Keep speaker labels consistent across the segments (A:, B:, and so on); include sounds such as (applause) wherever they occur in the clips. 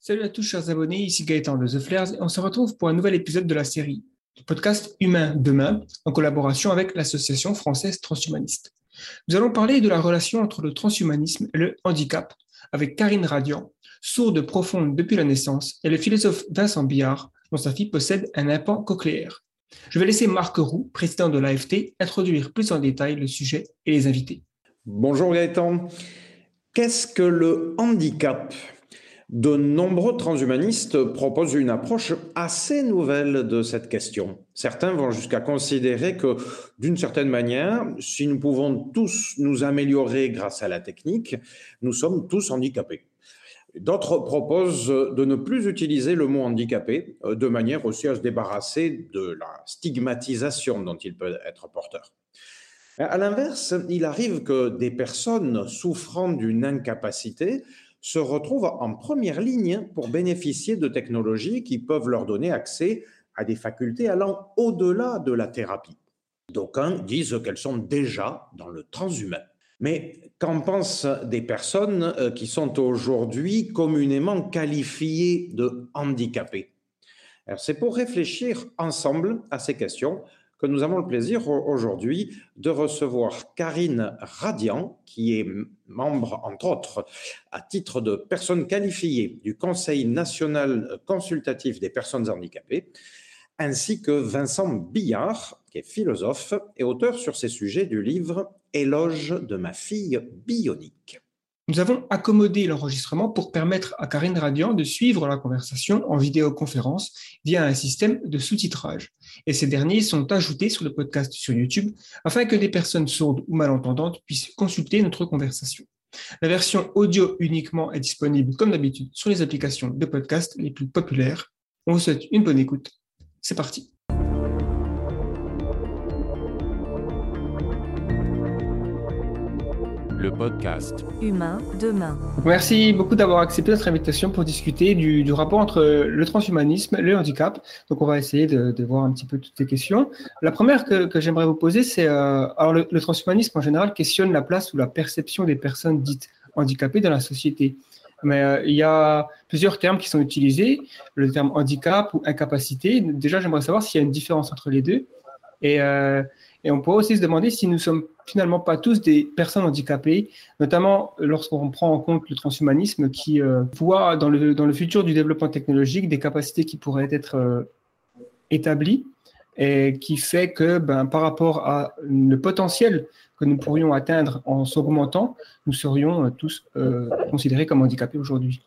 A: Salut à tous chers abonnés, ici Gaëtan de The Flares et on se retrouve pour un nouvel épisode de la série du podcast Humain Demain en collaboration avec l'Association française transhumaniste. Nous allons parler de la relation entre le transhumanisme et le handicap avec Karine Radian, sourde profonde depuis la naissance, et le philosophe Vincent Billard, dont sa fille possède un implant cochléaire. Je vais laisser Marc Roux, président de l'AFT, introduire plus en détail le sujet et les invités.
B: Bonjour Gaëtan. Qu'est-ce que le handicap? De nombreux transhumanistes proposent une approche assez nouvelle de cette question. Certains vont jusqu'à considérer que, d'une certaine manière, si nous pouvons tous nous améliorer grâce à la technique, nous sommes tous handicapés. D'autres proposent de ne plus utiliser le mot handicapé, euh, de manière aussi à se débarrasser de la stigmatisation dont il peut être porteur. À l'inverse, il arrive que des personnes souffrant d'une incapacité se retrouvent en première ligne pour bénéficier de technologies qui peuvent leur donner accès à des facultés allant au-delà de la thérapie. D'aucuns disent qu'elles sont déjà dans le transhumain. Mais qu'en pensent des personnes euh, qui sont aujourd'hui communément qualifiées de handicapées? C'est pour réfléchir ensemble à ces questions que nous avons le plaisir aujourd'hui de recevoir Karine Radian, qui est membre, entre autres, à titre de personne qualifiée du Conseil national consultatif des personnes handicapées, ainsi que Vincent Billard, qui est philosophe et auteur sur ces sujets du livre Éloge de ma fille bionique.
A: Nous avons accommodé l'enregistrement pour permettre à Karine Radian de suivre la conversation en vidéoconférence via un système de sous-titrage. Et ces derniers sont ajoutés sur le podcast sur YouTube afin que des personnes sourdes ou malentendantes puissent consulter notre conversation. La version audio uniquement est disponible comme d'habitude sur les applications de podcast les plus populaires. On vous souhaite une bonne écoute. C'est parti.
C: Le podcast Humain demain.
A: Merci beaucoup d'avoir accepté notre invitation pour discuter du, rapport entre le transhumanisme et le handicap. Donc, on va essayer de, voir un petit peu toutes ces questions. La première que, j'aimerais vous poser, c'est euh, alors le, transhumanisme en général questionne la place ou la perception des personnes dites handicapées dans la société. Mais euh, il y a plusieurs termes qui sont utilisés, le terme handicap ou incapacité. Déjà, j'aimerais savoir s'il y a une différence entre les deux. Et, euh, et on pourrait aussi se demander si nous sommes finalement pas tous des personnes handicapées, notamment lorsqu'on prend en compte le transhumanisme qui euh, voit dans le, dans le futur du développement technologique des capacités qui pourraient être euh, établies et qui fait que ben, par rapport à le potentiel que nous pourrions atteindre en s'augmentant, nous serions euh, tous considérés comme handicapés aujourd'hui.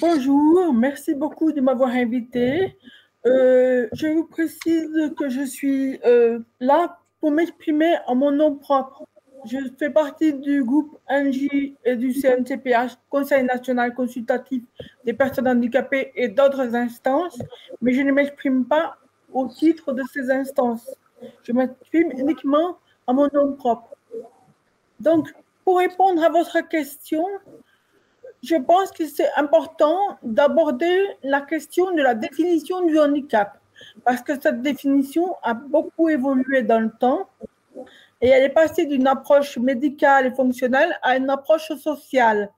D: bonjour, merci beaucoup de m'avoir invité. je vous précise que je suis là pour m'exprimer en mon nom propre. Je fais partie du groupe NJ et du CNCPH, Conseil national consultatif des personnes handicapées et d'autres instances, mais je ne m'exprime pas au titre de ces instances. Je m'exprime uniquement en mon nom propre. Donc, pour répondre à votre question, je pense que c'est important d'aborder la question de la définition du handicap parce que cette définition a beaucoup évolué dans le temps et elle est passée d'une approche médicale et fonctionnelle à une approche sociale.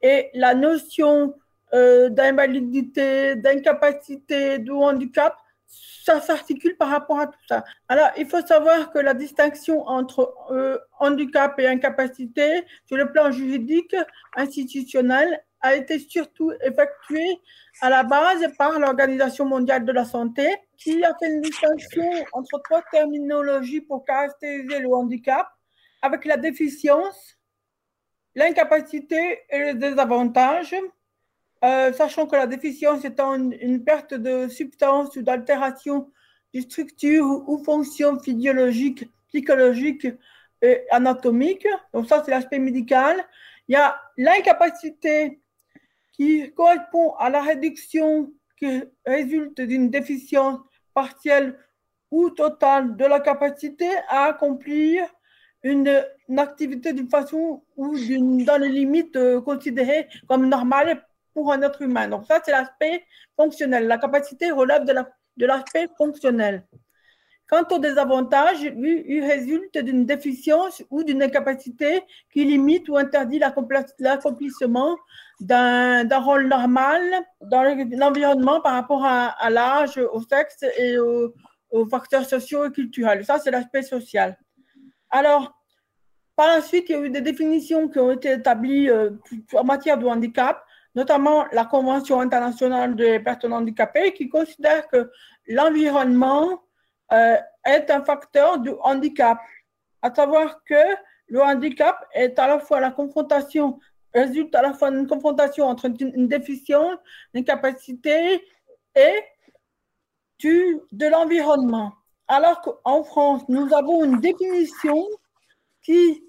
D: Et la notion euh, d'invalidité, d'incapacité, de handicap, ça s'articule par rapport à tout ça. Alors, il faut savoir que la distinction entre euh, handicap et incapacité, sur le plan juridique, institutionnel, a été surtout effectuée à la base par l'Organisation mondiale de la santé, qui a fait une distinction entre trois terminologies pour caractériser le handicap, avec la déficience, l'incapacité et le désavantage, euh, sachant que la déficience étant une, perte de substance ou d'altération de structure ou, fonction physiologique, psychologique et anatomique. Donc ça, c'est l'aspect médical. Il y a l'incapacité qui correspond à la réduction qui résulte d'une déficience partielle ou totale de la capacité à accomplir une, activité d'une façon ou dans les limites euh, considérées comme normales pour un être humain. Donc ça, c'est l'aspect fonctionnel. La capacité relève de l'aspect fonctionnel. Quant aux désavantages, il résulte d'une déficience ou d'une incapacité qui limite ou interdit l'accomplissement d'un rôle normal dans l'environnement par rapport à, l'âge, au sexe et aux, facteurs sociaux et culturels. Ça, c'est l'aspect social. Alors, par la suite, il y a eu des définitions qui ont été établies euh, en matière de handicap, notamment la Convention internationale des personnes handicapées, qui considère que l'environnement euh, est un facteur du handicap. À savoir que le handicap est à la fois la confrontation résulte à la fois d'une confrontation entre une, déficience, une capacité et du, de l'environnement. Alors qu'en France, nous avons une définition qui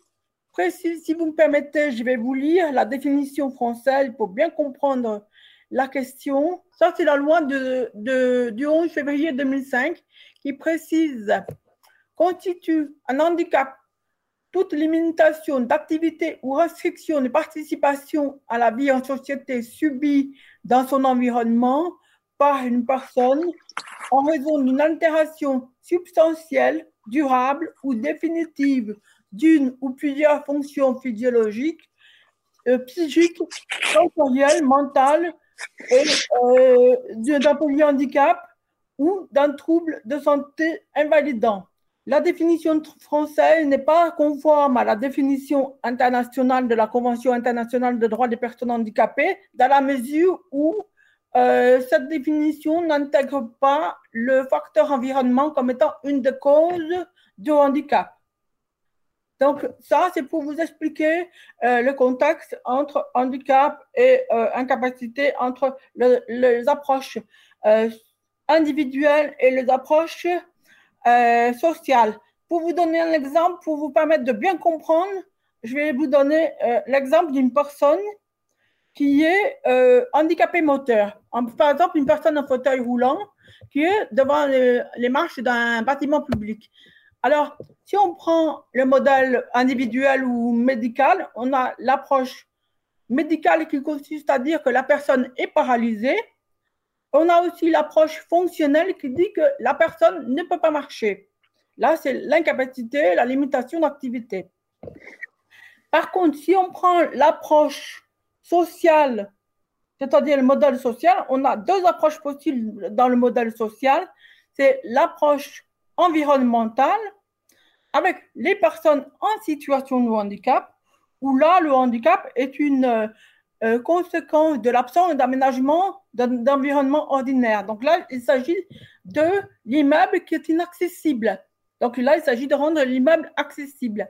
D: précise, si vous me permettez, je vais vous lire la définition française pour bien comprendre la question. Ça, c'est la loi de, du 11 février 2005 qui précise constitue un handicap toute limitation d'activité ou restriction de participation à la vie en société subie dans son environnement par une personne en raison d'une altération substantielle, durable ou définitive d'une ou plusieurs fonctions physiologiques, euh, psychiques, sensorielles, mentales euh, d'un handicap ou d'un trouble de santé invalidant. La définition française n'est pas conforme à la définition internationale de la Convention internationale des droits des personnes handicapées, dans la mesure où euh, cette définition n'intègre pas le facteur environnement comme étant une des causes du handicap. Donc ça, c'est pour vous expliquer euh, le contexte entre handicap et euh, incapacité, entre les approches individuelles et les approches euh, social. Pour vous donner un exemple, pour vous permettre de bien comprendre, je vais vous donner euh, l'exemple d'une personne qui est euh, handicapée moteur. par exemple, une personne en fauteuil roulant qui est devant les, marches d'un bâtiment public. Alors, si on prend le modèle individuel ou médical, on a l'approche médicale qui consiste à dire que la personne est paralysée on a aussi l'approche fonctionnelle qui dit que la personne ne peut pas marcher. Là, c'est l'incapacité, la limitation d'activité. Par contre, si on prend l'approche sociale, c'est-à-dire le modèle social, on a deux approches possibles dans le modèle social. C'est l'approche environnementale avec les personnes en situation de handicap, où là, le handicap est une euh, conséquence de l'absence d'aménagement d'environnement ordinaire. Donc là, il s'agit de l'immeuble qui est inaccessible. Donc là, il s'agit de rendre l'immeuble accessible.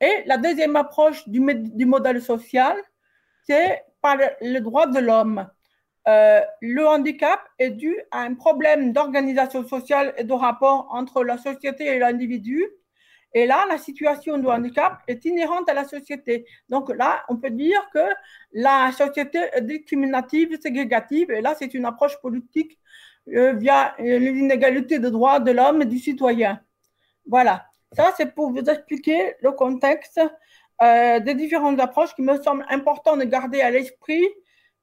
D: Et la deuxième approche du, du modèle social, c'est par le, droit de l'homme. Euh, le handicap est dû à un problème d'organisation sociale et de rapport entre la société et l'individu et là, la situation de handicap est inhérente à la société. Donc là, on peut dire que la société est discriminative, ségrégative, et là, c'est une approche politique euh, via euh, l'inégalité de droits de l'homme et du citoyen. Voilà. Ça, c'est pour vous expliquer le contexte euh, des différentes approches qui me semblent important de garder à l'esprit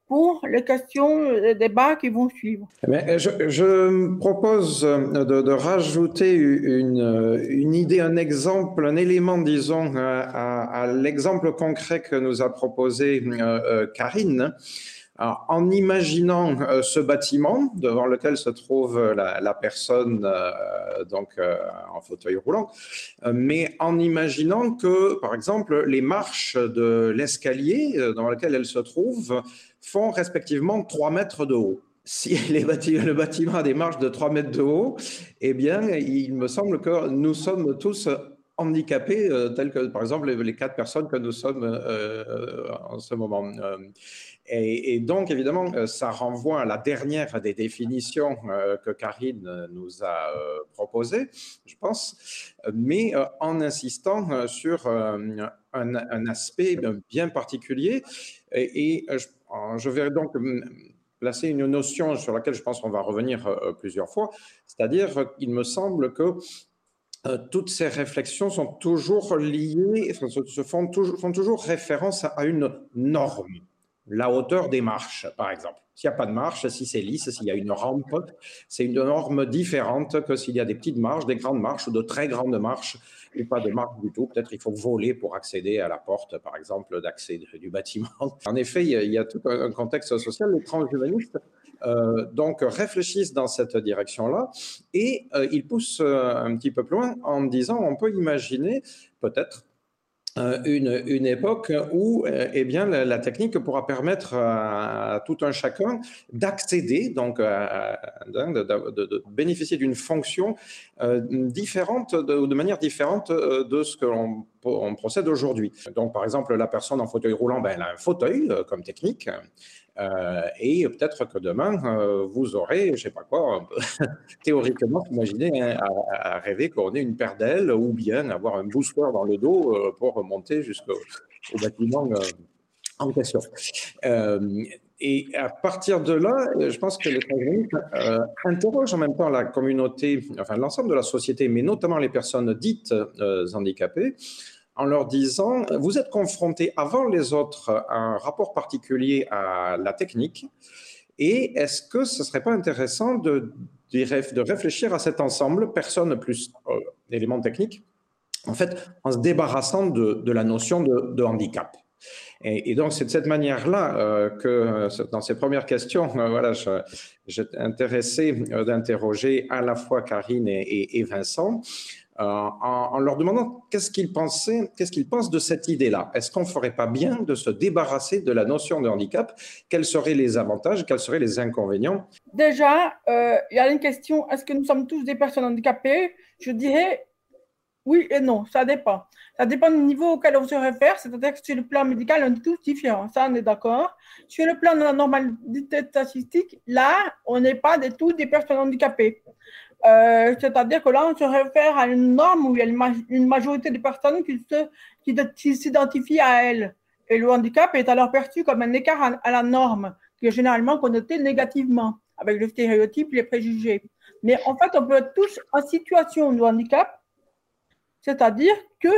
D: pour les questions, les débats qui vont suivre.
B: Mais je, propose de, de rajouter une, idée, un exemple, un élément, disons, à, l'exemple concret que nous a proposé euh, euh Karine. En imaginant euh, ce bâtiment devant lequel se trouve la, personne euh, donc euh, en fauteuil roulant, mais en imaginant que, par exemple, les marches de l'escalier dans lequel elle se trouve font respectivement 3 mètres de haut. Si (laughs) les le bâtiment a des marches de 3 mètres de haut, eh bien, il me semble que nous sommes tous handicapés, euh, tels que par exemple les, quatre personnes que nous sommes euh, en ce moment. Euh, et, donc, évidemment, ça renvoie à la dernière des définitions que Karine nous a proposées, je pense, mais en insistant sur un, un, aspect bien particulier. Et, et je je vais donc placer une notion sur laquelle je pense qu'on va revenir euh, plusieurs fois, c'est-à-dire qu'il me semble que euh, toutes ces réflexions sont toujours liées, se font toujours, font toujours référence à une norme. la hauteur des marches, par exemple. S'il n'y a pas de marche, si c'est lisse, s'il y a une rampe, c'est une norme différente que s'il y a des petites marches, des grandes marches ou de très grandes marches pas de marche du tout. Peut-être il faut voler pour accéder à la porte, par exemple, d'accès du bâtiment. (laughs) En effet, il y a, tout un contexte social. Les transhumanistes euh, donc réfléchissent dans cette direction-là et euh, ils poussent euh, un petit peu plus loin en disant on peut imaginer peut-être une, une, époque où euh, eh bien, la, technique pourra permettre à, tout un chacun d'accéder, donc de, bénéficier d'une fonction euh, différente, de, de, manière différente de ce que l'on on procède aujourd'hui. Donc, par exemple, la personne en fauteuil roulant, ben, elle a un fauteuil comme technique. Euh, et peut-être que demain, euh, vous aurez, je ne sais pas quoi, (laughs) théoriquement, imaginez hein, à, rêver qu'on ait une paire d'ailes ou bien avoir un booster dans le dos euh, pour remonter jusqu'au bâtiment en question. Et à partir de là, je pense que les transgéniques interrogent en même temps la communauté, enfin l'ensemble de la société, mais notamment les personnes dites handicapées, en leur disant, vous êtes confrontés avant les autres à un rapport particulier à la technique, et est-ce que ce ne serait pas intéressant de, de, réfléchir à cet ensemble, personne plus euh, éléments techniques, en fait, en se débarrassant de, la notion de, handicap. Et, donc, c'est de cette manière-là euh, que, dans ces premières questions, euh, voilà, j'étais intéressé d'interroger à la fois Karine et Vincent euh, en, leur demandant qu'est-ce qu'ils pensaient, qu'est-ce qu'ils pensent de cette idée-là. Est-ce qu'on ne ferait pas bien de se débarrasser de la notion de handicap? Quels seraient les avantages? Quels seraient les inconvénients?
D: Déjà, euh, il y a une question est-ce que nous sommes tous des personnes handicapées? Je dirais oui et non, ça dépend. Ça dépend du niveau auquel on se réfère, c'est-à-dire que sur le plan médical, on est tous différents, ça on est d'accord. Sur le plan de la normalité statistique, là, on n'est pas du tout des personnes handicapées. Euh, c'est-à-dire que là, on se réfère à une norme où il y a une, majorité de personnes qui, qui, s'identifient à elle. Et le handicap est alors perçu comme un écart à, la norme, qui est généralement connoté négativement, avec le stéréotype, les préjugés. Mais en fait, on peut être tous en situation de handicap, c'est-à-dire que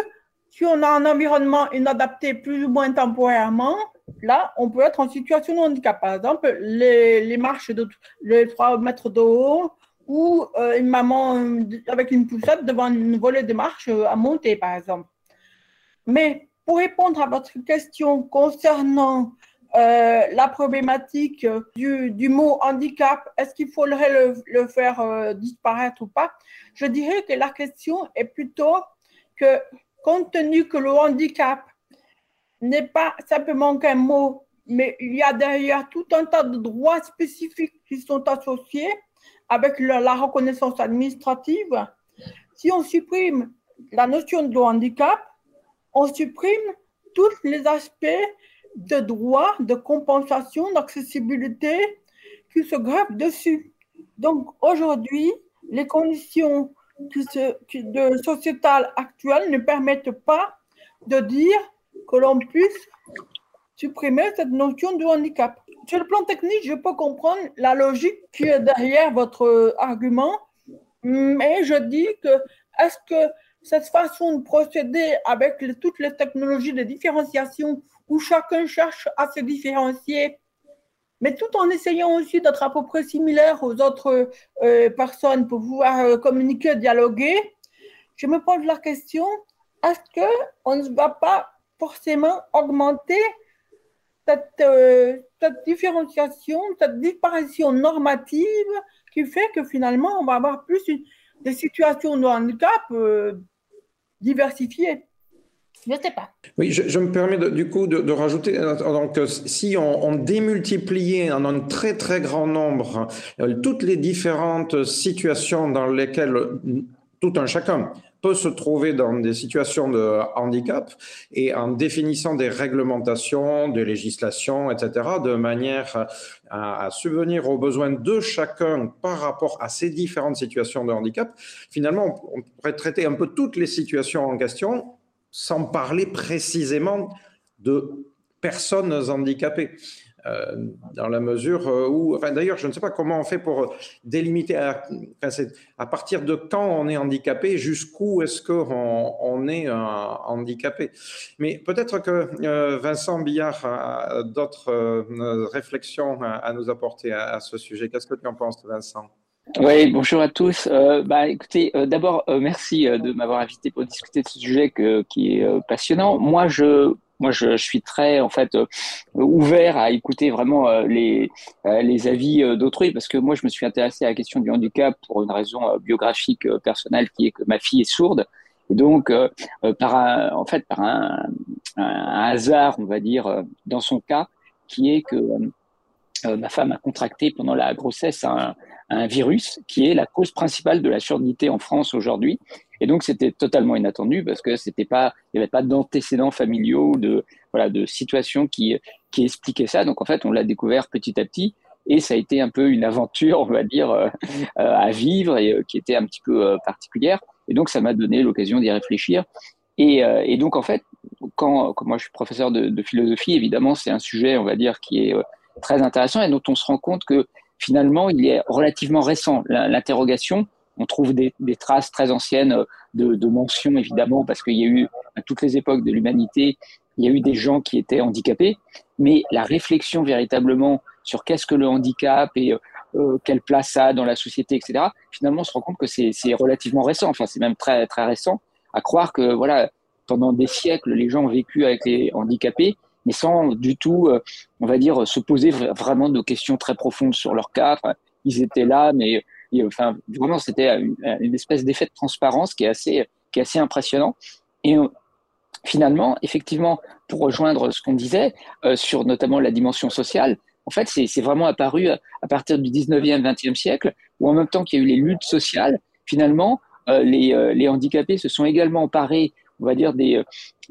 D: si on a un environnement inadapté plus ou moins temporairement, là, on peut être en situation de handicap. Par exemple, les, les marches de les 3 mètres de haut, ou euh, une maman euh, avec une poussette devant une volée de marche euh, à monter, par exemple. Mais pour répondre à votre question concernant la problématique du, mot handicap, est-ce qu'il faudrait le faire disparaître ou pas Je dirais que la question est plutôt que, compte tenu que le handicap n'est pas simplement qu'un mot, mais il y a derrière tout un tas de droits spécifiques qui sont associés, avec la, reconnaissance administrative, si on supprime la notion de handicap, on supprime tous les aspects de droit, de compensation, d'accessibilité qui se greffent dessus. Donc aujourd'hui, les conditions de sociétales actuelles ne permettent pas de dire que l'on puisse supprimer cette notion de handicap sur le plan technique, je peux comprendre la logique qui est derrière votre argument, mais je dis que est-ce que cette façon de procéder avec toutes les technologies de différenciation où chacun cherche à se différencier, mais tout en essayant aussi d'être à peu près similaire aux autres euh, personnes pour pouvoir euh, communiquer, dialoguer, je me pose la question, est-ce qu'on ne va pas forcément augmenter cette, euh, cette différenciation, cette disparition normative qui fait que finalement, on va avoir plus des situations de handicap euh, diversifiées. Je ne sais pas.
B: Oui, je, me permets du coup de, rajouter, euh, donc si on, on, démultipliait en un très très grand nombre toutes les différentes situations dans lesquelles tout un chacun peut se trouver dans des situations de handicap et en définissant des réglementations, des législations, etc., de manière à, subvenir aux besoins de chacun par rapport à ces différentes situations de handicap, finalement, on pourrait traiter un peu toutes les situations en question sans parler précisément de personnes handicapées. Euh, dans la mesure où, enfin d'ailleurs, je ne sais pas comment on fait pour délimiter, à, partir de quand on est handicapé, jusqu'où est-ce qu'on on est handicapé. Mais peut-être que Vincent Billard a d'autres réflexions à, nous apporter à, ce sujet. Qu'est-ce que tu en penses, Vincent?
E: Oui, bonjour à tous. Euh, bah, écoutez, euh, d'abord, euh, merci de m'avoir invité pour discuter de ce sujet qui est passionnant. Moi, je, moi, je, suis très, en fait, ouvert à écouter vraiment les, les avis d'autrui parce que moi, je me suis intéressé à la question du handicap pour une raison biographique personnelle qui est que ma fille est sourde. Et donc, par un, en fait, par un, hasard, on va dire, dans son cas, qui est que ma femme a contracté pendant la grossesse un, un virus qui est la cause principale de la surdité en France aujourd'hui. Et donc, c'était totalement inattendu parce que c'était pas, il n'y avait pas d'antécédents familiaux, de, voilà, de situations qui, qui expliquaient ça. Donc, en fait, on l'a découvert petit à petit et ça a été un peu une aventure, on va dire, euh, euh, à vivre et euh, qui était un petit peu particulière. Et donc, ça m'a donné l'occasion d'y réfléchir. Et, et, donc, en fait, quand, quand, moi je suis professeur de, de philosophie, évidemment, c'est un sujet, on va dire, qui est très intéressant et dont on se rend compte que finalement, il est relativement récent. L'interrogation, on trouve des, traces très anciennes euh, de, mentions, évidemment, parce qu'il y a eu, à toutes les époques de l'humanité, il y a eu des gens qui étaient handicapés, mais la réflexion véritablement sur qu'est-ce que le handicap et euh, euh, quelle place ça a dans la société, etc., finalement, on se rend compte que c'est relativement récent, enfin, c'est même très, très récent, à croire que, voilà, pendant des siècles, les gens ont vécu avec les handicapés, mais sans du tout, euh, on va dire, se poser vraiment de questions très profondes sur leur cas. ils étaient là, mais vraiment, c'était une, espèce d'effet de transparence qui est assez, qui est assez impressionnant. Et euh, finalement, effectivement, pour rejoindre ce qu'on disait euh, sur notamment la dimension sociale, en fait, c'est vraiment apparu à, partir du 19e, 20e siècle, où en même temps qu'il y a eu les luttes sociales, finalement, les handicapés se sont également emparés on va dire, des,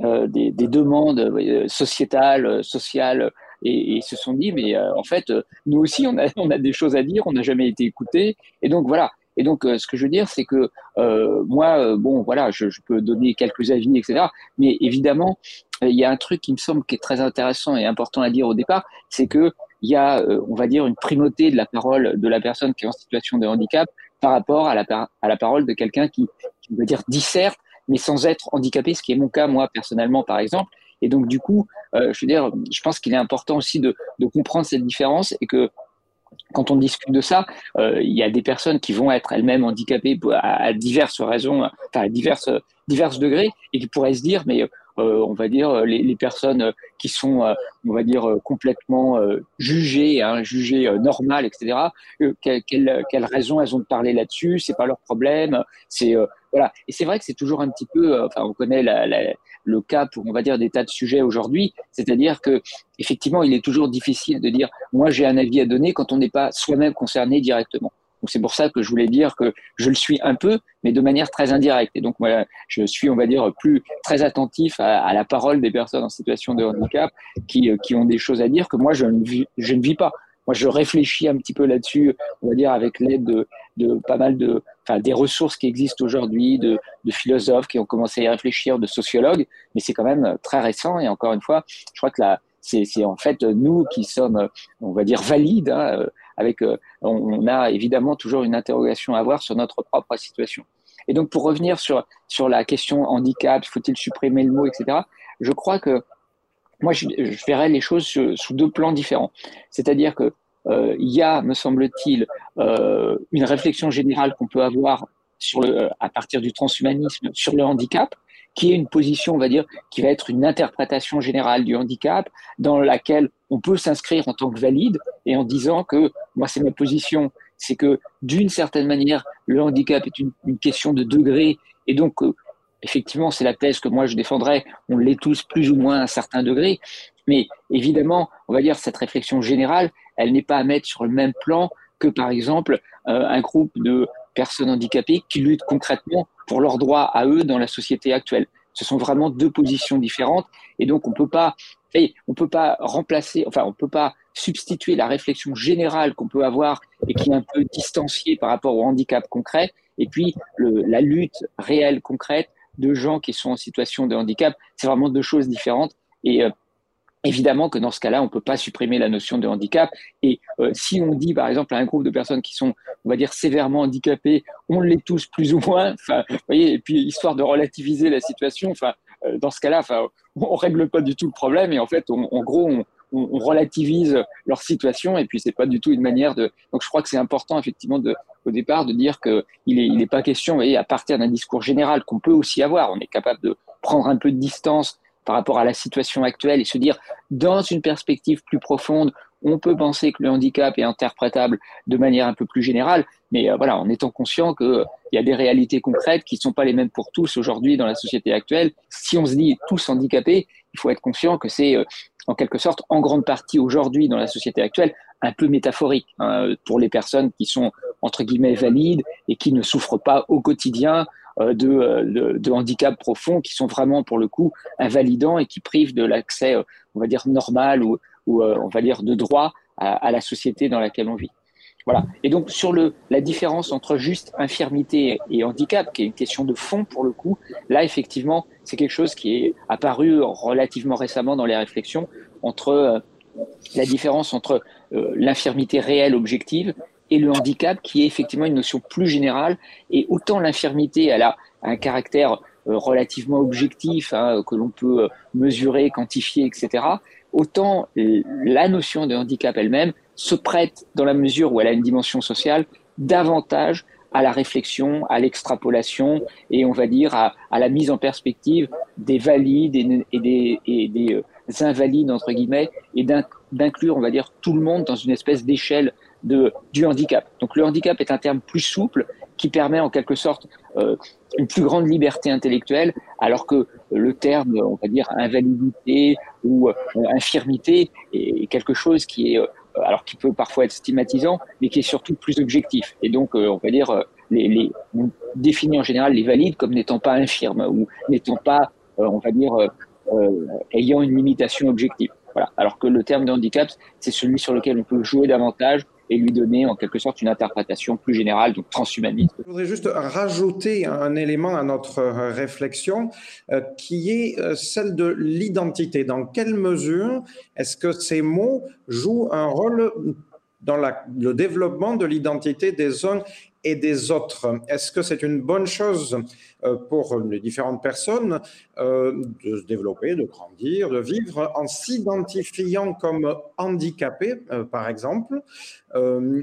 E: euh, des, demandes euh, sociétales, euh, sociales, et, et, se sont dit, mais en fait, nous aussi, on a, (laughs) on a des choses à dire, on n'a jamais été écoutés. Et donc, voilà. Et donc, ce que je veux dire, c'est que moi, bon, voilà, je, peux donner quelques avis, etc. Mais évidemment, il y a un truc qui me semble qui est très intéressant et important à dire au départ, c'est que il y a, on va dire, une primauté de la parole de la personne qui est en situation de handicap par rapport à la, à la parole de quelqu'un qui, qui, veut dire, disserte mais sans être handicapé, ce qui est mon cas, moi, personnellement, par exemple. Et donc, du coup, euh, je veux dire, je pense qu'il est important aussi de, comprendre cette différence et que quand on discute de ça, euh, il y a des personnes qui vont être elles-mêmes handicapées à, diverses raisons, enfin à diverses, diverses degrés, et qui pourraient se dire, mais euh, on va dire les, personnes qui sont, on va dire complètement jugées, hein, jugées normales, etc. Quelles quelle, quelle raison elles ont de parler là-dessus? C'est pas leur problème. C'est voilà. Et c'est vrai que c'est toujours un petit peu, euh, enfin, on connaît la, la, le cas pour, on va dire, des tas de sujets aujourd'hui. C'est-à-dire que, effectivement, il est toujours difficile de dire, moi, j'ai un avis à donner quand on n'est pas soi-même concerné directement. Donc c'est pour ça que je voulais dire que je le suis un peu, mais de manière très indirecte. Et donc moi, je suis, on va dire, plus très attentif à, la parole des personnes en situation de handicap qui, euh, qui ont des choses à dire que moi je ne vis, je ne vis pas moi, je réfléchis un petit peu là-dessus, on va dire, avec l'aide de, de, pas mal de, enfin, des ressources qui existent aujourd'hui, de, philosophes qui ont commencé à y réfléchir, de sociologues, mais c'est quand même très récent. Et encore une fois, je crois que là, c'est en fait nous qui sommes, on va dire, valides. Hein, avec, on a évidemment toujours une interrogation à avoir sur notre propre situation. Et donc, pour revenir sur, sur la question handicap, faut-il supprimer le mot, etc., je crois que moi, je, verrais les choses sous, deux plans différents. C'est-à-dire que euh, il y a, me semble-t-il, euh, une réflexion générale qu'on peut avoir le, à partir du transhumanisme sur le handicap, qui est une position, on va dire, qui va être une interprétation générale du handicap, dans laquelle on peut s'inscrire en tant que valide et en disant que moi, c'est ma position, c'est que d'une certaine manière, le handicap est une, question de degré et donc euh, effectivement, c'est la thèse que moi je défendrais. On l'est tous plus ou moins à un certain degré. Mais évidemment, on va dire cette réflexion générale, elle n'est pas à mettre sur le même plan que, par exemple, euh, un groupe de personnes handicapées qui luttent concrètement pour leurs droits à eux dans la société actuelle. Ce sont vraiment deux positions différentes. Et donc, on peut pas, on peut pas remplacer, enfin, on peut pas substituer la réflexion générale qu'on peut avoir et qui est un peu distanciée par rapport au handicap concret, et puis la lutte réelle, concrète, de gens qui sont en situation de handicap, c'est vraiment deux choses différentes. Et, euh, Évidemment que dans ce cas-là, on ne peut pas supprimer la notion de handicap. Et euh, si on dit, par exemple, à un groupe de personnes qui sont, on va dire, sévèrement handicapées, on l'est tous plus ou moins, enfin, voyez, et puis histoire de relativiser la situation, enfin, euh, dans ce cas-là, enfin, on règle pas du tout le problème et en fait, en gros, on, on, relativise leur situation et puis c'est pas du tout une manière de. Donc je crois que c'est important effectivement de, au départ de dire que il est, il est pas question, vous voyez, à partir d'un discours général qu'on peut aussi avoir, on est capable de prendre un peu de distance par rapport à la situation actuelle et se dire dans une perspective plus profonde, on peut penser que le handicap est interprétable de manière un peu plus générale, mais euh, voilà, en étant conscient qu'il y a des réalités concrètes qui ne sont pas les mêmes pour tous aujourd'hui dans la société actuelle. Si on se dit tous handicapés, il faut être conscient que c'est euh, en quelque sorte, en grande partie aujourd'hui dans la société actuelle, un peu métaphorique hein, pour les personnes qui sont entre guillemets valides et qui ne souffrent pas au quotidien euh, euh, de, de, handicaps profonds qui sont vraiment pour le coup invalidants et qui privent de l'accès, euh, on va dire normal ou, ou on va dire de droit à, la société dans laquelle on vit. Voilà. Et donc sur le, la différence entre juste infirmité et handicap, qui est une question de fond pour le coup, là effectivement c'est quelque chose qui est apparu relativement récemment dans les réflexions entre la différence entre l'infirmité réelle objective et le handicap, qui est effectivement une notion plus générale. Et autant l'infirmité, elle a un caractère euh, relativement objectif, hein, que l'on peut mesurer, quantifier, etc. Autant la notion de handicap elle-même se prête, dans la mesure où elle a une dimension sociale, davantage à la réflexion, à l'extrapolation et on va dire à, la mise en perspective des valides et, des, et des euh, invalides entre guillemets et d'inclure on va dire tout le monde dans une espèce d'échelle de du handicap. Donc le handicap est un terme plus souple qui permet en quelque sorte euh, une plus grande liberté intellectuelle, alors que le terme, on va dire, invalidité ou euh, infirmité est quelque chose qui est euh, alors qui peut parfois être stigmatisant, mais qui est surtout plus objectif. Et donc, on va dire, les, on définit en général les valides comme n'étant pas infirmes ou n'étant pas, on va dire, ayant une limitation objective. Voilà. Alors que le terme de handicap, c'est celui sur lequel on peut jouer davantage et lui donner en quelque sorte une interprétation plus générale, donc transhumaniste.
B: Je voudrais juste rajouter un élément à notre réflexion euh, qui est euh, celle de l'identité. Dans quelle mesure est-ce que ces mots jouent un rôle dans le développement de l'identité des uns et des autres. Est-ce que c'est une bonne chose euh, pour les différentes personnes euh, de se développer, de grandir, de vivre en s'identifiant comme handicapés, euh, par exemple?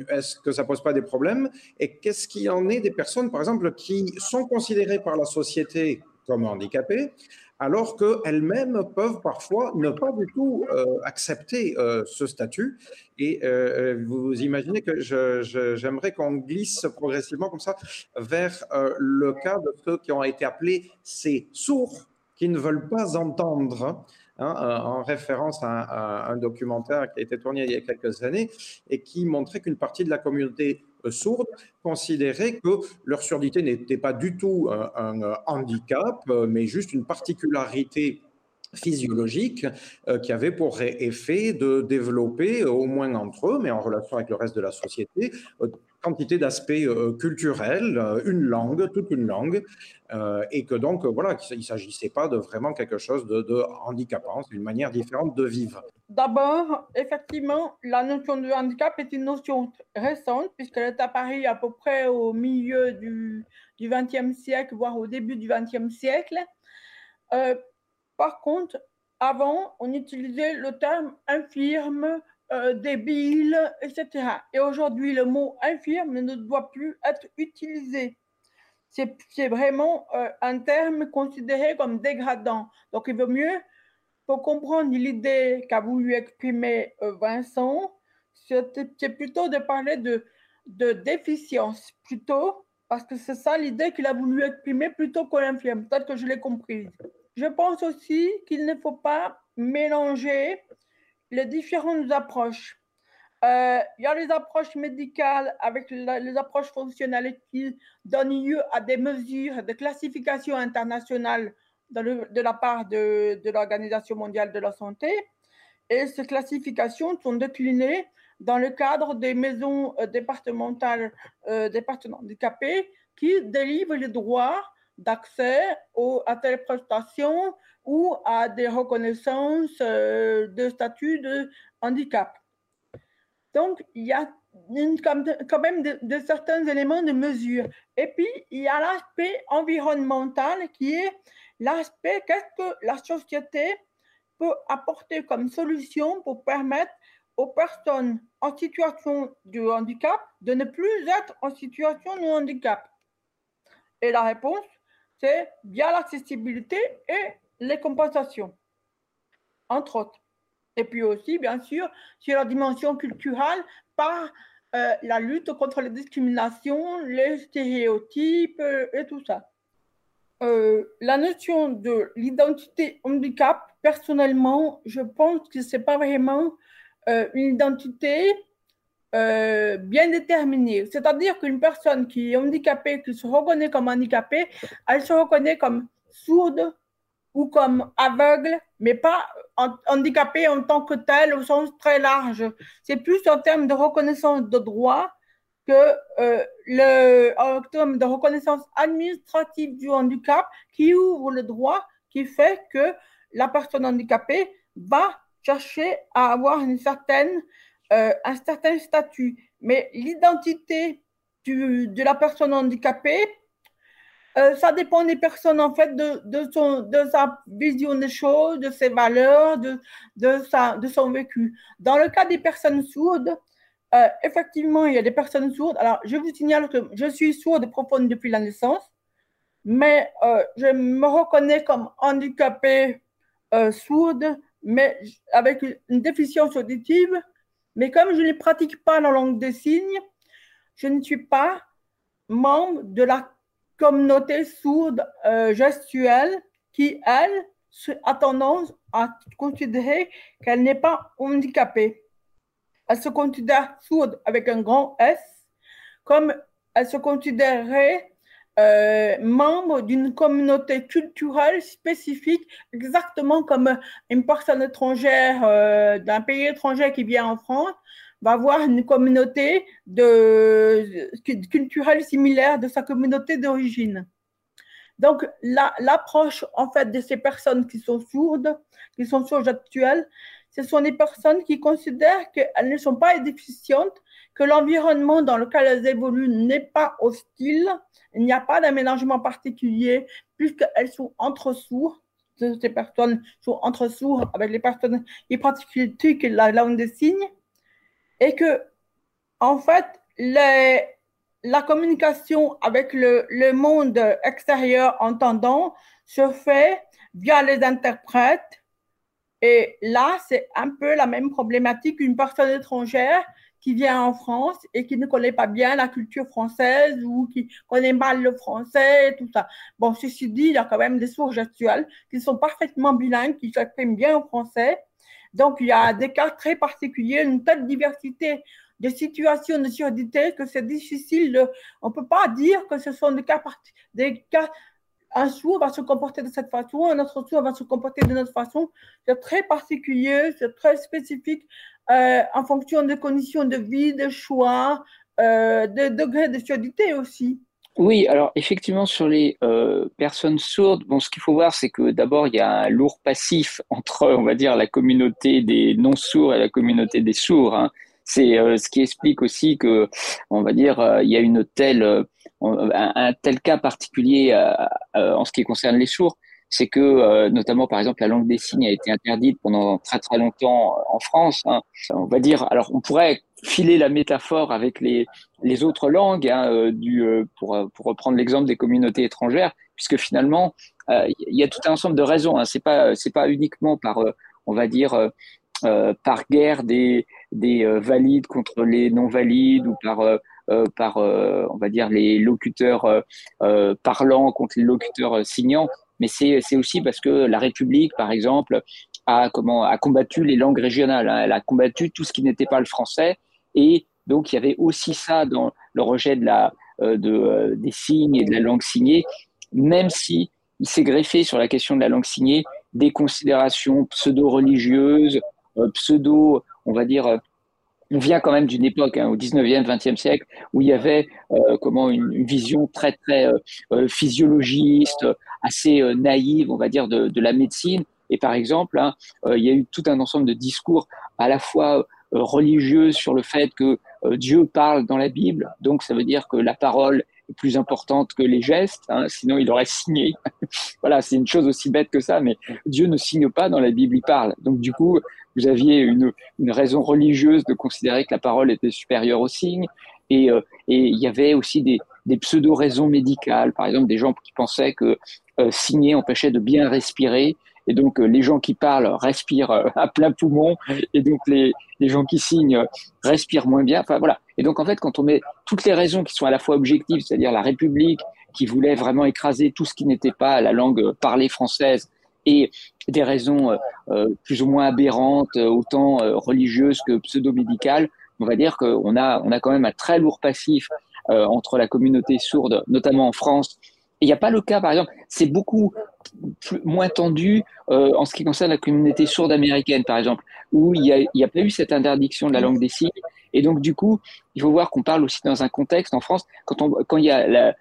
B: Est-ce que ça pose pas des problèmes? Et qu'est-ce qu'il en est des personnes, par exemple, qui sont considérées par la société comme handicapées alors qu'elles-mêmes peuvent parfois ne pas du tout euh, accepter euh, ce statut. Et euh, vous imaginez que j'aimerais qu'on glisse progressivement comme ça vers le cas de ceux qui ont été appelés ces sourds qui ne veulent pas entendre. Hein, en référence à, un documentaire qui a été tourné il y a quelques années et qui montrait qu'une partie de la communauté sourdes considéraient que leur surdité n'était pas du tout un, handicap, mais juste une particularité physiologique euh, qui avait pour effet de développer, au moins entre eux, mais en relation avec le reste de la société, euh, quantité d'aspects euh, culturels, euh, une langue, toute une langue, euh, et que donc, voilà, il ne s'agissait pas de vraiment quelque chose de handicapant, c'est une manière différente de vivre.
D: D'abord, effectivement, la notion de handicap est une notion récente, puisqu'elle est apparue à peu près au milieu du XXe siècle, voire au début du XXe siècle. par contre, avant, on utilisait le terme infirme euh, débile, etc. Et aujourd'hui, le mot infirme ne doit plus être utilisé. C'est vraiment euh, un terme considéré comme dégradant. Donc, il vaut mieux, pour comprendre l'idée qu'a voulu exprimer euh, Vincent, c'est plutôt de parler de, de déficience, plutôt, parce que c'est ça l'idée qu'il a voulu exprimer plutôt que l'infirme. Peut-être que je l'ai comprise. Je pense aussi qu'il ne faut pas mélanger les différentes approches. Euh, il y a les approches médicales avec les approches fonctionnelles qui donnent lieu à des mesures de classification internationale de, la part de, l'Organisation mondiale de la santé. Et ces classifications sont déclinées dans le cadre des maisons euh, départementales euh, des handicapés qui délivrent les droits d'accès à telle prestation ou à des reconnaissances euh, de statut de handicap. Donc, il y a quand même de, certains éléments de mesure. Et puis, il y a l'aspect environnemental qui est l'aspect qu'est-ce que la société peut apporter comme solution pour permettre aux personnes en situation de handicap de ne plus être en situation de handicap? Et la réponse, c'est via l'accessibilité et les compensations, entre autres. Et puis aussi, bien sûr, sur la dimension culturelle par euh, la lutte contre les discriminations, les stéréotypes euh, et tout ça. Euh, la notion de l'identité handicap, personnellement, je pense que ce n'est pas vraiment une identité bien déterminée. C'est-à-dire qu'une personne qui est handicapée, qui se reconnaît comme handicapée, elle se reconnaît comme sourde, ou comme aveugle, mais pas handicapé en tant que tel au sens très large. C'est plus en termes de reconnaissance de droit que euh, le, en termes de reconnaissance administrative du handicap qui ouvre le droit, qui fait que la personne handicapée va chercher à avoir une certaine, euh, un certain statut. Mais l'identité de la personne handicapée euh, ça dépend des personnes, en fait, de, de, son, de sa vision des choses, de ses valeurs, de, de, sa, de son vécu. Dans le cas des personnes sourdes, euh, effectivement, il y a des personnes sourdes. Alors, je vous signale que je suis sourde profonde depuis la naissance, mais je me reconnais comme handicapée sourde, mais avec une déficience auditive. Mais comme je ne pratique pas la langue des signes, je ne suis pas membre de la communauté sourde euh, gestuelle qui, elle, a tendance à considérer qu'elle n'est pas handicapée. Elle se considère sourde avec un grand S, comme elle se considérerait euh, membre d'une communauté culturelle spécifique, exactement comme une personne étrangère euh, d'un pays étranger qui vient en France va avoir une communauté de, culturelle similaire de sa communauté d'origine. Donc, l'approche, en fait, de ces personnes qui sont sourdes, qui sont sourdes actuelles, ce sont des personnes qui considèrent qu'elles ne sont pas déficientes, que l'environnement dans lequel elles évoluent n'est pas hostile, il n'y a pas d'aménagement particulier, puisqu'elles sont entre sourds. Ces personnes sont entre sourds avec les personnes qui pratiquent la langue des signes et que, en fait, la communication avec le, le, monde extérieur entendant se fait via les interprètes. Et là, c'est un peu la même problématique qu'une personne étrangère qui vient en France et qui ne connaît pas bien la culture française ou qui connaît mal le français et tout ça. Bon, ceci dit, il y a quand même des sources actuelles qui sont parfaitement bilingues, qui s'expriment bien en français donc, il y a des cas très particuliers, une telle diversité de situations de surdité que c'est difficile. De, on peut pas dire que ce sont des cas, des cas un sourd va se comporter de cette façon, un autre sourd va se comporter de notre façon. C'est très particulier, c'est très spécifique euh, en fonction des conditions de vie, de choix, euh, de degré de surdité aussi.
E: Oui, alors effectivement, sur les euh, personnes sourdes, bon, ce qu'il faut voir, c'est que d'abord, il y a un lourd passif entre, on va dire, la communauté des non-sourds et la communauté des sourds. Hein. C'est euh, ce qui explique aussi que, on va dire, euh, il y a une telle, un, un, tel cas particulier en ce qui concerne les sourds, c'est que, notamment, par exemple, la langue des signes a été interdite pendant très très longtemps en France. Hein. On va dire, alors on pourrait filer la métaphore avec les, les autres langues, hein, euh, du, euh, pour, euh, pour reprendre l'exemple des communautés étrangères, puisque finalement, il y a tout un ensemble de raisons. Hein, c'est pas c'est pas uniquement par, on va dire, par guerre des, des valides contre les non valides ou par par on va dire les locuteurs parlants contre les locuteurs signants, mais c'est aussi parce que la République, par exemple, a comment a combattu les langues régionales. Hein. Elle a combattu tout ce qui n'était pas le français et donc, il y avait aussi ça dans le rejet de la, euh, de, euh, des signes et de la langue signée, même si il s'est greffé sur la question de la langue signée des considérations pseudo-religieuses, euh, pseudo, on va dire, on vient quand même d'une époque, hein, au 19e, 20e siècle, où il y avait euh, comment une, vision très, très euh, euh, physiologiste, assez naïve, on va dire, de, la médecine. Et par exemple, hein, il y a eu tout un ensemble de discours à la fois religieux sur le fait que Dieu parle dans la Bible, donc ça veut dire que la parole plus importante que les gestes, hein, sinon il aurait signé. (laughs) voilà, c'est une chose aussi bête que ça, mais Dieu ne signe pas dans la Bible, il parle. Donc du coup, vous aviez une, une raison religieuse de considérer que la parole était supérieure au signe, et, euh, et il y avait aussi des, des pseudo-raisons médicales, par exemple des gens qui pensaient que euh, signer empêchait de bien respirer, et donc, euh, les gens qui parlent respirent à plein poumon, et donc les, les gens qui signent respirent moins bien. Enfin, voilà. Et donc, en fait, quand on met toutes les raisons qui sont à la fois objectives, c'est-à-dire la République qui voulait vraiment écraser tout ce qui n'était pas la langue parlée française, et des raisons euh, euh, plus ou moins aberrantes, autant euh, religieuses que pseudo-médicales, on va dire qu'on a, on a quand même un très lourd passif entre la communauté sourde, notamment en France. Il n'y a pas le cas, par exemple, c'est beaucoup plus, moins tendu en ce qui concerne la communauté sourde américaine, par exemple, où il n'y a, pas eu cette interdiction de la langue des signes. Et donc, du coup, il faut voir qu'on parle aussi dans un contexte en France, quand, il y a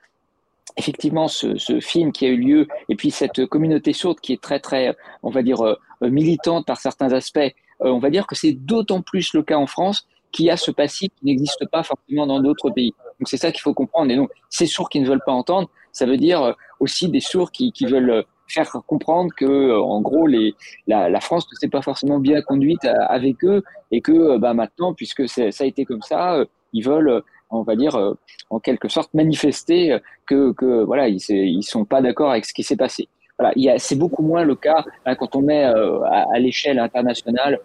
E: effectivement ce, ce, film qui a eu lieu et puis cette communauté sourde qui est très très on va dire euh, militante par certains aspects euh, on va dire que c'est d'autant plus le cas en France qu'il y a ce passif qui n'existe pas forcément dans d'autres pays donc c'est ça qu'il faut comprendre et donc ces sourds qui ne veulent pas entendre ça veut dire euh, aussi des sourds qui, qui veulent faire comprendre que en gros la, France ne s'est pas forcément bien conduite avec eux et que bah maintenant puisque ça a été comme ça ils veulent on va dire, euh, en quelque sorte manifester euh, que, que voilà, ils, ils sont pas d'accord avec ce qui s'est passé. Voilà, c'est beaucoup moins le cas hein, quand on met euh, à, l'échelle internationale.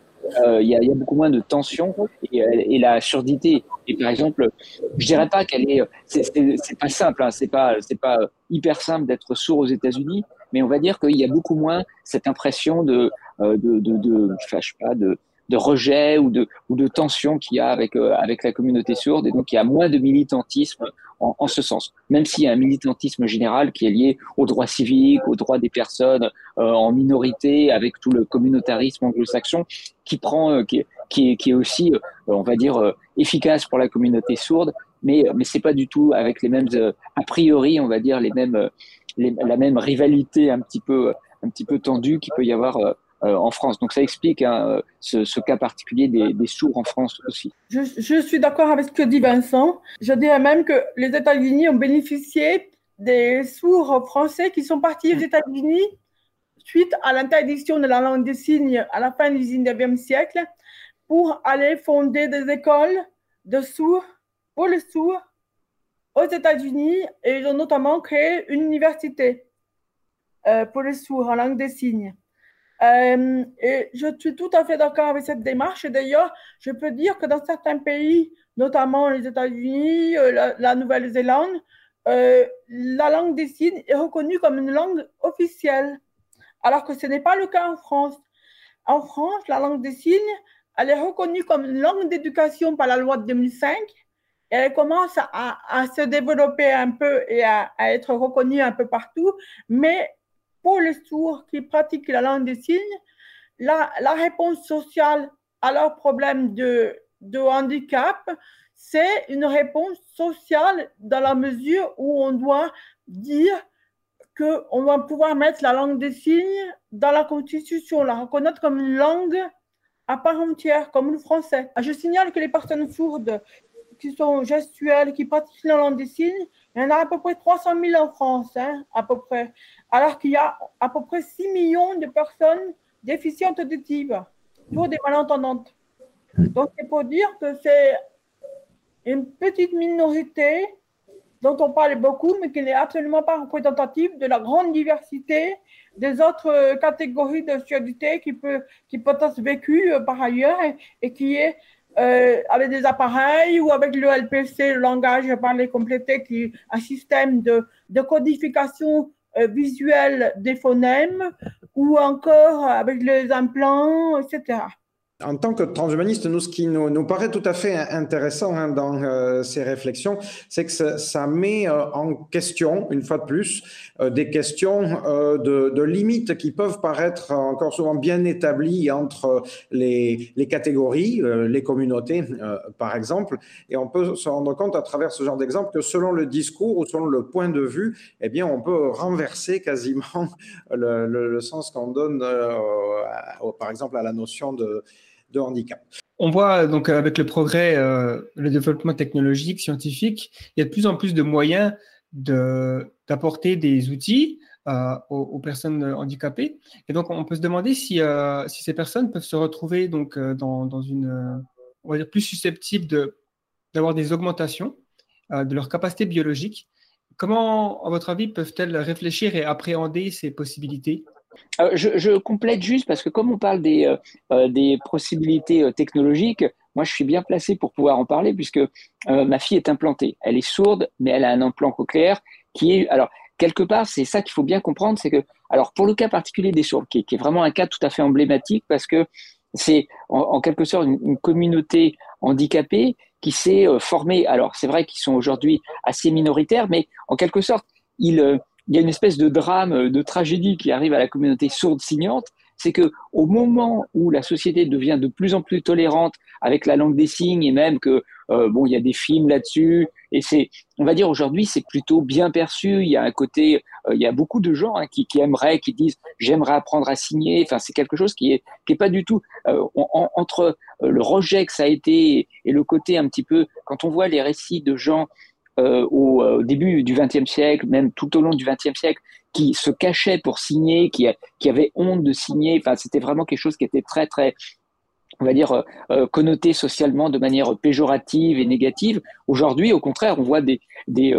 E: Il, y a, il y, a, beaucoup moins de tension et, et, la surdité. Et par exemple, je dirais pas qu'elle est, c'est pas simple, hein, c'est pas, c'est pas hyper simple d'être sourd aux États-Unis, mais on va dire qu'il y a beaucoup moins cette impression de, de, de, de je sais pas, de, de rejet ou de, ou de tension qu'il y a avec, euh, avec la communauté sourde. Et donc, il y a moins de militantisme en, en ce sens. Même s'il y a un militantisme général qui est lié aux droits civiques, aux droits des personnes euh, en minorité, avec tout le communautarisme anglo-saxon, qui prend, euh, qui, qui, qui est aussi, on va dire, efficace pour la communauté sourde, mais, mais c'est pas du tout avec les mêmes, a priori, on va dire, les mêmes, les, la même rivalité un petit peu, un petit peu tendue qu'il peut y avoir euh, en France. Donc ça explique hein, euh, ce, cas particulier des, sourds en France aussi.
D: Je, suis d'accord avec ce que dit Vincent. Je dirais même que les États-Unis ont bénéficié des sourds français qui sont partis aux États-Unis suite à l'interdiction de la langue des signes à la fin du 19e siècle pour aller fonder des écoles de sourds pour les sourds aux États-Unis et ils ont notamment créé une université euh, pour les sourds en langue des signes. Euh, et je suis tout à fait d'accord avec cette démarche. D'ailleurs, je peux dire que dans certains pays, notamment les États-Unis, euh, la, Nouvelle-Zélande, euh, la langue des signes est reconnue comme une langue officielle, alors que ce n'est pas le cas en France. En France, la langue des signes, elle est reconnue comme une langue d'éducation par la loi de 2005. Et elle commence à, à se développer un peu et à, à être reconnue un peu partout, mais pour les sourds qui pratiquent la langue des signes, la, réponse sociale à leur problème de, de handicap, c'est une réponse sociale dans la mesure où on doit dire qu'on va pouvoir mettre la langue des signes dans la Constitution, la reconnaître comme une langue à part entière, comme le français. Je signale que les personnes sourdes qui sont gestuelles, qui pratiquent la langue des signes, il y en a à peu près 300 000 en France, hein, à peu près alors qu'il y a à peu près 6 millions de personnes déficientes auditives, pour des malentendantes. Donc, c'est pour dire que c'est une petite minorité dont on parle beaucoup, mais qui n'est absolument pas représentative de la grande diversité des autres catégories de surdité qui peut, qui peut être vécue euh, par ailleurs et, qui est euh, avec des appareils ou avec le LPC, le langage parlé complété, qui est un système de, de codification euh, visuel des phonèmes ou encore avec les implants, etc.
B: En tant que transhumaniste, nous, ce qui nous, nous paraît tout à fait intéressant hein, dans euh, ces réflexions, c'est que ça, met en question, une fois de plus, des questions de, de, limites qui peuvent paraître encore souvent bien établies entre les, catégories, les communautés, par exemple. Et on peut se rendre compte à travers ce genre d'exemple que selon le discours ou selon le point de vue, eh bien, on peut renverser quasiment (laughs) le, sens qu'on donne, par exemple, à la notion de de handicap.
A: On voit donc avec le progrès, euh, le développement technologique, scientifique, il y a de plus en plus de moyens d'apporter des outils euh, aux, personnes handicapées. Et donc, on peut se demander si, euh, si ces personnes peuvent se retrouver donc, dans, dans, une, on va dire, plus susceptibles d'avoir des augmentations de leur capacité biologique. Comment, à votre avis, peuvent-elles réfléchir et appréhender ces possibilités?
E: Euh, je, complète juste parce que comme on parle des, euh, euh, des possibilités technologiques, moi je suis bien placé pour pouvoir en parler puisque ma fille est implantée. Elle est sourde, mais elle a un implant cochléaire alors quelque part c'est ça qu'il faut bien comprendre, c'est que alors pour le cas particulier des sourds, qui, est vraiment un cas tout à fait emblématique parce que c'est en, quelque sorte une, communauté handicapée qui s'est formée. Alors c'est vrai qu'ils sont aujourd'hui assez minoritaires, mais en quelque sorte ils il y a une espèce de drame, euh, de tragédie qui arrive à la communauté sourde signante, c'est que au moment où la société devient de plus en plus tolérante avec la langue des signes et même que euh, bon, il y a des films là-dessus et c'est, on va dire aujourd'hui, c'est plutôt bien perçu. Il y a un côté, euh, il y a beaucoup de gens hein, qui, qui, aimeraient, qui disent j'aimerais apprendre à signer. Enfin, c'est quelque chose qui est qui est pas du tout entre le rejet que ça a été et le côté un petit peu quand on voit les récits de gens euh, au, début du XXe siècle, même tout au long du XXe siècle, qui se cachaient pour signer, qui, qui avaient honte de signer. Enfin, c'était vraiment quelque chose qui était très, très, on va dire, euh, euh, connoté socialement de manière péjorative et négative. Aujourd'hui, au contraire, on voit des, des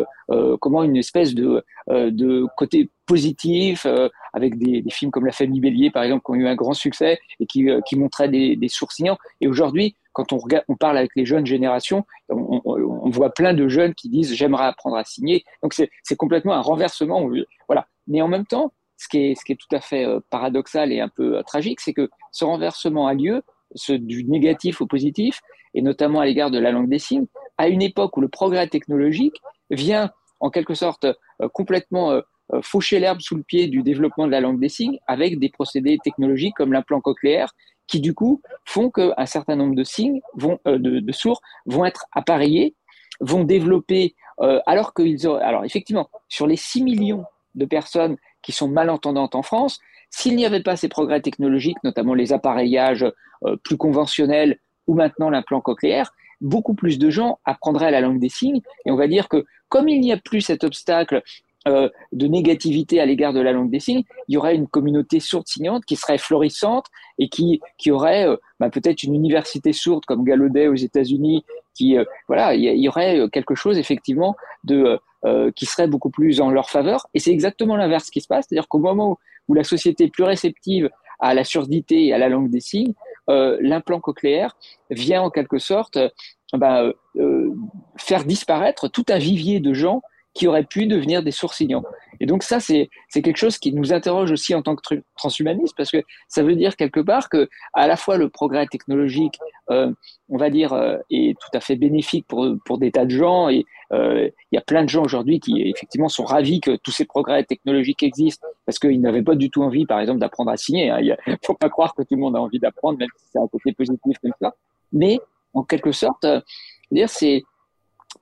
E: comment une espèce de, de côté positif, avec des, films comme La Famille Bélier, par exemple, qui ont eu un grand succès et qui, qui montraient des, des sourcillants. Et aujourd'hui, quand on, regarde, on parle avec les jeunes générations, on, voit plein de jeunes qui disent j'aimerais apprendre à signer. Donc c'est complètement un renversement. Voilà. Mais en même temps, ce qui est, ce qui est tout à fait euh, paradoxal et un peu euh, tragique, c'est que ce renversement a lieu, ce, du négatif au positif, et notamment à l'égard de la langue des signes, à une époque où le progrès technologique vient en quelque sorte euh, complètement faucher l'herbe sous le pied du développement de la langue des signes avec des procédés technologiques comme l'implant cochléaire qui du coup font qu'un certain nombre de signes vont, de, de, sourds vont être appareillés vont développer, euh, alors qu'ils auraient, alors effectivement, sur les 6 millions de personnes qui sont malentendantes en France, s'il n'y avait pas ces progrès technologiques, notamment les appareillages euh, plus conventionnels ou maintenant l'implant cochléaire, beaucoup plus de gens apprendraient la langue des signes. Et on va dire que comme il n'y a plus cet obstacle euh, de négativité à l'égard de la langue des signes, il y aurait une communauté sourde signante qui serait florissante et qui, qui aurait euh, bah, peut-être une université sourde comme Gallaudet aux États-Unis, qui euh, voilà, il y, aurait quelque chose effectivement de qui serait beaucoup plus en leur faveur. Et c'est exactement l'inverse qui se passe, c'est-à-dire qu'au moment où la société est plus réceptive à la surdité et à la langue des signes, l'implant cochléaire vient en quelque sorte bah, faire disparaître tout un vivier de gens qui auraient pu devenir des sourcillants. Et donc ça, c'est quelque chose qui nous interroge aussi en tant que transhumaniste, parce que ça veut dire quelque part que à la fois le progrès technologique, euh, on va dire, euh, est tout à fait bénéfique pour, pour des tas de gens, et euh, il y a plein de gens aujourd'hui qui effectivement sont ravis que tous ces progrès technologiques existent, parce qu'ils n'avaient pas du tout envie, par exemple, d'apprendre à signer. Hein. Il ne (laughs) faut pas croire que tout le monde a envie d'apprendre, même si c'est un côté positif comme ça. Mais en quelque sorte, dire c'est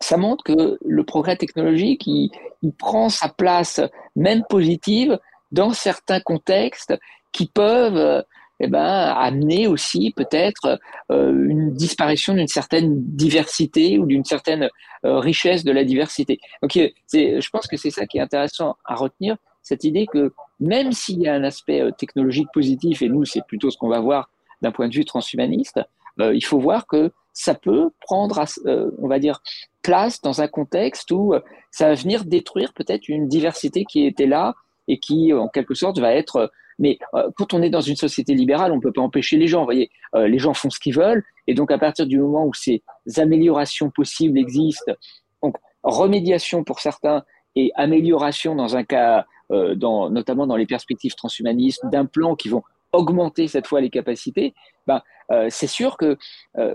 E: ça montre que le progrès technologique, il, prend sa place, même positive, dans certains contextes qui peuvent eh ben, amener aussi peut-être euh, une disparition d'une certaine diversité ou d'une certaine euh, richesse de la diversité. Donc, je pense que c'est ça qui est intéressant à retenir, cette idée que même s'il y a un aspect euh, technologique positif, et nous, c'est plutôt ce qu'on va voir d'un point de vue transhumaniste, il faut voir que ça peut prendre, on va dire, place dans un contexte où euh, ça va venir détruire peut-être une diversité qui était là et qui, en quelque sorte, va être. Euh, mais euh, quand on est dans une société libérale, on ne peut pas empêcher les gens. Vous voyez, les gens font ce qu'ils veulent, et donc à partir du moment où ces améliorations possibles existent, donc remédiation pour certains et amélioration dans un cas, dans, notamment dans les perspectives transhumanistes, d'implants qui vont augmenter cette fois les capacités, ben, c'est sûr que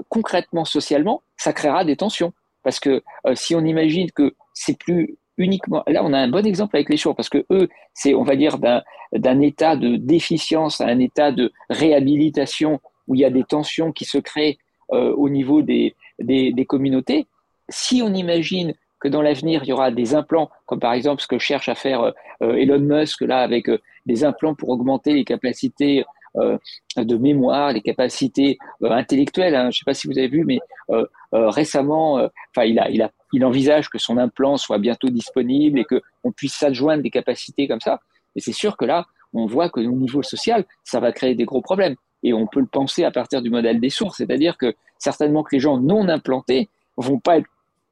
E: concrètement, socialement, ça créera des tensions. Parce que si on imagine que c'est plus uniquement. Là, on a un bon exemple avec les chevaux parce que eux, c'est, on va dire, d'un état de déficience à un état de réhabilitation où il y a des tensions qui se créent euh, au niveau des, des, communautés. Si on imagine que dans l'avenir, il y aura des implants, comme par exemple ce que cherche à faire euh, Elon Musk, là, avec euh, des implants pour augmenter les capacités de mémoire, les capacités intellectuelles. Hein. Je ne sais pas si vous avez vu, mais récemment, enfin, il a, il a il envisage que son implant soit bientôt disponible et qu'on puisse s'adjoindre des capacités comme ça. Et c'est sûr que là, on voit que au niveau social, ça va créer des gros problèmes. Et on peut le penser à partir du modèle des sources, c'est-à-dire que certainement que les gens non implantés vont pas être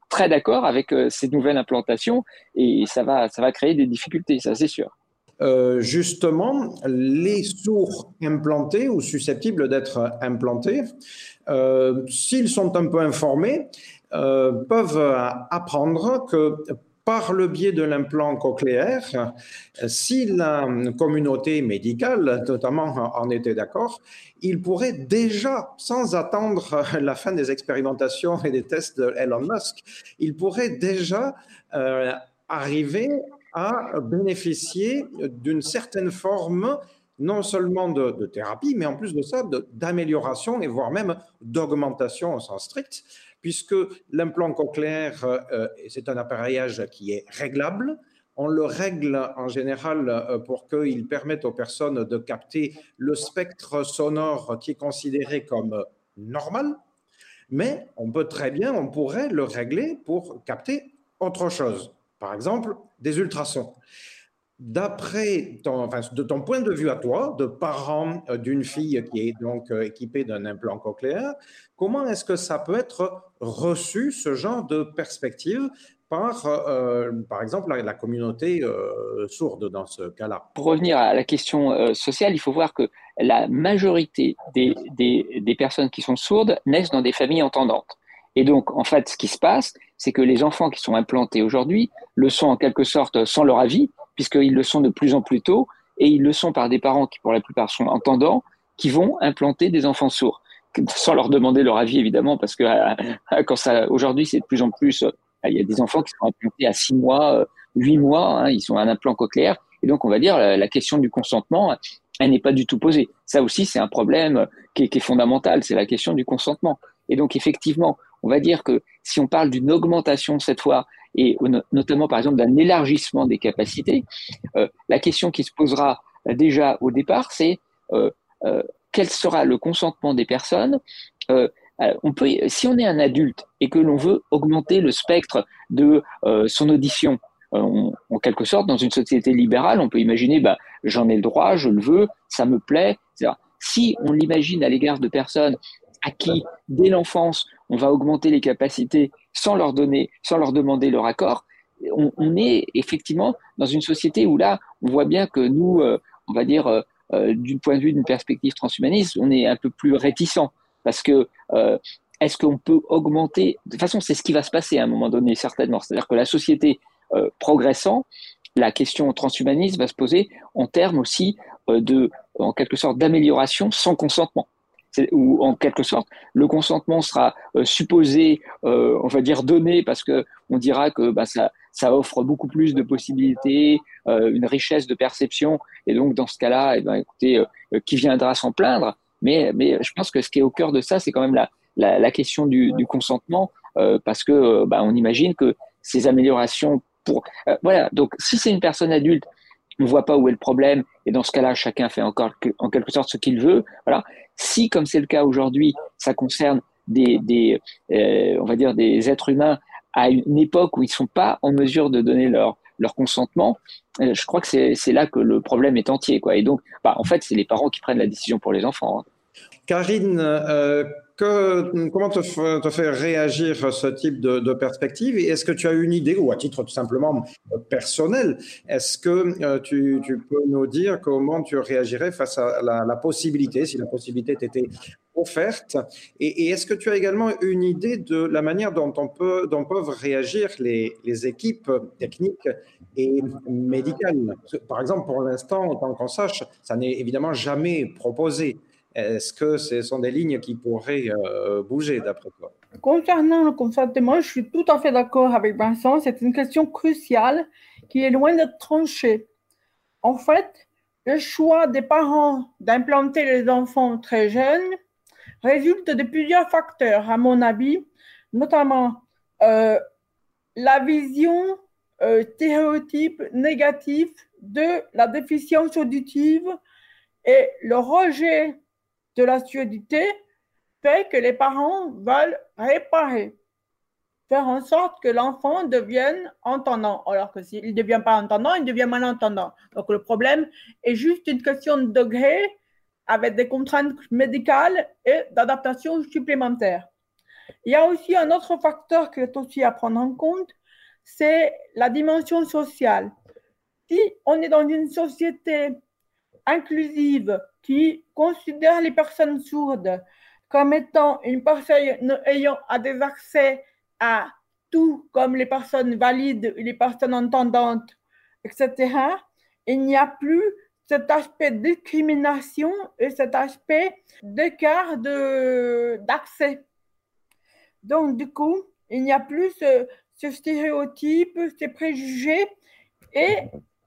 E: très d'accord avec euh, ces nouvelles implantations et ça va, ça va créer des difficultés, ça c'est sûr.
B: Euh, justement, les sourds implantés ou susceptibles d'être implantés, euh, s'ils sont un peu informés, euh, peuvent apprendre que par le biais de l'implant cochléaire, si la communauté médicale, notamment, en était d'accord, il pourrait déjà, sans attendre (laughs) la fin des expérimentations et des tests de Musk, il pourrait déjà arriver à bénéficier d'une certaine forme non seulement de, thérapie, mais en plus de ça, d'amélioration et voire même d'augmentation au sens strict puisque l'implant cochléaire, euh, c'est un appareillage qui est réglable. On le règle en général euh, pour qu'il permette aux personnes de capter le spectre sonore qui est considéré comme normal, mais on peut très bien, on pourrait le régler pour capter autre chose. Par exemple, des ultrasons d'après ton, de ton point de vue à toi, de parent euh, d'une fille qui est donc euh, équipée d'un implant cochléaire, comment est-ce que ça peut être reçu, ce genre de perspective, par, euh, par exemple, la, communauté sourde dans ce cas-là?
E: Pour revenir à la question sociale, il faut voir que la majorité des, des, des personnes qui sont sourdes naissent dans des familles entendantes. Et donc, en fait, ce qui se passe, c'est que les enfants qui sont implantés aujourd'hui le sont en quelque sorte sans leur avis, puisqu'ils le sont de plus en plus tôt, et ils le sont par des parents qui, pour la plupart, sont entendants, qui vont implanter des enfants sourds, sans leur demander leur avis, évidemment, parce que euh, quand ça, aujourd'hui, c'est de plus en plus, euh, il y a des enfants qui sont implantés à 6 mois, 8 euh, mois, hein, ils sont à un implant cochléaire, et donc on va dire la, question du consentement, elle n'est pas du tout posée. Ça aussi, c'est un problème qui est fondamental, c'est la question du consentement. Et donc, effectivement, on va dire que si on parle d'une augmentation cette fois et notamment par exemple d'un élargissement des capacités, euh, la question qui se posera déjà au départ, c'est euh, euh, quel sera le consentement des personnes on peut, si on est un adulte et que l'on veut augmenter le spectre de son audition, en quelque sorte, dans une société libérale, on peut imaginer, bah, j'en ai le droit, je le veux, ça me plaît. Etc. Si on l'imagine à l'égard de personnes à qui, dès l'enfance, on va augmenter les capacités sans leur donner, sans leur demander leur accord, on, est effectivement dans une société où là, on voit bien que nous, euh, on va dire, euh, euh, du point de vue d'une perspective transhumaniste, on est un peu plus réticent. Parce que est-ce qu'on peut augmenter? De toute façon, c'est ce qui va se passer à un moment donné, certainement. C'est-à-dire que la société progressant, la question transhumaniste va se poser en termes aussi de, en quelque sorte, d'amélioration sans consentement où en quelque sorte le consentement sera euh, supposé, euh, on va dire donné, parce que on dira que bah, ça, ça offre beaucoup plus de possibilités, euh, une richesse de perception, et donc dans ce cas-là, eh ben, écoutez, qui viendra s'en plaindre? Mais, mais je pense que ce qui est au cœur de ça, c'est quand même la, la, la question du, du consentement, parce que bah, on imagine que ces améliorations pour voilà, donc si c'est une personne adulte ne voit pas où est le problème, et dans ce cas-là, chacun fait encore en quelque sorte ce qu'il veut. Voilà. Si, comme c'est le cas aujourd'hui, ça concerne des, des euh, on va dire des êtres humains à une époque où ils ne sont pas en mesure de donner leur leur consentement, euh, je crois que c'est là que le problème est entier, quoi. Et donc, bah, en fait, c'est les parents qui prennent la décision pour les enfants. Hein.
B: Karine, euh, comment te, fait réagir ce type de, perspective est-ce que tu as une idée, ou à titre tout simplement personnel, est-ce que euh, tu, peux nous dire comment tu réagirais face à la, possibilité, si la possibilité t'était offerte Et, est-ce que tu as également une idée de la manière dont, peuvent réagir les, équipes techniques et médicale. Par exemple, pour l'instant, en tant qu'on sache, ça n'est évidemment jamais proposé. Est-ce que ce sont des lignes qui pourraient euh, bouger d'après toi?
D: Concernant le consentement, je suis tout à fait d'accord avec Vincent. C'est une question cruciale qui est loin d'être tranchée. En fait, le choix des parents d'implanter les enfants très jeunes résulte de plusieurs facteurs, à mon avis, notamment euh, la vision euh, stéréotype négative de la déficience auditive et le rejet de la surdité fait que les parents veulent réparer, faire en sorte que l'enfant devienne entendant. Alors que s'il ne devient pas entendant, il devient malentendant. Donc le problème est juste une question de degré avec des contraintes médicales et d'adaptation supplémentaires. Il y a aussi un autre facteur qui est aussi à prendre en compte, c'est la dimension sociale. Si on est dans une société inclusive qui considère les personnes sourdes comme étant une personne ayant des accès à tout, comme les personnes valides, les personnes entendantes, etc., il n'y a plus cet aspect de discrimination et cet aspect d'écart d'accès. Donc, du coup, il n'y a plus ce, ce stéréotype, ces préjugés. Et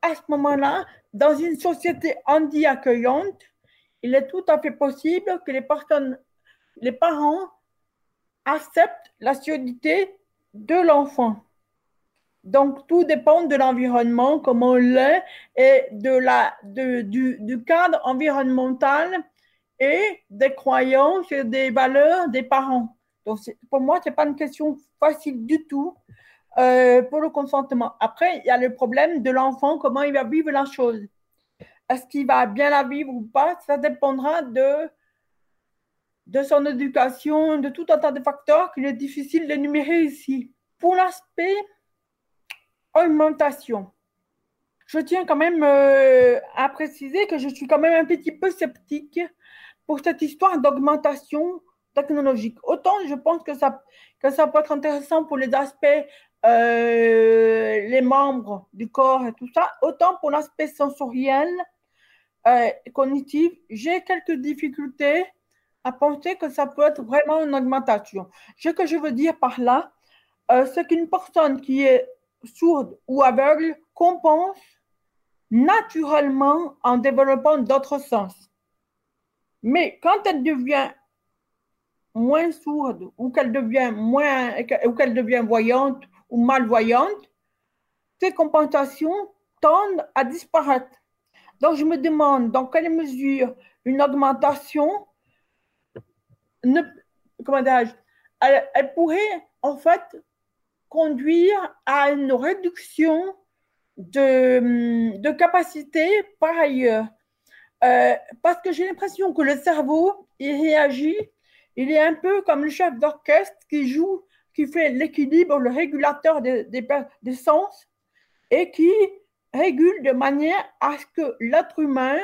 D: à ce moment-là, dans une société handi-accueillante, il est tout à fait possible que les personnes, les parents acceptent la surdité de l'enfant. Donc, tout dépend de l'environnement, comment on l'est, et de la, du, du, cadre environnemental et des croyances et des valeurs des parents. Donc, pour moi, ce n'est pas une question facile du tout euh, pour le consentement. Après, il y a le problème de l'enfant, comment il va vivre la chose. Est-ce qu'il va bien la vivre ou pas? Ça dépendra de, de son éducation, de tout un tas de facteurs qu'il est difficile d'énumérer ici. Pour l'aspect augmentation, je tiens quand même euh, à préciser que je suis quand même un petit peu sceptique pour cette histoire d'augmentation technologique. Autant je pense que ça, que ça peut être intéressant pour les aspects, euh, les membres du corps et tout ça, autant pour l'aspect sensoriel, euh, cognitif, j'ai quelques difficultés à penser que ça peut être vraiment une augmentation. Ce que je veux dire par là, euh, c'est qu'une personne qui est sourde ou aveugle compense naturellement en développant d'autres sens. Mais quand elle devient moins sourde ou qu'elle devient moins ou qu'elle devient voyante ou malvoyante, ces compensations tendent à disparaître. Donc je me demande dans quelle mesure une augmentation ne, comment elle, elle, pourrait en fait conduire à une réduction de, de capacité par ailleurs. Euh, parce que j'ai l'impression que le cerveau, il réagit il est un peu comme le chef d'orchestre qui joue, qui fait l'équilibre, le régulateur des, sens et qui régule de manière à ce que l'être humain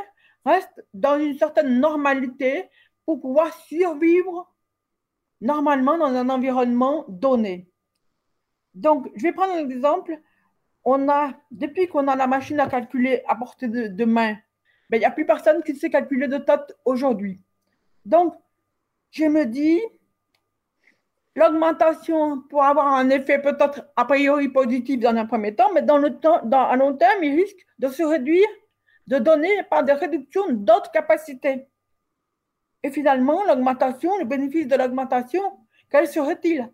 D: reste dans une certaine normalité pour pouvoir survivre normalement dans un environnement donné. Donc, je vais prendre un exemple. On a, depuis qu'on a la machine à calculer à portée de, main, ben, il n'y a plus personne qui sait calculer de tête aujourd'hui. Donc, je me dis, l'augmentation pour avoir un effet peut-être a priori positif dans un premier temps, mais dans le temps, à long terme, il risque de se réduire, de donner par des réductions d'autres capacités. Et finalement, l'augmentation, le bénéfice de l'augmentation, quel serait-il?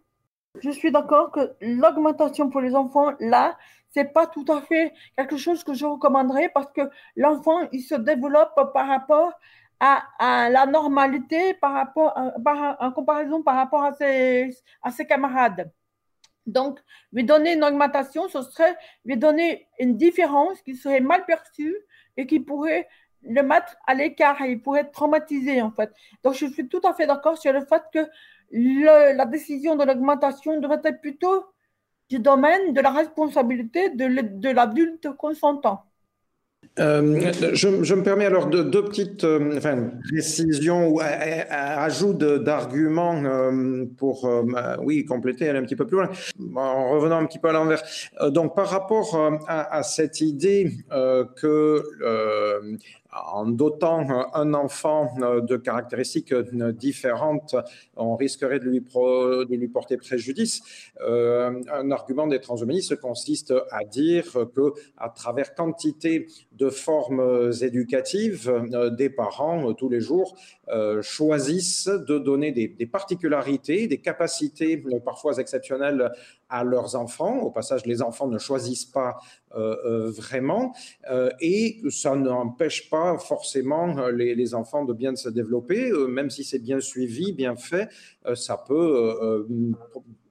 D: Je suis d'accord que l'augmentation pour les enfants, là, c'est pas tout à fait quelque chose que je recommanderais parce que l'enfant, il se développe par rapport à, la normalité par rapport, en comparaison par rapport à ses, à ses camarades. Donc, lui donner une augmentation, ce serait lui donner une différence qui serait mal perçue et qui pourrait le mettre à l'écart et il pourrait être traumatisé en fait. Donc, je suis tout à fait d'accord sur le fait que la décision de l'augmentation devrait être plutôt du domaine de la responsabilité de l'adulte consentant.
B: Euh, je, me permets alors de, deux petites euh, précisions ou ajouts d'arguments euh, pour, oui, compléter, aller un petit peu plus loin, en revenant un petit peu à l'envers. donc, par rapport à cette idée que en dotant un enfant euh, de caractéristiques euh, différentes, on risquerait de lui, porter préjudice. Euh, un argument des transhumanistes consiste à dire que, à travers quantité de formes éducatives, des parents tous les jours choisissent de donner des, des particularités, des capacités parfois exceptionnelles à leurs enfants. Au passage, les enfants ne choisissent pas euh, euh, vraiment euh, et ça n'empêche pas forcément les, les, enfants de bien se développer, même si c'est bien suivi, bien fait, ça peut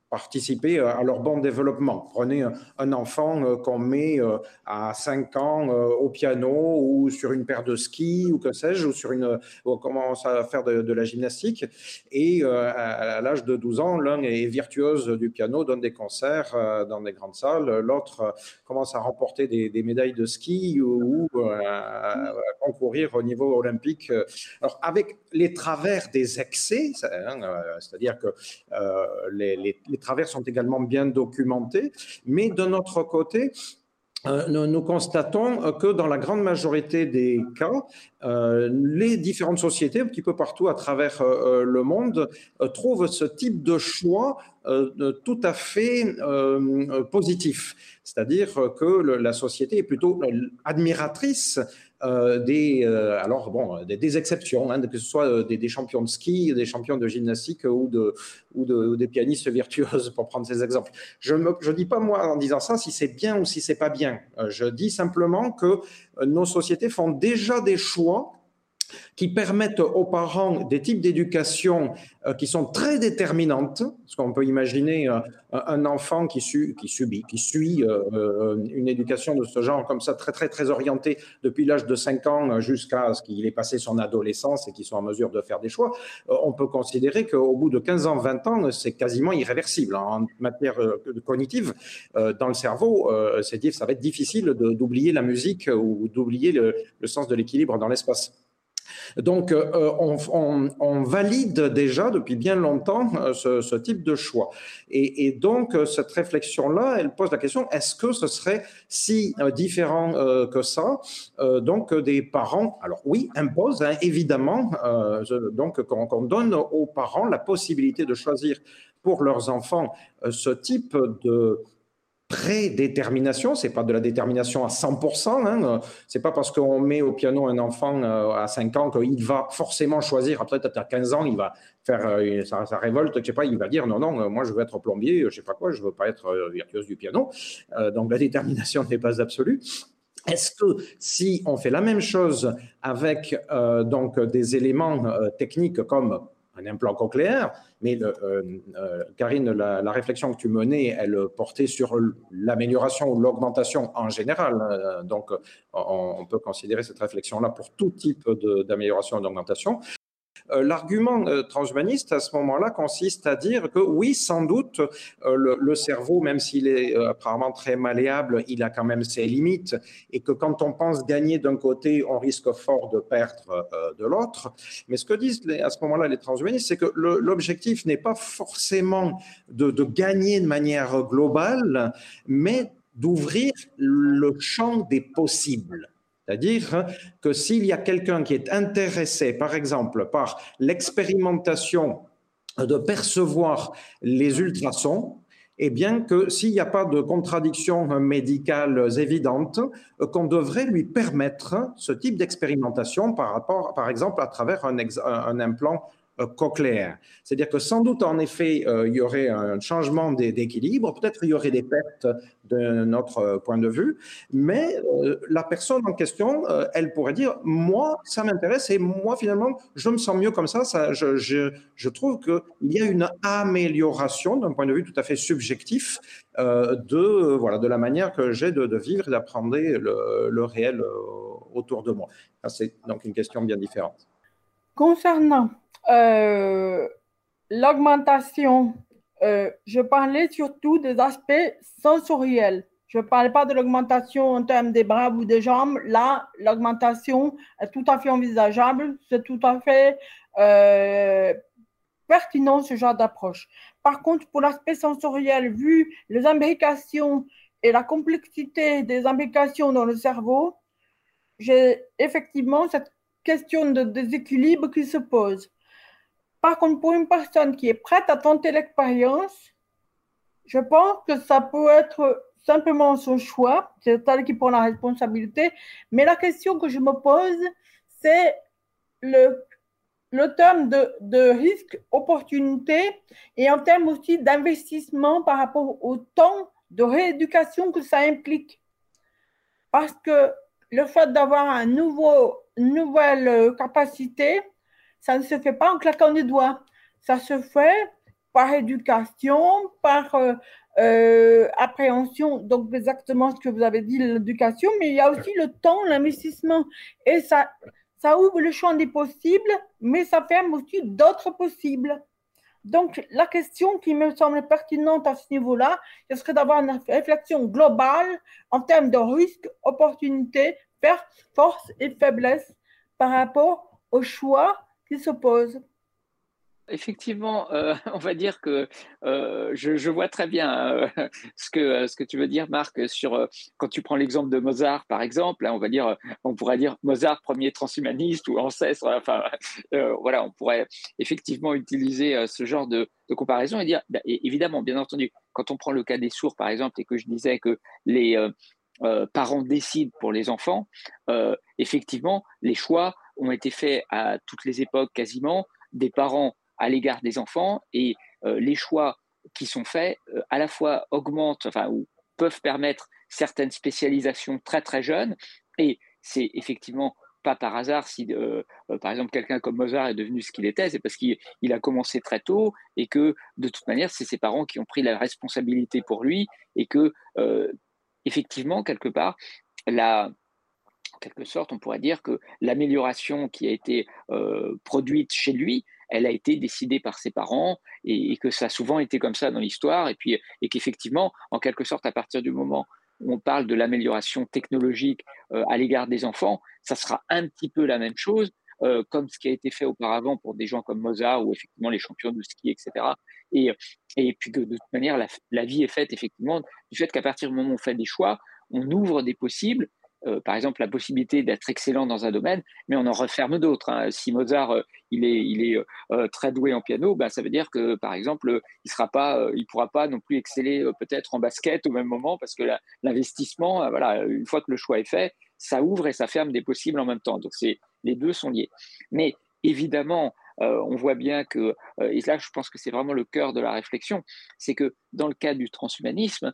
B: participer euh, à leur bon développement. Prenez un enfant euh, qu'on met euh, à 5 ans au piano ou sur une paire de skis ou que sais-je, ou sur une, ou commence à faire de, la gymnastique. Et à, l'âge de 12 ans, l'un est virtuose du piano, donne des concerts dans des grandes salles, l'autre commence à remporter des, médailles de ski ou, à, concourir au niveau olympique. Alors, avec les travers des excès, hein, c'est-à-dire que les travers sont également bien documentés. Mais de notre côté, euh, nous, constatons euh, que dans la grande majorité des cas, euh, les différentes sociétés, un petit peu partout à travers le monde, trouvent ce type de choix tout à fait positif. C'est-à-dire que la société est plutôt admiratrice euh, des, euh, alors bon, des, exceptions, hein, que ce soit euh, des, champions de ski, des champions de gymnastique ou, de, ou, de, des pianistes virtuoses, pour prendre ces exemples. Je ne dis pas, moi, en disant ça, si c'est bien ou si c'est pas bien. Je dis simplement que nos sociétés font déjà des choix qui permettent aux parents des types d'éducation euh, qui sont très déterminantes, parce qu'on peut imaginer euh, un enfant qui, subit, qui suit euh, une éducation de ce genre comme ça, très très très orientée depuis l'âge de 5 ans jusqu'à ce qu'il ait passé son adolescence et qu'il soit en mesure de faire des choix, on peut considérer qu'au bout de 15 ans, 20 ans, c'est quasiment irréversible en matière cognitive. Dans le cerveau, c'est ça va être difficile d'oublier la musique ou d'oublier le sens de l'équilibre dans l'espace. Donc, euh, on, valide déjà depuis bien longtemps euh, ce, type de choix. Et, donc, euh, cette réflexion-là, elle pose la question, est-ce que ce serait si différent que ça? Donc, des parents, alors oui, imposent hein, évidemment, donc qu'on donne aux parents la possibilité de choisir pour leurs enfants ce type de prédétermination, c'est pas de la détermination à 100%. Hein. C'est pas parce qu'on met au piano un enfant euh, à 5 ans qu'il va forcément choisir. Après, à 15 ans, il va faire euh, sa, révolte, je sais pas, il va dire non, non, moi je veux être plombier, je sais pas quoi, je veux pas être euh, virtuose du piano. donc la détermination (laughs) n'est pas absolue. Est-ce que si on fait la même chose avec donc des éléments techniques comme un implant cochléaire, mais euh, euh, Karine, la, réflexion que tu menais, elle portait sur l'amélioration ou l'augmentation en général. Euh, donc, on, peut considérer cette réflexion-là pour tout type d'amélioration et d'augmentation. Euh, l'argument euh, transhumaniste à ce moment-là consiste à dire que oui, sans doute, euh, le, cerveau, même s'il est apparemment très malléable, il a quand même ses limites et que quand on pense gagner d'un côté, on risque fort de perdre de l'autre. Mais ce que disent à ce moment-là les transhumanistes, c'est que l'objectif n'est pas forcément de gagner de manière globale, mais d'ouvrir le champ des possibles. C'est-à-dire que s'il y a quelqu'un qui est intéressé, par exemple, par l'expérimentation de percevoir les ultrasons, eh bien que s'il n'y a pas de contradictions médicales évidentes, qu'on devrait lui permettre ce type d'expérimentation par rapport, par exemple, à travers un, implant euh, cochléaire. C'est-à-dire que sans doute, en effet, euh, il y aurait un changement d'équilibre, peut-être il y aurait des pertes de notre point de vue, mais euh, la personne en question, elle pourrait dire, moi, ça m'intéresse et moi, finalement, je me sens mieux comme ça. je, trouve qu'il y a une amélioration d'un point de vue tout à fait subjectif de, voilà, de la manière que j'ai de, vivre et d'apprendre le réel autour de moi. C'est donc une question bien différente.
D: Concernant euh, l'augmentation, euh, je parlais surtout des aspects sensoriels. Je ne parle pas de l'augmentation en termes des bras ou des jambes. Là, l'augmentation est tout à fait envisageable. C'est tout à fait euh, pertinent ce genre d'approche. Par contre, pour l'aspect sensoriel, vu les imbrications et la complexité des imbrications dans le cerveau, j'ai effectivement cette question de déséquilibre qui se pose. Par contre, pour une personne qui est prête à tenter l'expérience, je pense que ça peut être simplement son choix, c'est elle qui prend la responsabilité. Mais la question que je me pose, c'est le, le terme de, de risque-opportunité et en termes aussi d'investissement par rapport au temps de rééducation que ça implique. Parce que le fait d'avoir un nouveau, une nouvelle capacité, ça ne se fait pas en claquant des doigts. Ça se fait par éducation, par euh, euh, appréhension, donc exactement ce que vous avez dit, l'éducation, mais il y a aussi le temps, l'investissement. Et ça, ouvre le champ des possibles, mais ça ferme aussi d'autres possibles. Donc, la question qui me semble pertinente à ce niveau-là, ce serait d'avoir une réflexion globale en termes de risques, opportunités, force et faiblesse par rapport au choix s'opposent.
E: Effectivement, euh, (laughs) on va dire que euh, je, vois très bien euh, (laughs) ce, que, ce que tu veux dire, Marc, sur quand tu prends l'exemple de Mozart, par exemple, on va dire, on pourrait dire Mozart premier transhumaniste ou ancêtre. Enfin, voilà, on pourrait effectivement utiliser ce genre de, comparaison et dire, bah, évidemment, bien entendu, quand on prend le cas des sourds, par exemple, et que je disais que les parents décident pour les enfants, effectivement, les choix ont été faits à toutes les époques quasiment des parents à l'égard des enfants et euh, les choix qui sont faits euh, à la fois augmentent, enfin, ou peuvent permettre certaines spécialisations très très jeunes et c'est effectivement pas par hasard si, euh, par exemple, quelqu'un comme Mozart est devenu ce qu'il était, c'est parce qu'il a commencé très tôt et que, de toute manière, c'est ses parents qui ont pris la responsabilité pour lui et que, effectivement, quelque part, la, en quelque sorte, on pourrait dire que l'amélioration qui a été produite chez lui elle a été décidée par ses parents et, que ça a souvent été comme ça dans l'histoire et puis et qu'effectivement, en quelque sorte, à partir du moment où on parle de l'amélioration technologique euh, à l'égard des enfants, ça sera un petit peu la même chose. Euh, comme ce qui a été fait auparavant pour des gens comme Mozart ou effectivement les champions de ski, etc. Et, et puis que de toute manière, la, la vie est faite effectivement du fait qu'à partir du moment où on fait des choix, on ouvre des possibles euh, par exemple, la possibilité d'être excellent dans un domaine, mais on en referme d'autres. Hein. Si Mozart, euh, il est, il est euh, très doué en piano, bah, ça veut dire que, par exemple, il sera pas, il pourra pas non plus exceller peut-être en basket au même moment, parce que l'investissement, voilà, une fois que le choix est fait, ça ouvre et ça ferme des possibles en même temps. Donc, les deux sont liés. Mais évidemment, on voit bien que, et là je pense que c'est vraiment le cœur de la réflexion, c'est que dans le cas du transhumanisme,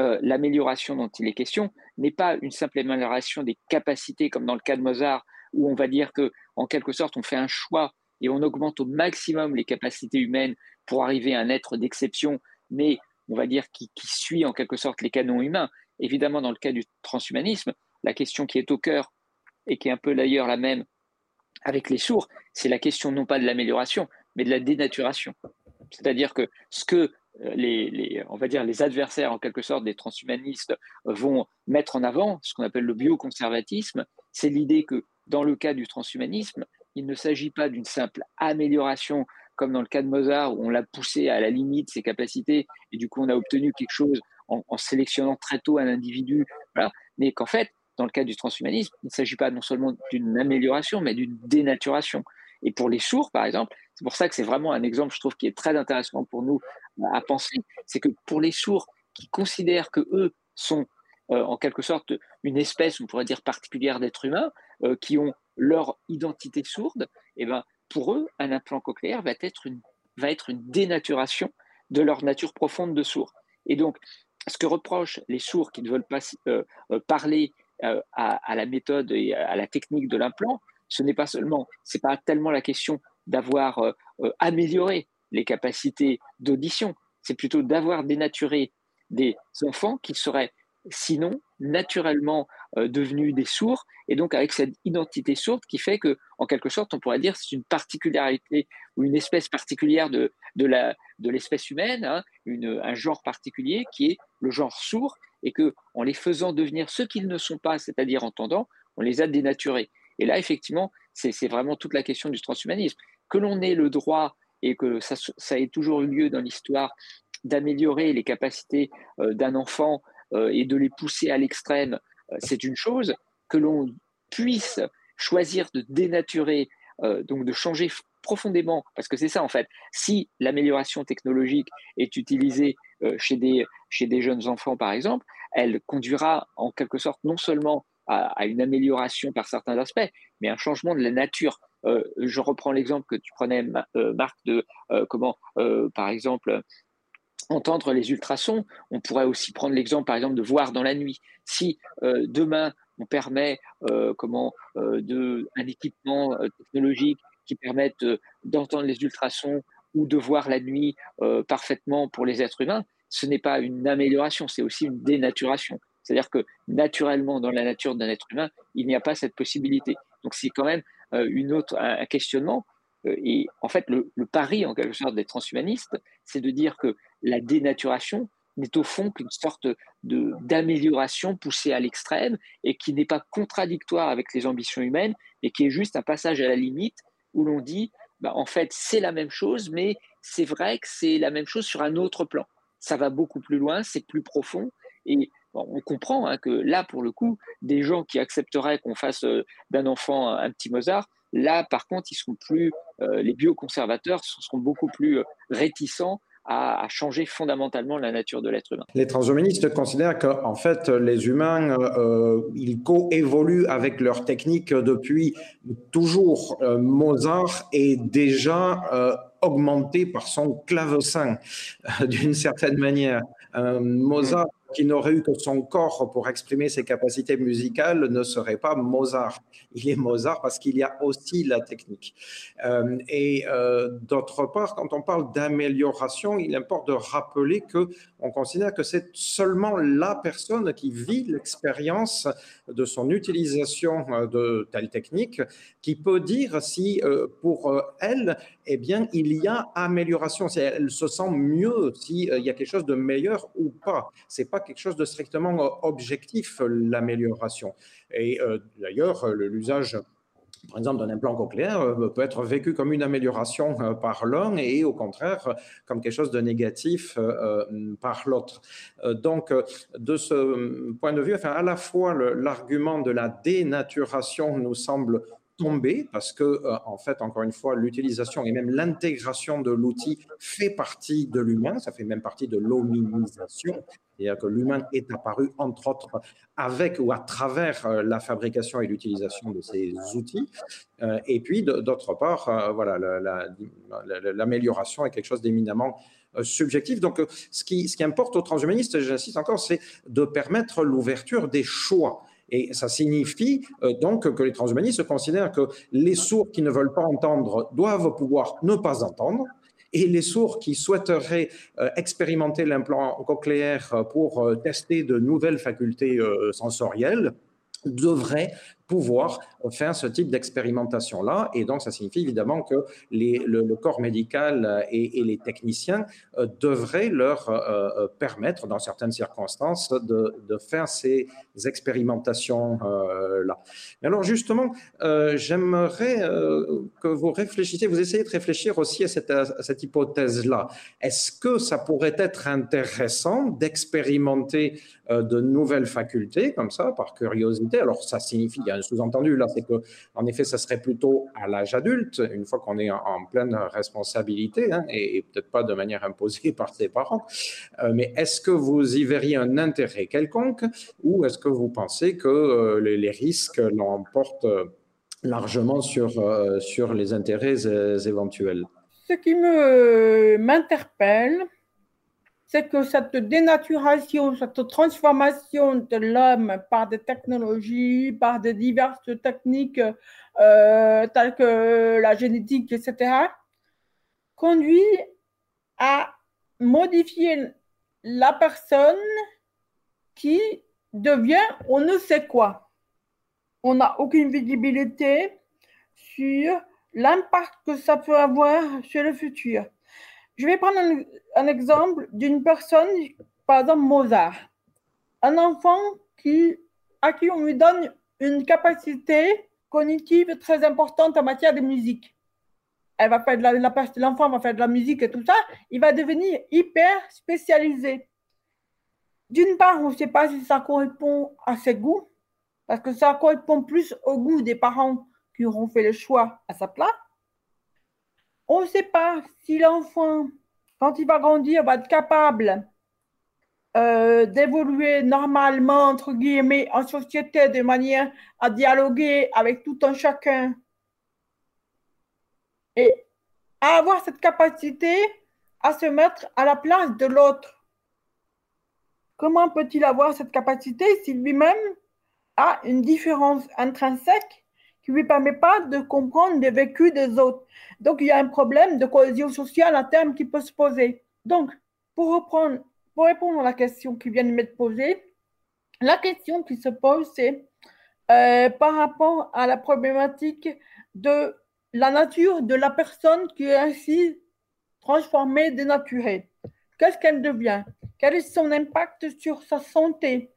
E: euh, l'amélioration dont il est question n'est pas une simple amélioration des capacités comme dans le cas de Mozart où on va dire que en quelque sorte on fait un choix et on augmente au maximum les capacités humaines pour arriver à un être d'exception mais on va dire qui, suit en quelque sorte les canons humains. Évidemment dans le cas du transhumanisme la question qui est au cœur et qui est un peu d'ailleurs la même avec les sourds c'est la question non pas de l'amélioration mais de la dénaturation. C'est-à-dire que ce que euh, les, on va dire, les adversaires en quelque sorte des transhumanistes vont mettre en avant, ce qu'on appelle le bioconservatisme, c'est l'idée que dans le cas du transhumanisme, il ne s'agit pas d'une simple amélioration comme dans le cas de Mozart où on l'a poussé à la limite ses capacités et du coup on a obtenu quelque chose en, sélectionnant très tôt un individu, mais qu'en fait, dans le cas du transhumanisme, il ne s'agit pas non seulement d'une amélioration, mais d'une dénaturation. Et pour les sourds, par exemple, c'est pour ça que c'est vraiment un exemple, je trouve, qui est très intéressant pour nous à penser, c'est que pour les sourds qui considèrent que eux sont euh, en quelque sorte une espèce, on pourrait dire particulière d'êtres humains, euh, qui ont leur identité sourde, et eh ben pour eux, un implant cochléaire va être une, va être une dénaturation de leur nature profonde de sourd. Et donc, ce que reprochent les sourds qui ne veulent pas euh, parler à, à, la méthode et à la technique de l'implant, ce n'est pas seulement, c'est pas tellement la question d'avoir amélioré les capacités d'audition, c'est plutôt d'avoir dénaturé des enfants qui seraient sinon naturellement euh, devenus des sourds et donc avec cette identité sourde qui fait que en quelque sorte on pourrait dire c'est une particularité ou une espèce particulière de, l'espèce humaine hein, un genre particulier qui est le genre sourd et que en les faisant devenir ce qu'ils ne sont pas, c'est-à-dire entendants, on les a dénaturés. Et là, effectivement, c'est vraiment toute la question du transhumanisme. Que l'on ait le droit et que ça, ait toujours eu lieu dans l'histoire d'améliorer les capacités euh, d'un enfant euh, et de les pousser à l'extrême, euh, c'est une chose. Que l'on puisse choisir de dénaturer, donc de changer profondément, parce que c'est ça en fait, si l'amélioration technologique est utilisée chez des jeunes enfants par exemple, elle conduira en quelque sorte non seulement à, une amélioration par certains aspects, mais un changement de la nature. Euh, je reprends l'exemple que tu prenais, euh, Marc, de euh, comment, par exemple, entendre les ultrasons. On pourrait aussi prendre l'exemple, par exemple, de voir dans la nuit. Si demain on permet comment de, un équipement technologique qui permette d'entendre les ultrasons ou de voir la nuit parfaitement pour les êtres humains, ce n'est pas une amélioration, c'est aussi une dénaturation. C'est-à-dire que naturellement, dans la nature d'un être humain, il n'y a pas cette possibilité. Donc c'est quand même euh, une autre, un, questionnement. Euh, et en fait, le, pari, en quelque sorte, des transhumanistes, c'est de dire que la dénaturation n'est au fond qu'une sorte d'amélioration poussée à l'extrême et qui n'est pas contradictoire avec les ambitions humaines et qui est juste un passage à la limite où l'on dit, bah, en fait, c'est la même chose, mais c'est vrai que c'est la même chose sur un autre plan. Ça va beaucoup plus loin, c'est plus profond. Et on comprend hein, que là, pour le coup, des gens qui accepteraient qu'on fasse euh, d'un enfant un petit Mozart, là, par contre, ils seront plus, euh, les bioconservateurs seront beaucoup plus euh, réticents à, changer fondamentalement la nature de l'être humain.
B: Les transhumanistes considèrent qu'en fait, les humains, ils coévoluent avec leur technique depuis toujours. Mozart est déjà augmenté par son clavecin, d'une certaine manière. Mozart qui n'aurait eu que son corps pour exprimer ses capacités musicales ne serait pas Mozart. Il est Mozart parce qu'il y a aussi la technique. Euh, et euh, d'autre part, quand on parle d'amélioration, il importe de rappeler que on considère que c'est seulement la personne qui vit l'expérience de son utilisation euh, de telle technique qui peut dire si pour elle, eh bien, il y a amélioration, elle se sent mieux, s'il y a quelque chose de meilleur ou pas. C'est pas quelque chose de strictement euh, objectif, l'amélioration. Et euh, d'ailleurs, l'usage par exemple, d'un implant cochléaire euh, peut être vécu comme une amélioration par l'un et au contraire comme quelque chose de négatif par l'autre. Donc, de ce point de vue, enfin, à la fois l'argument de la dénaturation nous semble tomber parce que, euh, en fait, encore une fois, l'utilisation et même l'intégration de l'outil fait partie de l'humain, ça fait même partie de l'hominisation, c'est-à-dire que l'humain est apparu, entre autres, avec ou à travers euh, la fabrication et l'utilisation de ces outils. Euh, et puis, d'autre part, voilà, l'amélioration est quelque chose d'éminemment subjectif. Donc, ce qui, ce qui importe aux transhumanistes, j'insiste encore, c'est de permettre l'ouverture des choix. Et ça signifie euh, donc que les transhumanistes considèrent que les sourds qui ne veulent pas entendre doivent pouvoir ne pas entendre. Et les sourds qui souhaiteraient euh, expérimenter l'implant cochléaire pour euh, tester de nouvelles facultés sensorielles devraient pouvoir faire ce type d'expérimentation-là. Et donc, ça signifie évidemment que le, corps médical et, les techniciens euh, devraient leur euh, euh, permettre, dans certaines circonstances, de, faire ces expérimentations-là. Alors, justement, j'aimerais que vous réfléchissiez, vous essayez de réfléchir aussi à cette, à cette hypothèse-là. Est-ce que ça pourrait être intéressant d'expérimenter de nouvelles facultés, comme ça, par curiosité? Alors, ça signifie, il y a sous-entendu là, c'est que en effet, ça serait plutôt à l'âge adulte, une fois qu'on est en, pleine responsabilité, hein, et, peut-être pas de manière imposée (laughs) par ses parents. Euh, mais est-ce que vous y verriez un intérêt quelconque, ou est-ce que vous pensez que euh, les, risques l'emportent euh, largement sur, sur les intérêts éventuels?
D: Ce qui m'interpelle, c'est que cette dénaturation, cette transformation de l'homme par des technologies, par des diverses techniques euh, telles que la génétique, etc., conduit à modifier la personne qui devient on ne sait quoi. On n'a aucune visibilité sur l'impact que ça peut avoir sur le futur. Je vais prendre un, exemple d'une personne, par exemple Mozart. un enfant qui, à qui on lui donne une capacité cognitive très importante en matière de musique. Elle va faire de la, l'enfant va faire de la musique et tout ça, il va devenir hyper spécialisé. D'une part, on ne sait pas si ça correspond à ses goûts, parce que ça correspond plus au goût des parents qui auront fait le choix à sa place. On ne sait pas si l'enfant, quand il va grandir, va être capable euh, d'évoluer normalement, entre guillemets, en société de manière à dialoguer avec tout un chacun et à avoir cette capacité à se mettre à la place de l'autre. Comment peut-il avoir cette capacité si lui-même a une différence intrinsèque qui ne lui permet pas de comprendre les vécus des autres Donc, il y a un problème de cohésion sociale à terme qui peut se poser. Donc, pour, pour répondre à la question qui vient de m'être posée, la question qui se pose, c'est euh, par rapport à la problématique de la nature de la personne qui est ainsi transformée, dénaturée. Qu'est-ce qu'elle devient? Quel est son impact sur sa santé?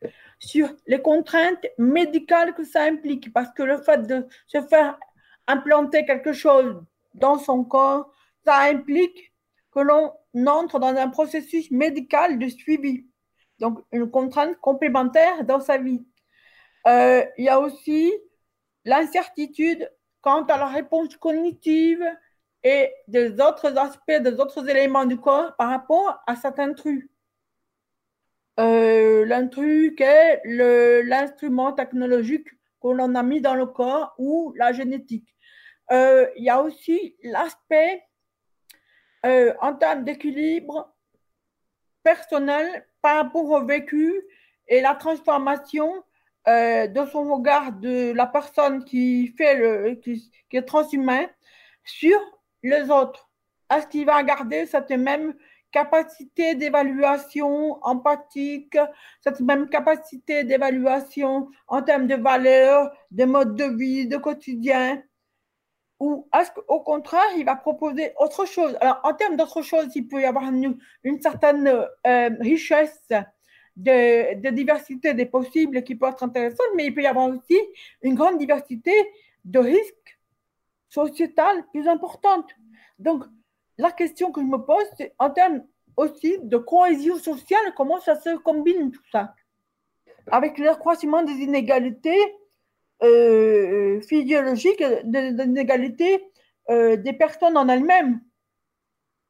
D: Sur les contraintes médicales que ça implique Parce que le fait de se faire implanter quelque chose dans son corps, ça implique que l'on entre dans un processus médical de suivi. Donc, une contrainte complémentaire dans sa vie. Euh, il y a aussi l'incertitude quant à la réponse cognitive et des autres aspects, des autres éléments du corps par rapport à cet intrus. Euh, l'intrus est l'instrument technologique qu'on a mis dans le corps ou la génétique. Euh, il y a aussi l'aspect euh, en termes d'équilibre personnel par rapport au vécu et la transformation euh, de son regard de la personne qui fait le, qui, est transhumain sur les autres. Est-ce qu'il va garder cette même capacité d'évaluation empathique, cette même capacité d'évaluation en termes de valeurs, de mode de vie, de quotidien Ou est-ce qu'au contraire, il va proposer autre chose? Alors, en termes d'autre chose, il peut y avoir une, certaine euh, richesse de, diversité des possibles qui peut être intéressante, mais il peut y avoir aussi une grande diversité de risques sociétales plus importantes. Donc, la question que je me pose, c'est en termes aussi de cohésion sociale, comment ça se combine tout ça Avec l'accroissement des inégalités euh, physiologiques, des, inégalités euh, des personnes en elles-mêmes.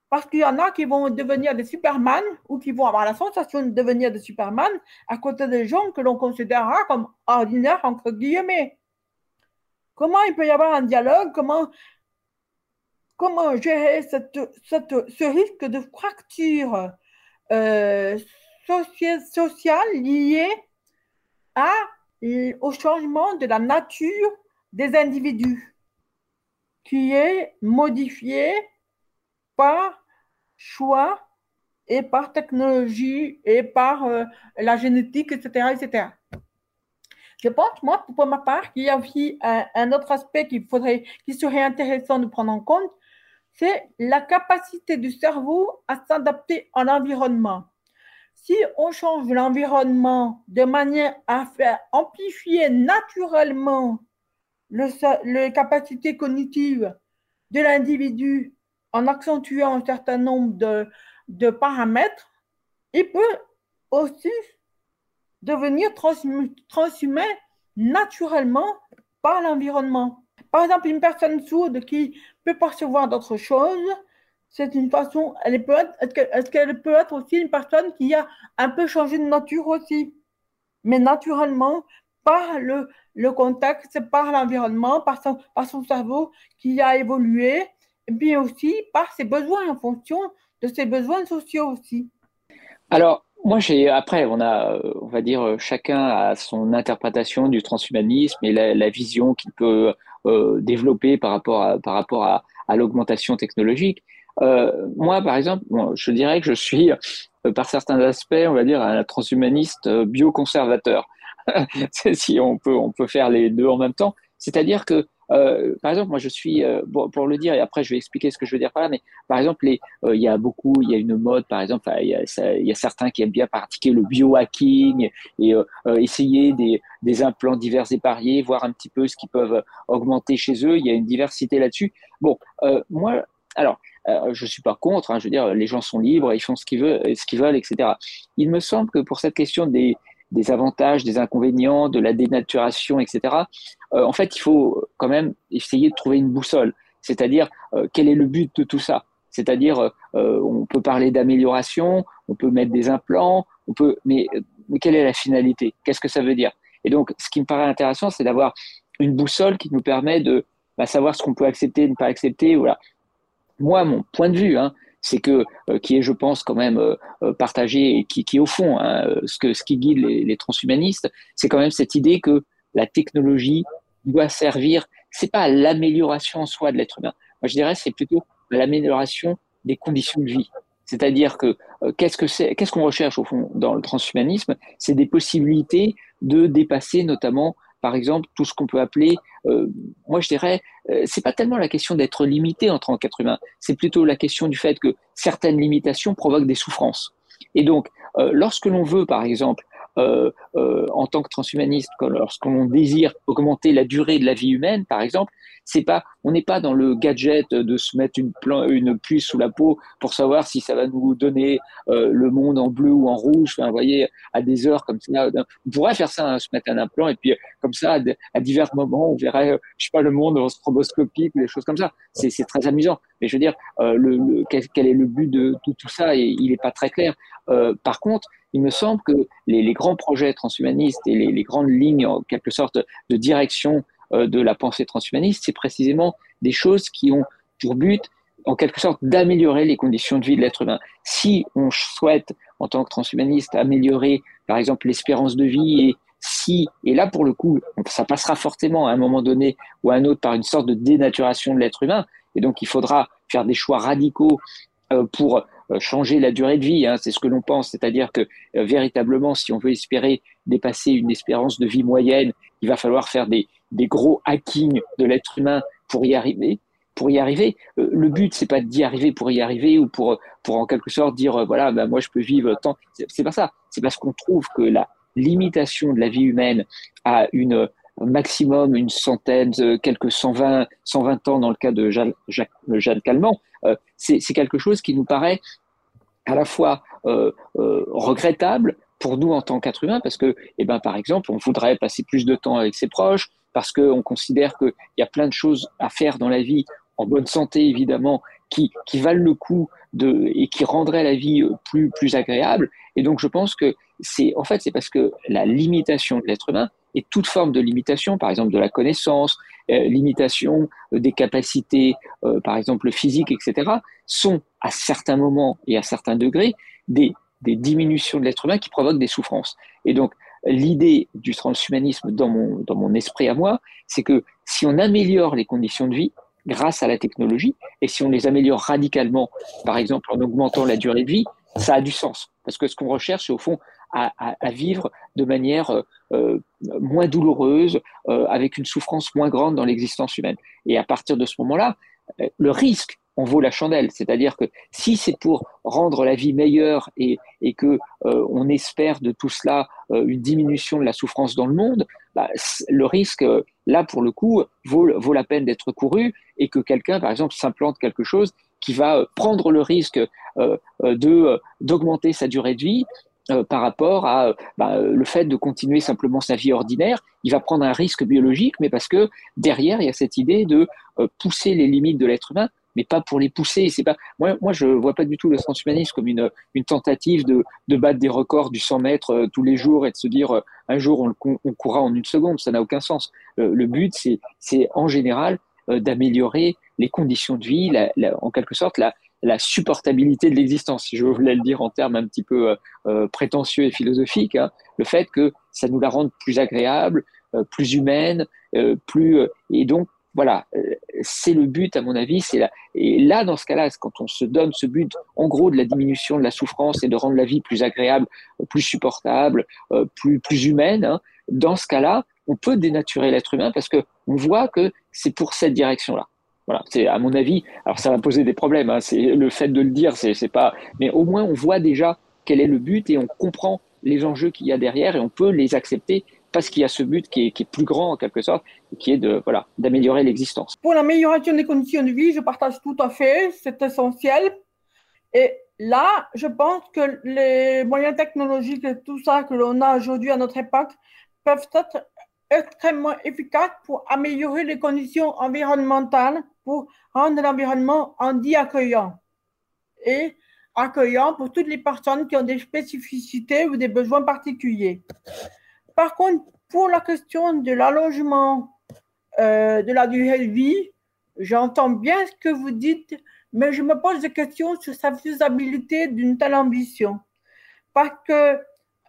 D: Parce qu'il y en a qui vont devenir des Superman ou qui vont avoir la sensation de devenir des Superman à côté des gens que l'on considérera comme ordinaires, entre guillemets. Comment il peut y avoir un dialogue? Comment, comment gérer ce risque de fracture euh, sociale liée au changement de la nature des individus qui est modifié par choix et par technologie et par euh, la génétique, etc., etc. Je pense, moi, pour ma part, qu'il y a aussi un, autre aspect qui serait intéressant de prendre en compte, c'est la capacité du cerveau à s'adapter à l'environnement. Si on change l'environnement de manière à faire amplifier naturellement le, les capacités cognitives de l'individu en accentuant un certain nombre de, paramètres, il peut aussi devenir transhumain naturellement par l'environnement. Par exemple, une personne sourde qui peut percevoir d'autres choses, c'est une façon, elle peut est-ce qu'elle peut être aussi une personne qui a un peu changé de nature aussi, mais naturellement par le, le contexte, par l'environnement, par son, par son cerveau qui a évolué et puis aussi par ses besoins en fonction de ses besoins sociaux aussi.
E: Alors, moi, j'ai après, on a, on va dire, chacun a son interprétation du transhumanisme et la, vision qu'il peut euh, développer par rapport à, par rapport à, l'augmentation technologique. Euh, moi, par exemple, je dirais que je suis, euh, par certains aspects, on va dire, un transhumaniste bioconservateur. (laughs) si on peut, on peut faire les deux en même temps. C'est-à-dire que euh, par exemple, moi je suis, euh, pour le dire, et après je vais expliquer ce que je veux dire par là, mais par exemple, euh, il y a beaucoup, il y a une mode, par exemple, il y, y a certains qui aiment bien pratiquer le biohacking et essayer des, des implants divers et variés, voir un petit peu ce qu'ils peuvent augmenter chez eux. Il y a une diversité là-dessus. Bon, moi, alors, je suis pas contre. Hein, je veux dire, les gens sont libres, ils font ce qu'ils veulent, ce qu'ils veulent, etc. Il me semble que pour cette question des des avantages, des inconvénients, de la dénaturation, etc. Euh, en fait, il faut quand même essayer de trouver une boussole, c'est-à-dire euh, quel est le but de tout ça? C'est-à-dire, euh, on peut parler d'amélioration, on peut mettre des implants, on peut, mais, quelle est la finalité? Qu'est-ce que ça veut dire? Et donc, ce qui me paraît intéressant, c'est d'avoir une boussole qui nous permet de bah, savoir ce qu'on peut accepter, ne pas accepter. Voilà. Moi, mon point de vue, hein, c'est que euh, qui est, je pense, quand même euh, euh, partagé et qui, qui au fond, hein, ce que ce qui guide les, les transhumanistes, c'est quand même cette idée que la technologie doit servir, c'est pas l'amélioration en soi de l'être humain. Moi, je dirais, c'est plutôt l'amélioration des conditions de vie. C'est-à-dire que qu'est-ce que c'est, qu'est-ce qu'on recherche au fond dans le transhumanisme? C'est des possibilités de dépasser notamment par exemple, tout ce qu'on peut appeler, euh, moi je dirais, euh, c'est pas tellement la question d'être limité en tant qu'être humain, c'est plutôt la question du fait que certaines limitations provoquent des souffrances. Et donc, euh, lorsque l'on veut, par exemple, en tant que transhumaniste, lorsqu'on désire augmenter la durée de la vie humaine, par exemple, c'est pas, on n'est pas dans le gadget de se mettre une, une puce sous la peau pour savoir si ça va nous donner euh, le monde en bleu ou en rouge. Enfin, vous voyez, à des heures comme ça, on pourrait faire ça, hein, se mettre un implant et puis euh, comme ça, à, divers moments, on verrait, euh, je sais pas, le monde stroboscopique ou des choses comme ça. C'est, très amusant. Mais je veux dire, le, quel, est le but de tout, tout ça et il n'est pas très clair. par contre, il me semble que les, grands projets transhumanistes et les, grandes lignes, en quelque sorte, de direction euh, de la pensée transhumaniste, c'est précisément des choses qui ont pour but, en quelque sorte, d'améliorer les conditions de vie de l'être humain. Si on souhaite, en tant que transhumaniste, améliorer, par exemple, l'espérance de vie et si, et là pour le coup, ça passera forcément à un moment donné ou à un autre par une sorte de dénaturation de l'être humain, et donc il faudra faire des choix radicaux pour euh, changer la durée de vie, hein, c'est ce que l'on pense, c'est-à-dire que véritablement, si on veut espérer dépasser une espérance de vie moyenne, il va falloir faire des, des gros hackings de l'être humain pour y arriver. Pour y arriver, euh, le but c'est pas d'y arriver pour y arriver ou pour pour en quelque sorte dire euh, voilà ben moi je peux vivre tant. C'est pas ça. C'est parce qu'on trouve que la limitation de la vie humaine à une maximum une centaine, euh, quelques 120, 120 ans dans le cas de Jeanne, Jeanne Calment, c'est quelque chose qui nous paraît à la fois regrettable pour nous en tant qu'être humain, parce que, eh ben, par exemple, on voudrait passer plus de temps avec ses proches, parce qu'on considère qu'il y a plein de choses à faire dans la vie, en bonne santé évidemment, qui, qui valent le coup de, et qui rendraient la vie euh, plus, plus agréable. Et donc je pense que c'est en fait c'est parce que la limitation de l'être humain et toute forme de limitation, par exemple de la connaissance, euh, limitation euh, des capacités, par exemple physiques, etc., sont à certains moments et à certains degrés des, des diminutions de l'être humain qui provoquent des souffrances. Et donc l'idée du transhumanisme dans mon, dans mon esprit à moi, c'est que si on améliore les conditions de vie grâce à la technologie, et si on les améliore radicalement, par exemple en augmentant la durée de vie, ça a du sens. Parce que ce qu'on recherche, c'est au fond à, à, vivre de manière euh, moins douloureuse, euh, avec une souffrance moins grande dans l'existence humaine. Et à partir de ce moment-là, euh, le risque on vaut la chandelle. C'est-à-dire que si c'est pour rendre la vie meilleure et, et que euh, on espère de tout cela euh, une diminution de la souffrance dans le monde, bah, le risque, euh, là pour le coup, vaut, vaut la peine d'être couru et que quelqu'un, par exemple, s'implante quelque chose qui va prendre le risque de d'augmenter sa durée de vie par rapport à bah, le fait de continuer simplement sa vie ordinaire, il va prendre un risque biologique, mais parce que derrière, il y a cette idée de pousser les limites de l'être humain mais pas pour les pousser. C'est pas moi, moi je vois pas du tout le transhumanisme comme une, une tentative de, de battre des records du 100 mètres euh, tous les jours et de se dire euh, un jour on, on courra en une seconde. Ça n'a aucun sens. le but c'est en général euh, d'améliorer les conditions de vie, la, en quelque sorte la, la supportabilité de l'existence, si je voulais le dire en termes un petit peu prétentieux et philosophiques, hein. le fait que ça nous la rende plus agréable, plus humaine, plus et donc voilà, euh, c'est le but à mon avis. C'est là. Et là, dans ce cas-là, quand on se donne ce but, en gros, de la diminution de la souffrance et de rendre la vie plus agréable, plus supportable, euh, plus plus humaine, hein, dans ce cas-là, on peut dénaturer l'être humain parce que on voit que c'est pour cette direction-là. Voilà, c'est à mon avis. Alors ça va poser des problèmes. Hein, c'est le fait de le dire, c'est pas. Mais au moins on voit déjà quel est le but et on comprend les enjeux qu'il y a derrière et on peut les accepter parce qu'il y a ce but qui est, qui est, plus grand en quelque sorte, qui est de voilà d'améliorer l'existence.
D: Pour l'amélioration des conditions de vie, je partage tout à fait, c'est essentiel. Et là, je pense que les moyens technologiques et tout ça que l'on a aujourd'hui à notre époque peuvent être extrêmement efficaces pour améliorer les conditions environnementales, pour rendre l'environnement handi accueillant et accueillant pour toutes les personnes qui ont des spécificités ou des besoins particuliers. Par contre, pour la question de l'allongement euh, de la durée de vie, j'entends bien ce que vous dites, mais je me pose des questions sur sa faisabilité d'une telle ambition. Parce que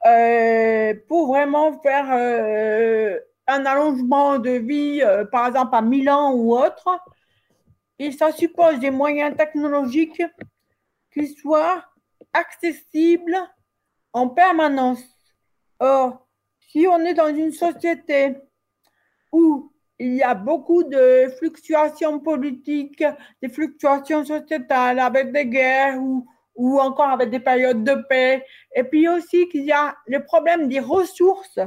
D: euh, pour vraiment faire euh, un allongement de vie, par exemple à 1000 ans ou autre, et ça suppose des moyens technologiques qui soient accessibles en permanence. Or, si on est dans une société où il y a beaucoup de fluctuations politiques, des fluctuations sociétales avec des guerres ou, ou encore avec des périodes de paix, et puis aussi qu'il y a le problème des ressources.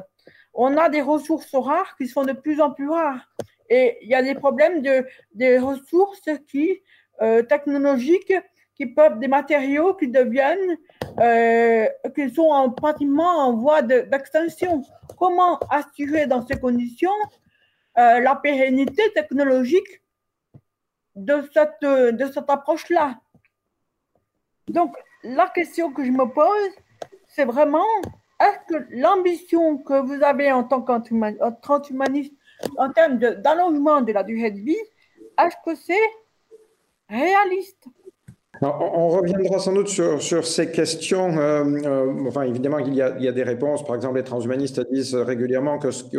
D: On a des ressources rares qui sont de plus en plus rares. Et il y a des problèmes de, des ressources qui, euh, technologiques qui peuvent, des matériaux qui deviennent, euh, qui sont en, pratiquement en voie d'extinction. Comment assurer dans ces conditions euh, la pérennité technologique de cette, de cette approche-là? Donc, la question que je me pose, c'est vraiment, est-ce que l'ambition que vous avez en tant que transhumaniste en termes d'allongement de la durée de vie, est-ce que c'est réaliste?
B: On reviendra sans doute sur, ces questions. Euh, euh, enfin, évidemment, il y, a, des réponses. Par exemple, les transhumanistes disent régulièrement que ce qui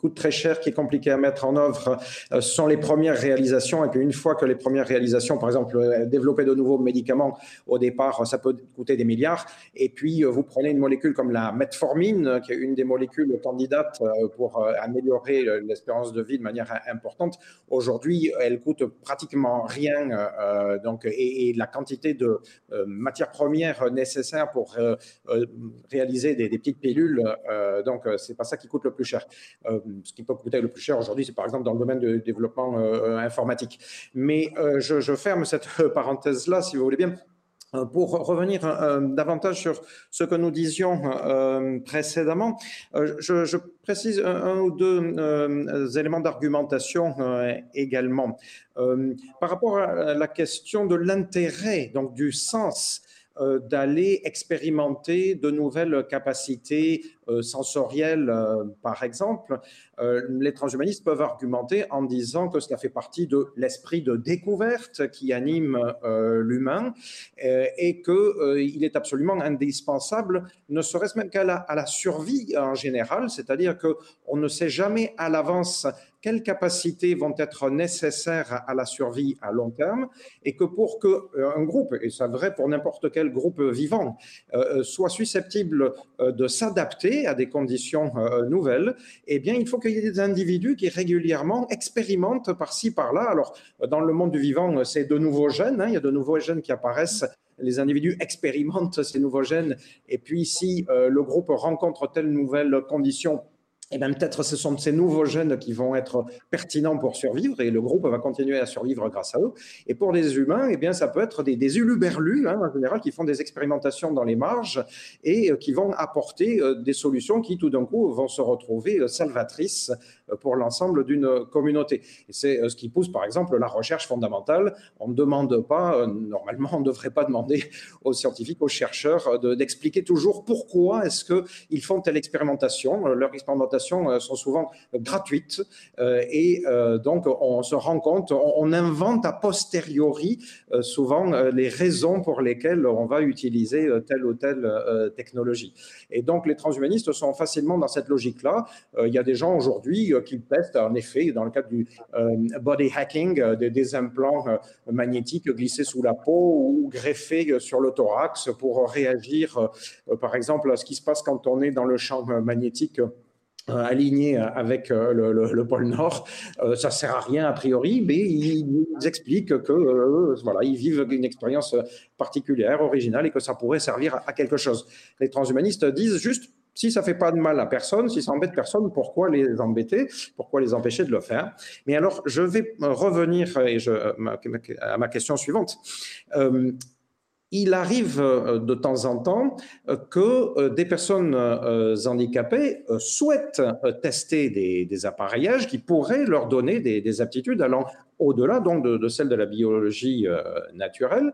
B: coûte très cher, qui est compliqué à mettre en œuvre, euh, sont les premières réalisations. Et puis, une fois que les premières réalisations, par exemple, développer de nouveaux médicaments, au départ, ça peut coûter des milliards. Et puis, vous prenez une molécule comme la metformine, qui est une des molécules candidates pour améliorer l'espérance de vie de manière importante. Aujourd'hui, elle coûte pratiquement rien. La quantité de euh, matières premières nécessaires pour euh, euh, réaliser des, petites pilules. donc, c'est pas ça qui coûte le plus cher. ce qui peut coûter le plus cher aujourd'hui, c'est par exemple dans le domaine du développement informatique. Mais je, ferme cette parenthèse-là, si vous voulez bien pour revenir davantage sur ce que nous disions précédemment, je, précise un, ou deux éléments d'argumentation également. Euh, par rapport à la question de l'intérêt, donc du sens euh, d'aller expérimenter de nouvelles capacités euh, sensorielles, par exemple, les transhumanistes peuvent argumenter en disant que cela fait partie de l'esprit de découverte qui anime l'humain et qu'il est absolument indispensable, ne serait-ce même qu'à la, la, survie en général, c'est-à-dire qu'on ne sait jamais à l'avance quelles capacités vont être nécessaires à la survie à long terme et que pour qu'un euh, groupe, et c'est vrai pour n'importe quel groupe vivant, euh, euh, soit susceptible de s'adapter à des conditions nouvelles, eh bien, il faut qu'il y ait des individus qui régulièrement expérimentent par-ci, par-là. Alors, dans le monde du vivant, c'est de nouveaux gènes, hein, il y a de nouveaux gènes qui apparaissent. Les individus expérimentent ces nouveaux gènes, et puis si le groupe rencontre telle nouvelle condition, eh bien peut-être ce sont ces nouveaux jeunes qui vont être pertinents pour survivre et le groupe va continuer à survivre grâce à eux. Et pour les humains, et eh bien ça peut être des, des uluberlus, hein, en général, qui font des expérimentations dans les marges et euh, qui vont apporter euh, des solutions qui tout d'un coup vont se retrouver euh, salvatrices pour l'ensemble d'une communauté. Et c'est ce qui pousse par exemple la recherche fondamentale. On ne demande pas, normalement on ne devrait pas demander (laughs) aux scientifiques, aux chercheurs d'expliquer toujours pourquoi est-ce qu'ils font telle expérimentation. Leur expérimentation euh, sont souvent gratuites euh, et euh, donc on se rend compte, on, invente a posteriori souvent les raisons pour lesquelles on va utiliser telle ou telle technologie. Et donc les transhumanistes sont facilement dans cette logique-là. Il y a des gens aujourd'hui qui testent en effet dans le cadre du body hacking des, implants magnétiques glissés sous la peau ou greffés sur le thorax pour réagir par exemple à ce qui se passe quand on est dans le champ magnétique aligné avec le, pôle Nord, ça sert à rien a priori, mais ils, expliquent que voilà, ils vivent une expérience particulière, originale, et que ça pourrait servir à quelque chose. Les transhumanistes disent juste si ça fait pas de mal à personne, si ça embête personne, pourquoi les embêter Pourquoi les empêcher de le faire? Mais alors, je vais revenir à ma question suivante. Euh, il arrive euh, de temps en temps euh, que des personnes handicapées souhaitent tester des, appareillages qui pourraient leur donner des aptitudes. Allant au-delà donc de, celle de la biologie euh, naturelle.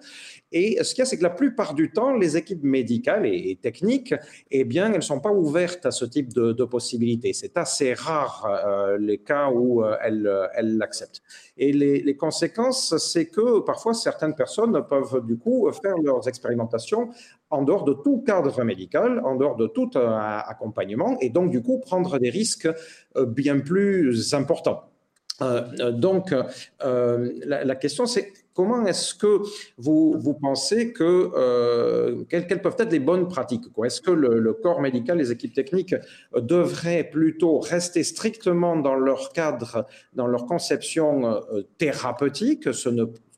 B: Et ce qu'il y a, c'est que la plupart du temps, les équipes médicales et, techniques, eh bien, elles ne sont pas ouvertes à ce type de, possibilités. C'est assez rare euh, les cas où euh, elles l'acceptent. Et les, les conséquences, c'est que parfois certaines personnes peuvent du coup faire leurs expérimentations en dehors de tout cadre médical, en dehors de tout accompagnement, et donc du coup prendre des risques bien plus importants. Euh, donc, euh, la, question, c'est comment est-ce que vous, pensez que, euh, quelles, peuvent être les bonnes pratiques Est-ce que le, corps médical, les équipes techniques devraient plutôt rester strictement dans leur cadre, dans leur conception thérapeutique, ce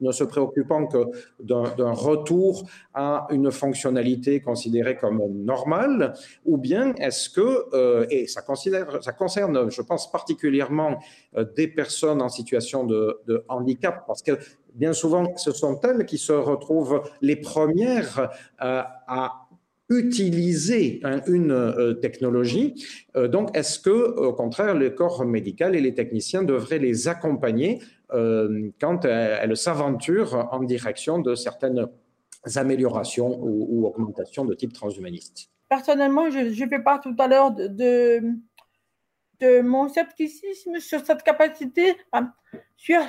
B: ne se préoccupant que d'un retour à une fonctionnalité considérée comme normale, ou bien est-ce que, euh, et ça, concerne, je pense particulièrement euh, des personnes en situation de, handicap, parce que bien souvent, ce sont elles qui se retrouvent les premières euh, à utiliser une technologie. donc, est-ce que, au contraire, le corps médical et les techniciens devraient les accompagner euh, quand elle, s'aventure en direction de certaines améliorations ou, augmentations de type transhumaniste?
D: Personnellement, je, je fais part tout à l'heure de, de, mon scepticisme sur cette capacité, sur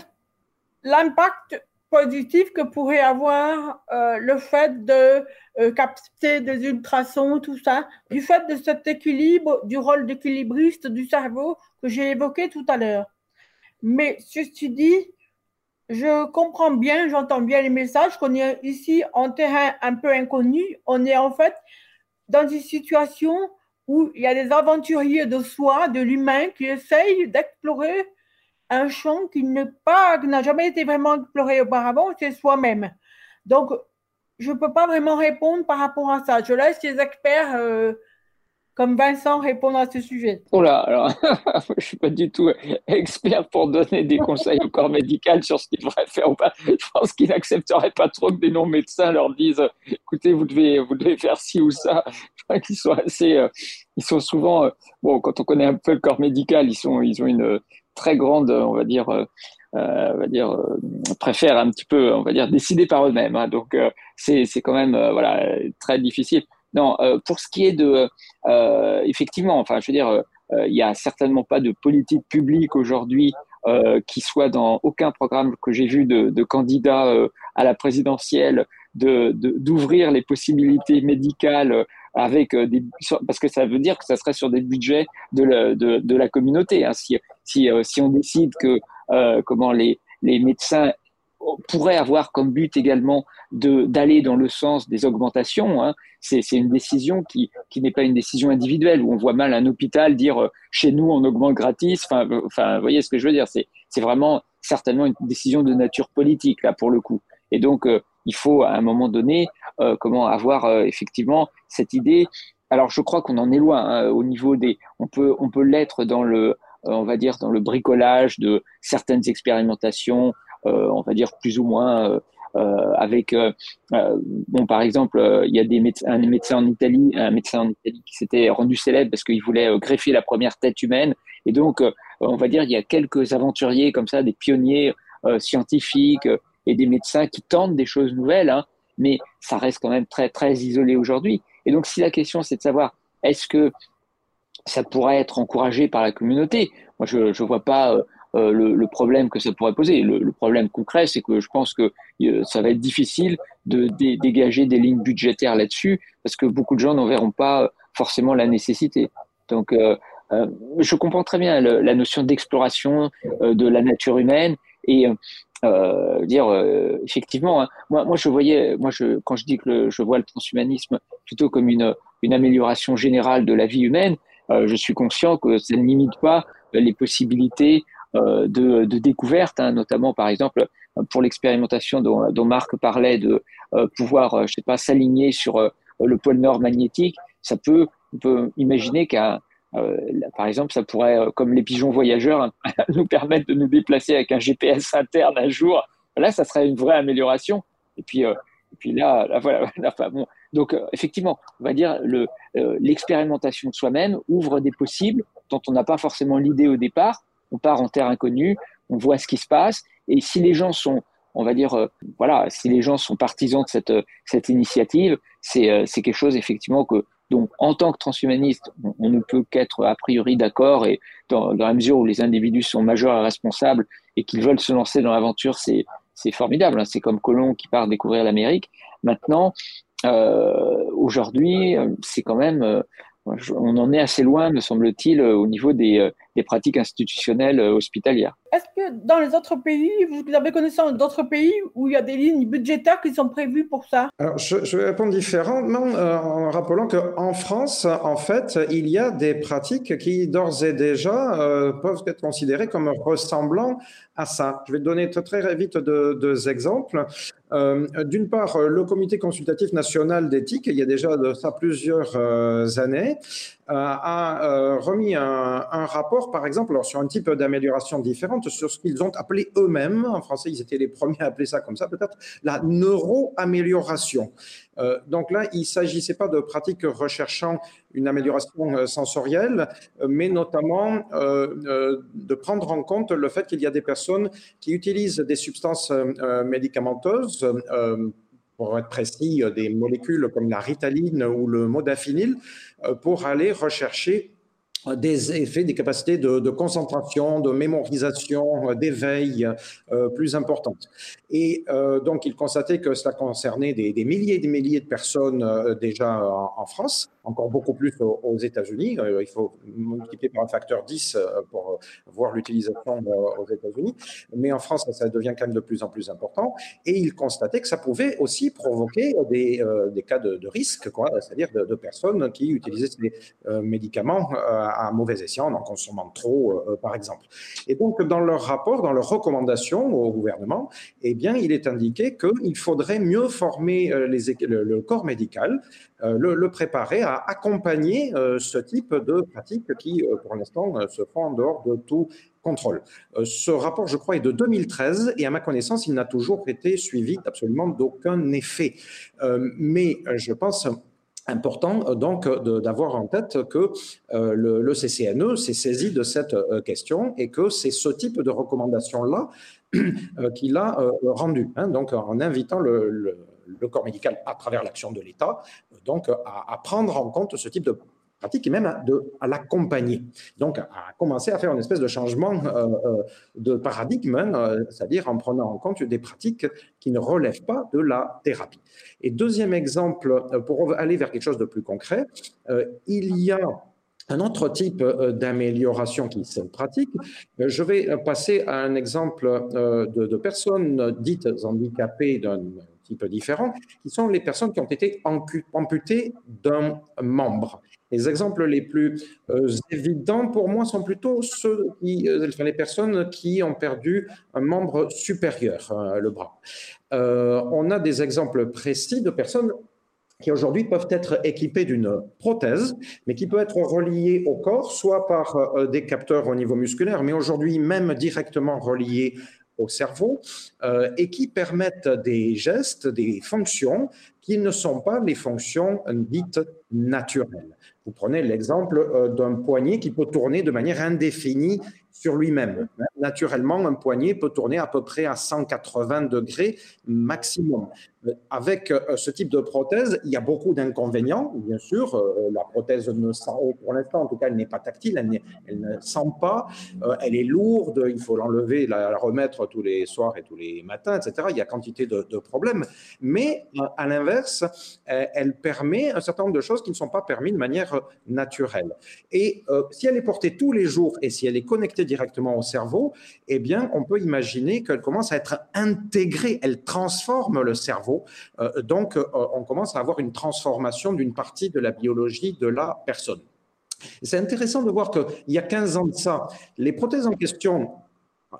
D: l'impact positif que pourrait avoir euh, le fait de euh, capter des ultrasons, tout ça, du fait de cet équilibre, du rôle d'équilibriste du cerveau que j'ai évoqué tout à l'heure. Mais ceci dit, je comprends bien, j'entends bien les messages qu'on est ici en terrain un peu inconnu. On est en fait dans une situation où il y a des aventuriers de soi, de l'humain, qui essayent d'explorer un champ qui n'a jamais été vraiment exploré auparavant, c'est soi-même. Donc, je ne peux pas vraiment répondre par rapport à ça. Je laisse les experts euh, comme Vincent répondre à ce sujet
E: Oh là, alors, (laughs) je ne suis pas du tout expert pour donner des conseils au corps médical sur ce qu'il devrait faire ou pas. Je pense qu'il n'accepterait pas trop que des non-médecins leur disent écoutez, vous devez, vous devez faire ci ou ça. Je crois qu'ils sont assez. Euh, ils sont souvent. Euh, bon, quand on connaît un peu le corps médical, ils, sont, ils ont une très grande, on va dire. Euh, on va dire, préfèrent un petit peu, on va dire, décider par eux-mêmes. Hein. Donc, c'est quand même voilà, très difficile. Non, euh, pour ce qui est de, euh, effectivement, enfin, je veux dire, euh, il n'y a certainement pas de politique publique aujourd'hui qui soit dans aucun programme que j'ai vu de, de candidats à la présidentielle d'ouvrir les possibilités médicales avec des parce que ça veut dire que ça serait sur des budgets de la, communauté. Hein. Si si si on décide que comment les les médecins pourrait avoir comme but également d'aller dans le sens des augmentations. Hein. C'est une décision qui, qui n'est pas une décision individuelle où on voit mal un hôpital dire euh, chez nous on augmente gratis. Enfin, euh, enfin, vous voyez ce que je veux dire. C'est vraiment certainement une décision de nature politique là pour le coup. Et donc euh, il faut à un moment donné comment avoir effectivement cette idée. Alors je crois qu'on en est loin hein, au niveau des. On peut on peut l'être dans le on va dire dans le bricolage de certaines expérimentations euh, on va dire plus ou moins euh, euh, avec bon par exemple il y a des médecins, un médecin en Italie un médecin en Italie qui s'était rendu célèbre parce qu'il voulait greffer la première tête humaine et donc on va dire il y a quelques aventuriers comme ça des pionniers scientifiques et des médecins qui tentent des choses nouvelles hein, mais ça reste quand même très très isolé aujourd'hui et donc si la question c'est de savoir est-ce que ça pourrait être encouragé par la communauté? Moi je ne vois pas euh, le, problème que ça pourrait poser. Le, problème concret, c'est que je pense que euh, ça va être difficile de dégager des lignes budgétaires là-dessus parce que beaucoup de gens n'en verront pas euh, forcément la nécessité. Donc, je comprends très bien la notion d'exploration de la nature humaine et dire effectivement, hein, moi, moi je voyais, moi je, quand je dis que je vois le transhumanisme plutôt comme une, une amélioration générale de la vie humaine, je suis conscient que ça ne limite pas les possibilités de, de, découverte, hein, notamment par exemple pour l'expérimentation dont, dont, Marc parlait de pouvoir, je sais pas, s'aligner sur le pôle nord magnétique. Ça peut, on peut imaginer qu'un par exemple, ça pourrait, comme les pigeons voyageurs, hein, (laughs) nous permettre de nous déplacer avec un GPS interne un jour. Là, ça serait une vraie amélioration. Et puis, et puis là, là voilà. (laughs) Donc, euh, effectivement, on va dire le euh, l'expérimentation de soi-même ouvre des possibles dont on n'a pas forcément l'idée au départ. On part en terre inconnue, on voit ce qui se passe, et si les gens sont on va dire, euh, voilà, si les gens sont partisans de cette, cette initiative, c'est c'est quelque chose effectivement que, donc, en tant que transhumaniste, on, ne peut qu'être a priori d'accord et dans, dans, la mesure où les individus sont majeurs et responsables et qu'ils veulent se lancer dans l'aventure, c'est c'est formidable. Hein. C'est comme Colomb qui part découvrir l'Amérique. Maintenant, euh, aujourd'hui, euh, c'est quand même, euh, on en est assez loin, me semble-t-il, au niveau des, des pratiques institutionnelles hospitalières.
D: Est-ce que dans les autres pays, vous avez connaissance d'autres pays où il y a des lignes budgétaires qui sont prévues pour ça?
B: Alors, je, je, vais répondre différemment en rappelant qu'en France, en fait, il y a des pratiques qui, d'ores et déjà, peuvent être considérées comme ressemblant à ça. Je vais donner très vite deux, exemples. Euh, d'une part, le Comité consultatif national d'éthique, il y a déjà de ça plusieurs euh, années, euh, a remis un, rapport, par exemple, sur un type d'amélioration différente, sur ce qu'ils ont appelé eux-mêmes, en français ils étaient les premiers à appeler ça comme ça peut-être, la neuroamélioration. Euh, donc là, il ne s'agissait pas de pratiques recherchant une amélioration euh, sensorielle, euh, mais notamment de prendre en compte le fait qu'il y a des personnes qui utilisent des substances médicamenteuses pour être précis, des molécules comme la ritaline ou le modafinil, pour aller rechercher des effets, des capacités de, concentration, de mémorisation, d'éveil plus importantes. Et euh, donc, il constatait que cela concernait des, milliers et des milliers de personnes euh, déjà en, France, encore beaucoup plus aux, États-Unis. Euh, il faut multiplier par un facteur 10 pour voir l'utilisation aux États-Unis. Mais en France, ça devient quand même de plus en plus important. Et il constatait que ça pouvait aussi provoquer des, cas de, risque, c'est-à-dire de, personnes qui utilisaient ces médicaments à mauvais escient, en consommant trop, par exemple. Et donc, dans leur rapport, dans leurs recommandations au gouvernement, et bien, il est indiqué qu'il faudrait mieux former euh, le, corps médical, euh, le, préparer à accompagner euh, ce type de pratiques qui, pour l'instant, se font en dehors de tout contrôle. Ce rapport, je crois, est de 2013 et à ma connaissance, il n'a toujours été suivi absolument d'aucun effet. Mais je pense important donc d'avoir en tête que le, CCNE s'est saisi de cette question et que c'est ce type de recommandation-là (clears throat) Euh, qu'il a euh, rendu. Hein, donc, en invitant le, corps médical à travers l'action de l'État, donc à, prendre en compte ce type de pratique et même à, à l'accompagner. Donc, à commencer à faire une espèce de changement euh, de paradigme, c'est-à-dire en prenant en compte des pratiques qui ne relèvent pas de la thérapie. Et deuxième exemple, pour aller vers quelque chose de plus concret, il y a un autre type euh, d'amélioration qui se pratique, euh, je vais passer à un exemple euh, de, personnes dites handicapées d'un type différent, qui sont les personnes qui ont été amputées d'un membre. Les exemples les plus évidents pour moi sont plutôt ceux qui, les personnes qui ont perdu un membre supérieur, le bras. on a des exemples précis de personnes qui aujourd'hui peuvent être équipés d'une prothèse, mais qui peut être reliée au corps, soit par euh, des capteurs au niveau musculaire, mais aujourd'hui même directement reliés au cerveau, euh, et qui permettent des gestes, des fonctions qui ne sont pas les fonctions dites naturelles. Vous prenez l'exemple euh, d'un poignet qui peut tourner de manière indéfinie sur lui-même. Naturellement, un poignet peut tourner à peu près à 180 degrés maximum. Avec euh, ce type de prothèse, il y a beaucoup d'inconvénients, bien sûr. Euh, la prothèse ne sent, pour l'instant, en tout cas, elle n'est pas tactile, elle, ne sent pas, euh, elle est lourde, il faut l'enlever, la, remettre tous les soirs et tous les matins, etc. Il y a quantité de, de problèmes. Mais à l'inverse, elle permet un certain nombre de choses qui ne sont pas permises de manière naturelle. Et si elle est portée tous les jours et si elle est connectée directement au cerveau, eh bien, on peut imaginer qu'elle commence à être intégrée, elle transforme le cerveau. Euh, donc, euh, on commence à avoir une transformation d'une partie de la biologie de la personne. C'est intéressant de voir qu'il y a 15 ans de ça, les prothèses en question,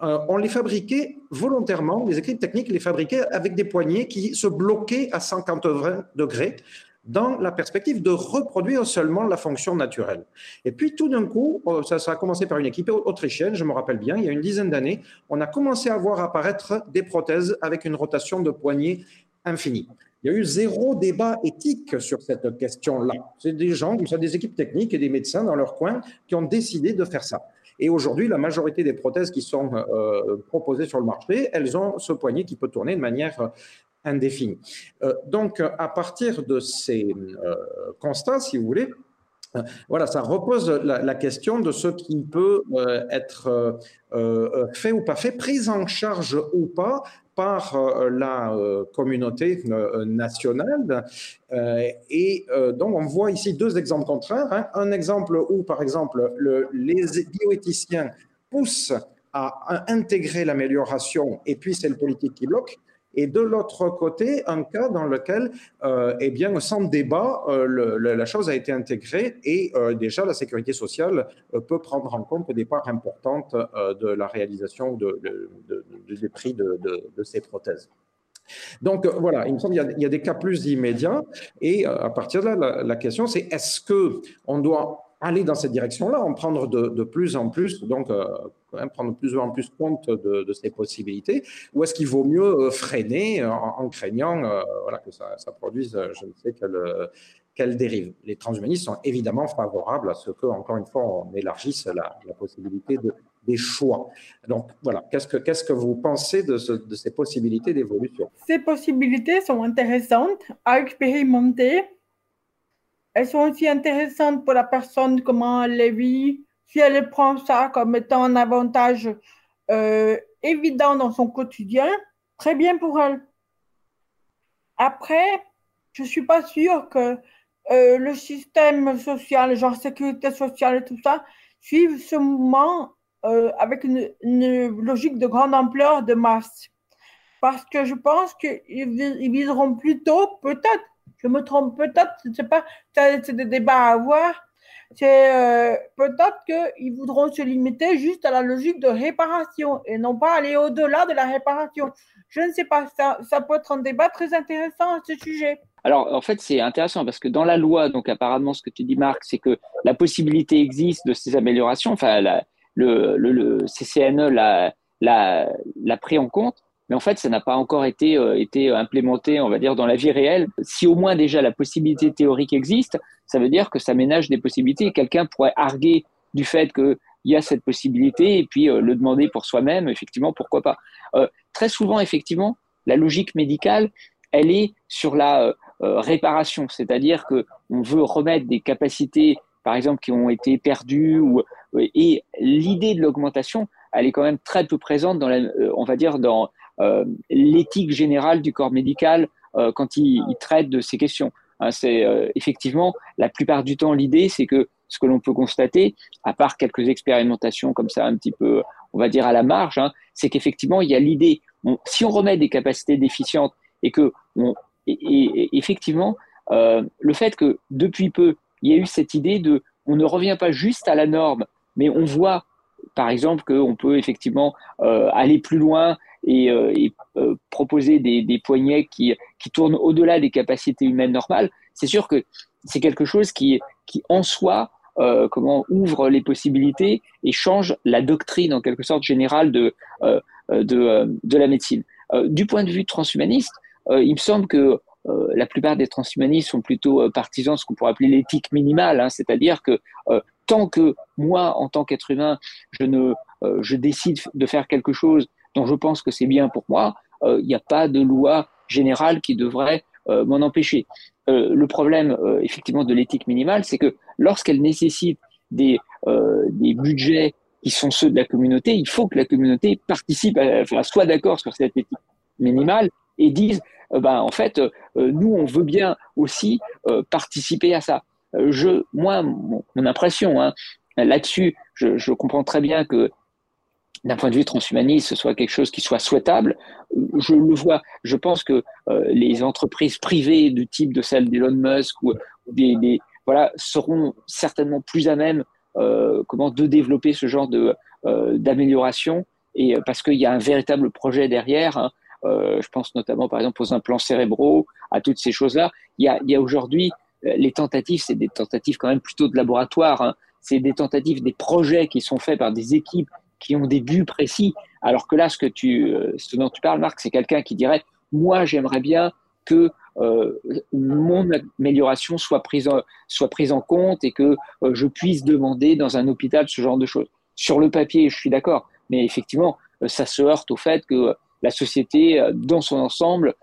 B: euh, on les fabriquait volontairement, les équipes techniques les fabriquaient avec des poignées qui se bloquaient à 180 degrés dans la perspective de reproduire seulement la fonction naturelle. Et puis tout d'un coup, ça, ça, a commencé par une équipe autrichienne, je me rappelle bien, il y a une dizaine d'années, on a commencé à voir apparaître des prothèses avec une rotation de poignée infinie. Il y a eu zéro débat éthique sur cette question-là. C'est des gens, des équipes techniques et des médecins dans leur coin qui ont décidé de faire ça. Et aujourd'hui, la majorité des prothèses qui sont euh, proposées sur le marché, elles ont ce poignet qui peut tourner de manière indéfinie. Euh, donc, à partir de ces euh, constats, si vous voulez, voilà, ça repose la, question de ce qui peut être fait ou pas fait, prise en charge ou pas par euh, la euh, communauté euh, nationale. et donc, on voit ici deux exemples contraires. Hein. Un exemple où, par exemple, les bioéthiciens poussent à intégrer l'amélioration et puis c'est le politique qui bloque et de l'autre côté, un cas dans lequel, euh, eh bien, sans débat, euh, la chose a été intégrée et euh, déjà la sécurité sociale peut prendre en compte des parts importantes de la réalisation de, des prix de, ces prothèses. Donc voilà, il me semble qu'il y, a des cas plus immédiats et à partir de là, la, la question c'est est-ce que on doit aller dans cette direction-là, en prendre de, plus en plus, donc euh, prendre de plus en plus compte de, ces possibilités, ou est-ce qu'il vaut mieux euh, freiner en, craignant euh, que ça, produise je ne sais quelle, quelle, dérive. Les transhumanistes sont évidemment favorables à ce que, encore une fois, on élargisse la, possibilité de, des choix. Donc voilà, qu'est-ce que, qu'est-ce que vous pensez de, de ces possibilités d'évolution?
D: Ces possibilités sont intéressantes à expérimenter elles sont aussi intéressantes pour la personne, comment elle les vit, si elle prend ça comme étant un avantage euh, évident dans son quotidien, très bien pour elle. Après, je ne suis pas sûre que euh, le système social, genre sécurité sociale et tout ça, suive ce mouvement euh, avec une, logique de grande ampleur, de masse. Parce que je pense qu'ils viseront plutôt, peut-être, je me trompe peut-être, je ne sais pas, c'est des débats à avoir. C'est euh, peut-être qu'ils voudront se limiter juste à la logique de réparation et non pas aller au-delà de la réparation. Je ne sais pas, ça, ça peut être un débat très intéressant à ce sujet.
E: Alors, en fait, c'est intéressant parce que dans la loi, donc apparemment, ce que tu dis, Marc, c'est que la possibilité existe de ces améliorations. Enfin, le, le, le, CCNE l'a pris en compte mais en fait, ça n'a pas encore été, euh, été implémenté, on va dire, dans la vie réelle. Si au moins déjà la possibilité théorique existe, ça veut dire que ça ménage des possibilités. Quelqu'un pourrait arguer du fait qu'il y a cette possibilité et puis euh, le demander pour soi-même, effectivement, pourquoi pas. Euh, très souvent, effectivement, la logique médicale, elle est sur la réparation, c'est-à-dire que on veut remettre des capacités, par exemple, qui ont été perdues, ou, et l'idée de l'augmentation, elle est quand même très peu présente dans la, on va dire, dans euh, l'éthique générale du corps médical euh, quand il, traite de ces questions. Hein, c'est euh, effectivement la plupart du temps l'idée, c'est que ce que l'on peut constater, à part quelques expérimentations comme ça un petit peu, on va dire à la marge, hein, c'est qu'effectivement il y a l'idée, si on remet des capacités déficientes et que effectivement euh, le fait que depuis peu il y a eu cette idée de, on ne revient pas juste à la norme, mais on voit par exemple qu'on peut effectivement euh, aller plus loin et, euh, euh, proposer des, poignets qui, qui tournent au-delà des capacités humaines normales, c'est sûr que c'est quelque chose qui, qui en soi ouvre les possibilités et change la doctrine en quelque sorte générale de, de, de, la médecine. du point de vue transhumaniste, il me semble que la plupart des transhumanistes sont plutôt partisans de ce qu'on pourrait appeler l'éthique minimale, hein, c'est-à-dire que tant que moi, en tant qu'être humain, je ne, je décide de faire quelque chose dont je pense que c'est bien pour moi, euh, il n'y a pas de loi générale qui devrait euh, m'en empêcher. Euh, le problème, effectivement, de l'éthique minimale, c'est que lorsqu'elle nécessite des, des budgets qui sont ceux de la communauté, il faut que la communauté participe, enfin, soit d'accord sur cette éthique minimale et dise, ben, en fait, nous, on veut bien aussi participer à ça. Je, moi, mon, impression, hein, là-dessus, je, comprends très bien que d'un point de vue transhumaniste, ce soit quelque chose qui soit souhaitable. Je le vois. Je pense que euh, les entreprises privées du type de celle d'Elon Musk ou, des, voilà, seront certainement plus à même comment de développer ce genre de d'amélioration et parce qu'il y a un véritable projet derrière. Hein. je pense notamment par exemple aux implants cérébraux, à toutes ces choses-là. Il y a aujourd'hui les tentatives, c'est des tentatives quand même plutôt de laboratoire. Hein. C'est des tentatives, des projets qui sont faits par des équipes qui ont des buts précis. Alors que là, ce, que tu, euh, ce dont tu parles, Marc, c'est quelqu'un qui dirait Moi, j'aimerais bien que euh, mon amélioration soit prise, en, compte et que euh, je puisse demander dans un hôpital ce genre de choses. Sur le papier, je suis d'accord, mais effectivement, ça se heurte au fait que la société, dans son ensemble,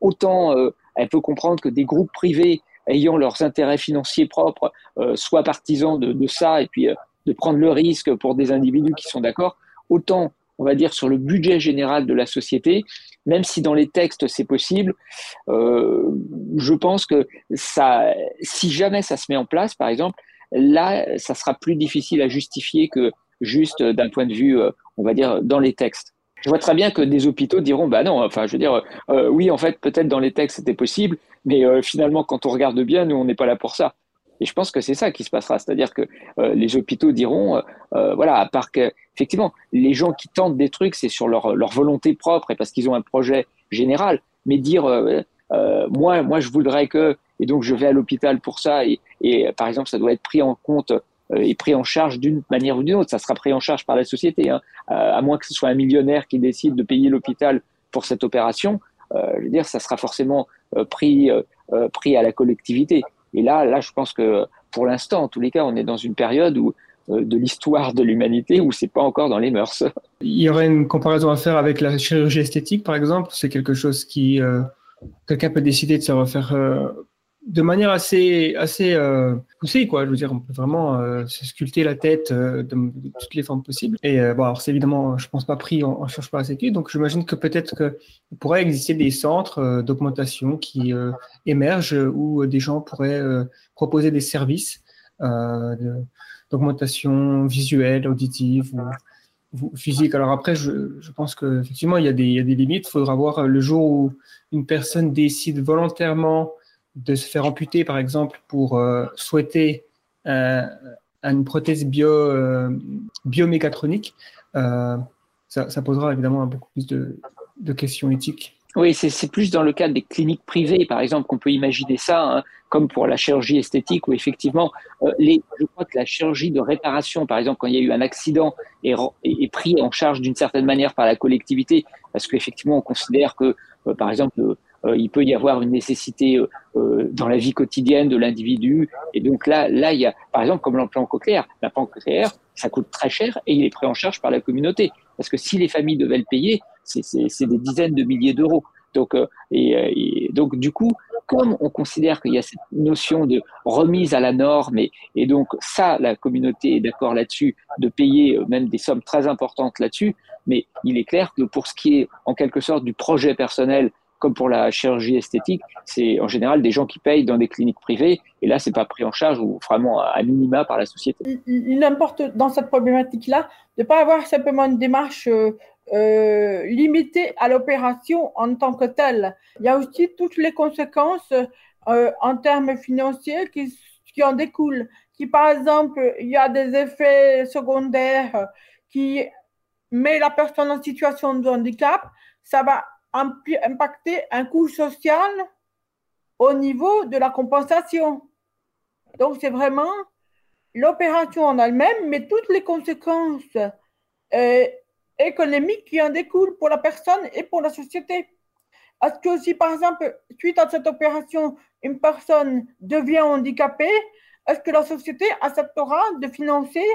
E: autant elle peut comprendre que des groupes privés ayant leurs intérêts financiers propres soient partisans de, ça et puis de prendre le risque pour des individus qui sont d'accord, autant, on va dire, sur le budget général de la société, même si dans les textes c'est possible, euh, je pense que ça, si jamais ça se met en place, par exemple, là, ça sera plus difficile à justifier que juste d'un point de vue, euh, on va dire, dans les textes. Je vois très bien que des hôpitaux diront, bah non, enfin, je veux dire, euh, oui, en fait, peut-être dans les textes c'était possible, mais finalement, quand on regarde bien, nous, on n'est pas là pour ça. Et je pense que c'est ça qui se passera, c'est-à-dire que euh, les hôpitaux diront, euh, euh, voilà, à part que effectivement, les gens qui tentent des trucs, c'est sur leur, leur volonté propre et parce qu'ils ont un projet général. Mais dire, moi, moi, je voudrais que, et donc je vais à l'hôpital pour ça, et, et, par exemple, ça doit être pris en compte et pris en charge d'une manière ou d'une autre. Ça sera pris en charge par la société, hein, à moins que ce soit un millionnaire qui décide de payer l'hôpital pour cette opération. je veux dire, ça sera forcément pris, pris à la collectivité. Et là, là, je pense que pour l'instant, en tous les cas, on est dans une période où euh, de l'histoire de l'humanité où c'est pas encore dans les mœurs.
A: Il y aurait une comparaison à faire avec la chirurgie esthétique, par exemple. C'est quelque chose qui euh, quelqu'un peut décider de se refaire euh, de manière assez, assez euh, poussée, quoi. Je veux dire, on peut vraiment euh, se sculpter la tête euh, de, toutes les formes possibles. Et bon, alors c'est évidemment, je pense pas pris en, charge par la Sécu, donc j'imagine que peut-être qu'il pourrait exister des centres d'augmentation qui émergent où des gens pourraient proposer des services d'augmentation visuelle, auditive ou, physique. Alors après, je, je pense qu'effectivement, il, il y a des limites. Il faudra voir le jour où une personne décide volontairement de se faire amputer, par exemple, pour euh, souhaiter euh, une prothèse bio, euh, biomécatronique, ça, posera évidemment beaucoup plus de, questions éthiques.
E: Oui, c'est plus dans le cadre des cliniques privées, par exemple, qu'on peut imaginer ça, hein, comme pour la chirurgie esthétique, où effectivement, les, je crois que la chirurgie de réparation, par exemple, quand il y a eu un accident, est, est pris en charge d'une certaine manière par la collectivité, parce qu'effectivement, on considère que, par exemple, il peut y avoir une nécessité euh, euh, dans la vie quotidienne de l'individu. Et donc là, là, il y a, par exemple, comme l'implant cochléaire. L'implant cochléaire, ça coûte très cher et il est pris en charge par la communauté. Parce que si les familles devaient le payer, c'est des dizaines de milliers d'euros. Donc, et, donc, du coup, comme on considère qu'il y a cette notion de remise à la norme, et, et donc ça, la communauté est d'accord là-dessus, de payer même des sommes très importantes là-dessus, mais il est clair que pour ce qui est en quelque sorte du projet personnel comme pour la chirurgie esthétique, c'est en général des gens qui payent dans des cliniques privées, et là, c'est pas pris en charge ou vraiment à minima par la société.
D: Il, importe dans cette problématique-là de ne pas avoir simplement une démarche euh, euh, limitée à l'opération en tant que telle. Il y a aussi toutes les conséquences euh, en termes financiers qui, qui en découlent. Si par exemple, il y a des effets secondaires qui mettent la personne en situation de handicap, ça va impacter un coût social au niveau de la compensation. Donc, c'est vraiment l'opération en elle-même, mais toutes les conséquences euh, économiques qui en découlent pour la personne et pour la société. Est-ce que si, par exemple, suite à cette opération, une personne devient handicapée, est-ce que la société acceptera de financer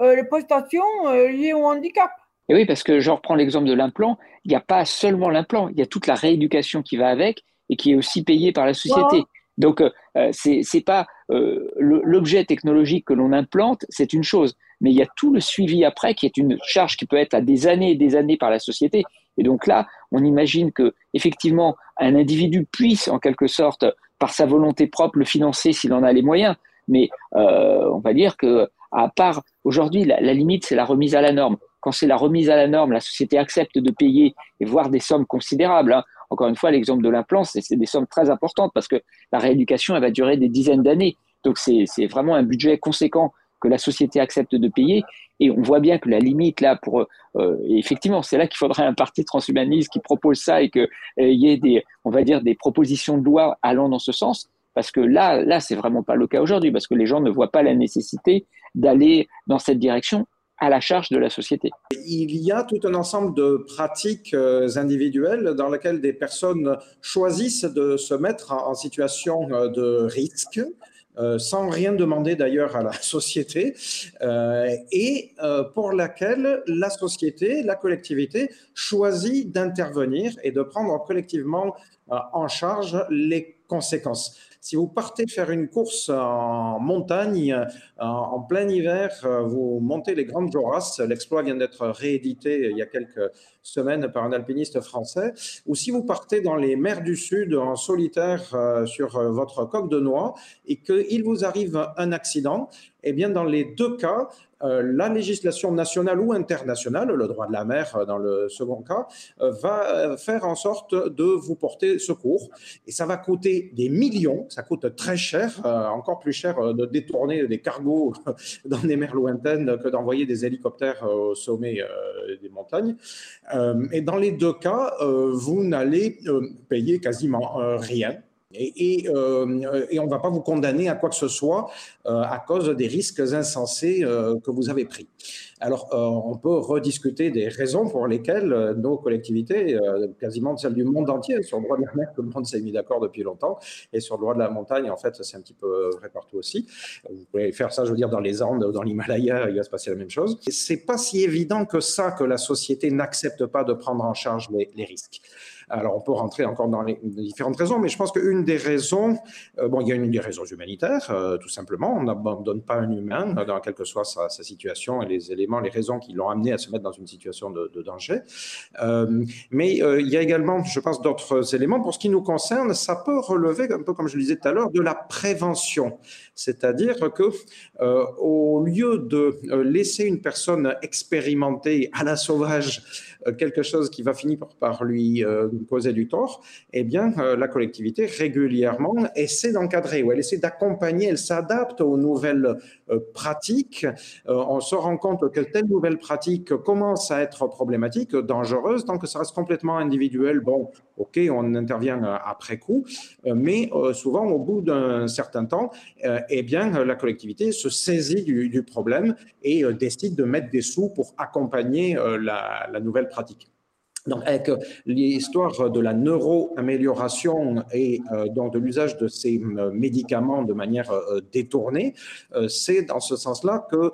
D: euh, les prestations euh, liées au handicap?
E: Et oui, parce que je reprends l'exemple de l'implant, il n'y a pas seulement l'implant, il y a toute la rééducation qui va avec et qui est aussi payée par la société. Donc, euh, c'est pas euh, l'objet technologique que l'on implante, c'est une chose, mais il y a tout le suivi après qui est une charge qui peut être à des années et des années par la société. Et donc là, on imagine que effectivement un individu puisse en quelque sorte, par sa volonté propre, le financer s'il en a les moyens. Mais euh, on va dire que à part aujourd'hui, la limite c'est la remise à la norme quand c'est la remise à la norme, la société accepte de payer et voir des sommes considérables. Hein. Encore une fois, l'exemple de l'implant, c'est des sommes très importantes parce que la rééducation, elle va durer des dizaines d'années. Donc c'est vraiment un budget conséquent que la société accepte de payer. Et on voit bien que la limite là, pour euh, effectivement, c'est là qu'il faudrait un parti transhumaniste qui propose ça et qu'il y ait des, on va dire, des propositions de loi allant dans ce sens. Parce que là, là, c'est vraiment pas le cas aujourd'hui, parce que les gens ne voient pas la nécessité d'aller dans cette direction à la charge de la société.
B: Il y a tout un ensemble de pratiques euh, individuelles dans lesquelles des personnes choisissent de se mettre en situation euh, de risque. Euh, sans rien demander d'ailleurs à la (laughs) société, et pour laquelle la société, la collectivité choisit d'intervenir et de prendre collectivement en charge les conséquences. Si vous partez faire une course en montagne euh, en, plein hiver, euh, vous montez les Grandes Jorasses, l'exploit vient d'être réédité il y a quelques semaines par un alpiniste français, ou si vous partez dans les mers du Sud en solitaire euh, sur votre coque de noix et qu'il vous arrive un accident, eh bien dans les deux cas, la législation nationale ou internationale, le droit de la mer euh, dans le second cas, euh, va faire en sorte de vous porter secours. Et ça va coûter des millions, ça coûte très cher, encore plus cher de détourner des cargos (laughs) dans des mers lointaines que d'envoyer des hélicoptères au sommet des montagnes. Et dans les deux cas, vous n'allez payer quasiment rien. Et, euh, et, on ne va pas vous condamner à quoi que ce soit euh, à cause des risques insensés euh, que vous avez pris. Alors, on peut rediscuter des raisons pour lesquelles nos collectivités, quasiment celles du monde entier, sur le droit de la mer, tout le monde s'est mis d'accord depuis longtemps, et sur le droit de la montagne, en fait, c'est un petit peu vrai partout aussi. Vous pouvez faire ça, je veux dire, dans les Andes, dans l'Himalaya, il va se passer la même chose. C'est pas si évident que ça que la société n'accepte pas de prendre en charge les risques. Alors, on peut rentrer encore dans les différentes raisons, mais je pense qu'une des raisons, euh, bon, il y a une des raisons humanitaires, euh, tout simplement. On n'abandonne pas un humain, dans quelle que soit sa, situation et les éléments, les raisons qui l'ont amené à se mettre dans une situation de, danger. Euh, mais il y a également, je pense, d'autres éléments. Pour ce qui nous concerne, ça peut relever, un peu comme je le disais tout à l'heure, de la prévention. C'est-à-dire que au lieu de laisser une personne expérimentée à la sauvage quelque chose qui va finir par lui causer du tort, eh bien, euh, la collectivité régulièrement essaie d'encadrer ou elle essaie d'accompagner, elle s'adapte aux nouvelles euh, pratiques. Euh, on se rend compte que telle nouvelle pratique commence à être problématique, dangereuse, tant que ça reste complètement individuel. Bon, ok, on intervient après coup, mais souvent au bout d'un certain temps, eh bien, la collectivité se saisit du, problème et décide de mettre des sous pour accompagner la nouvelle pratique. Donc, avec euh, l'histoire de la neuroamélioration et euh, donc de l'usage de ces euh, médicaments de manière détournée, c'est dans ce sens-là que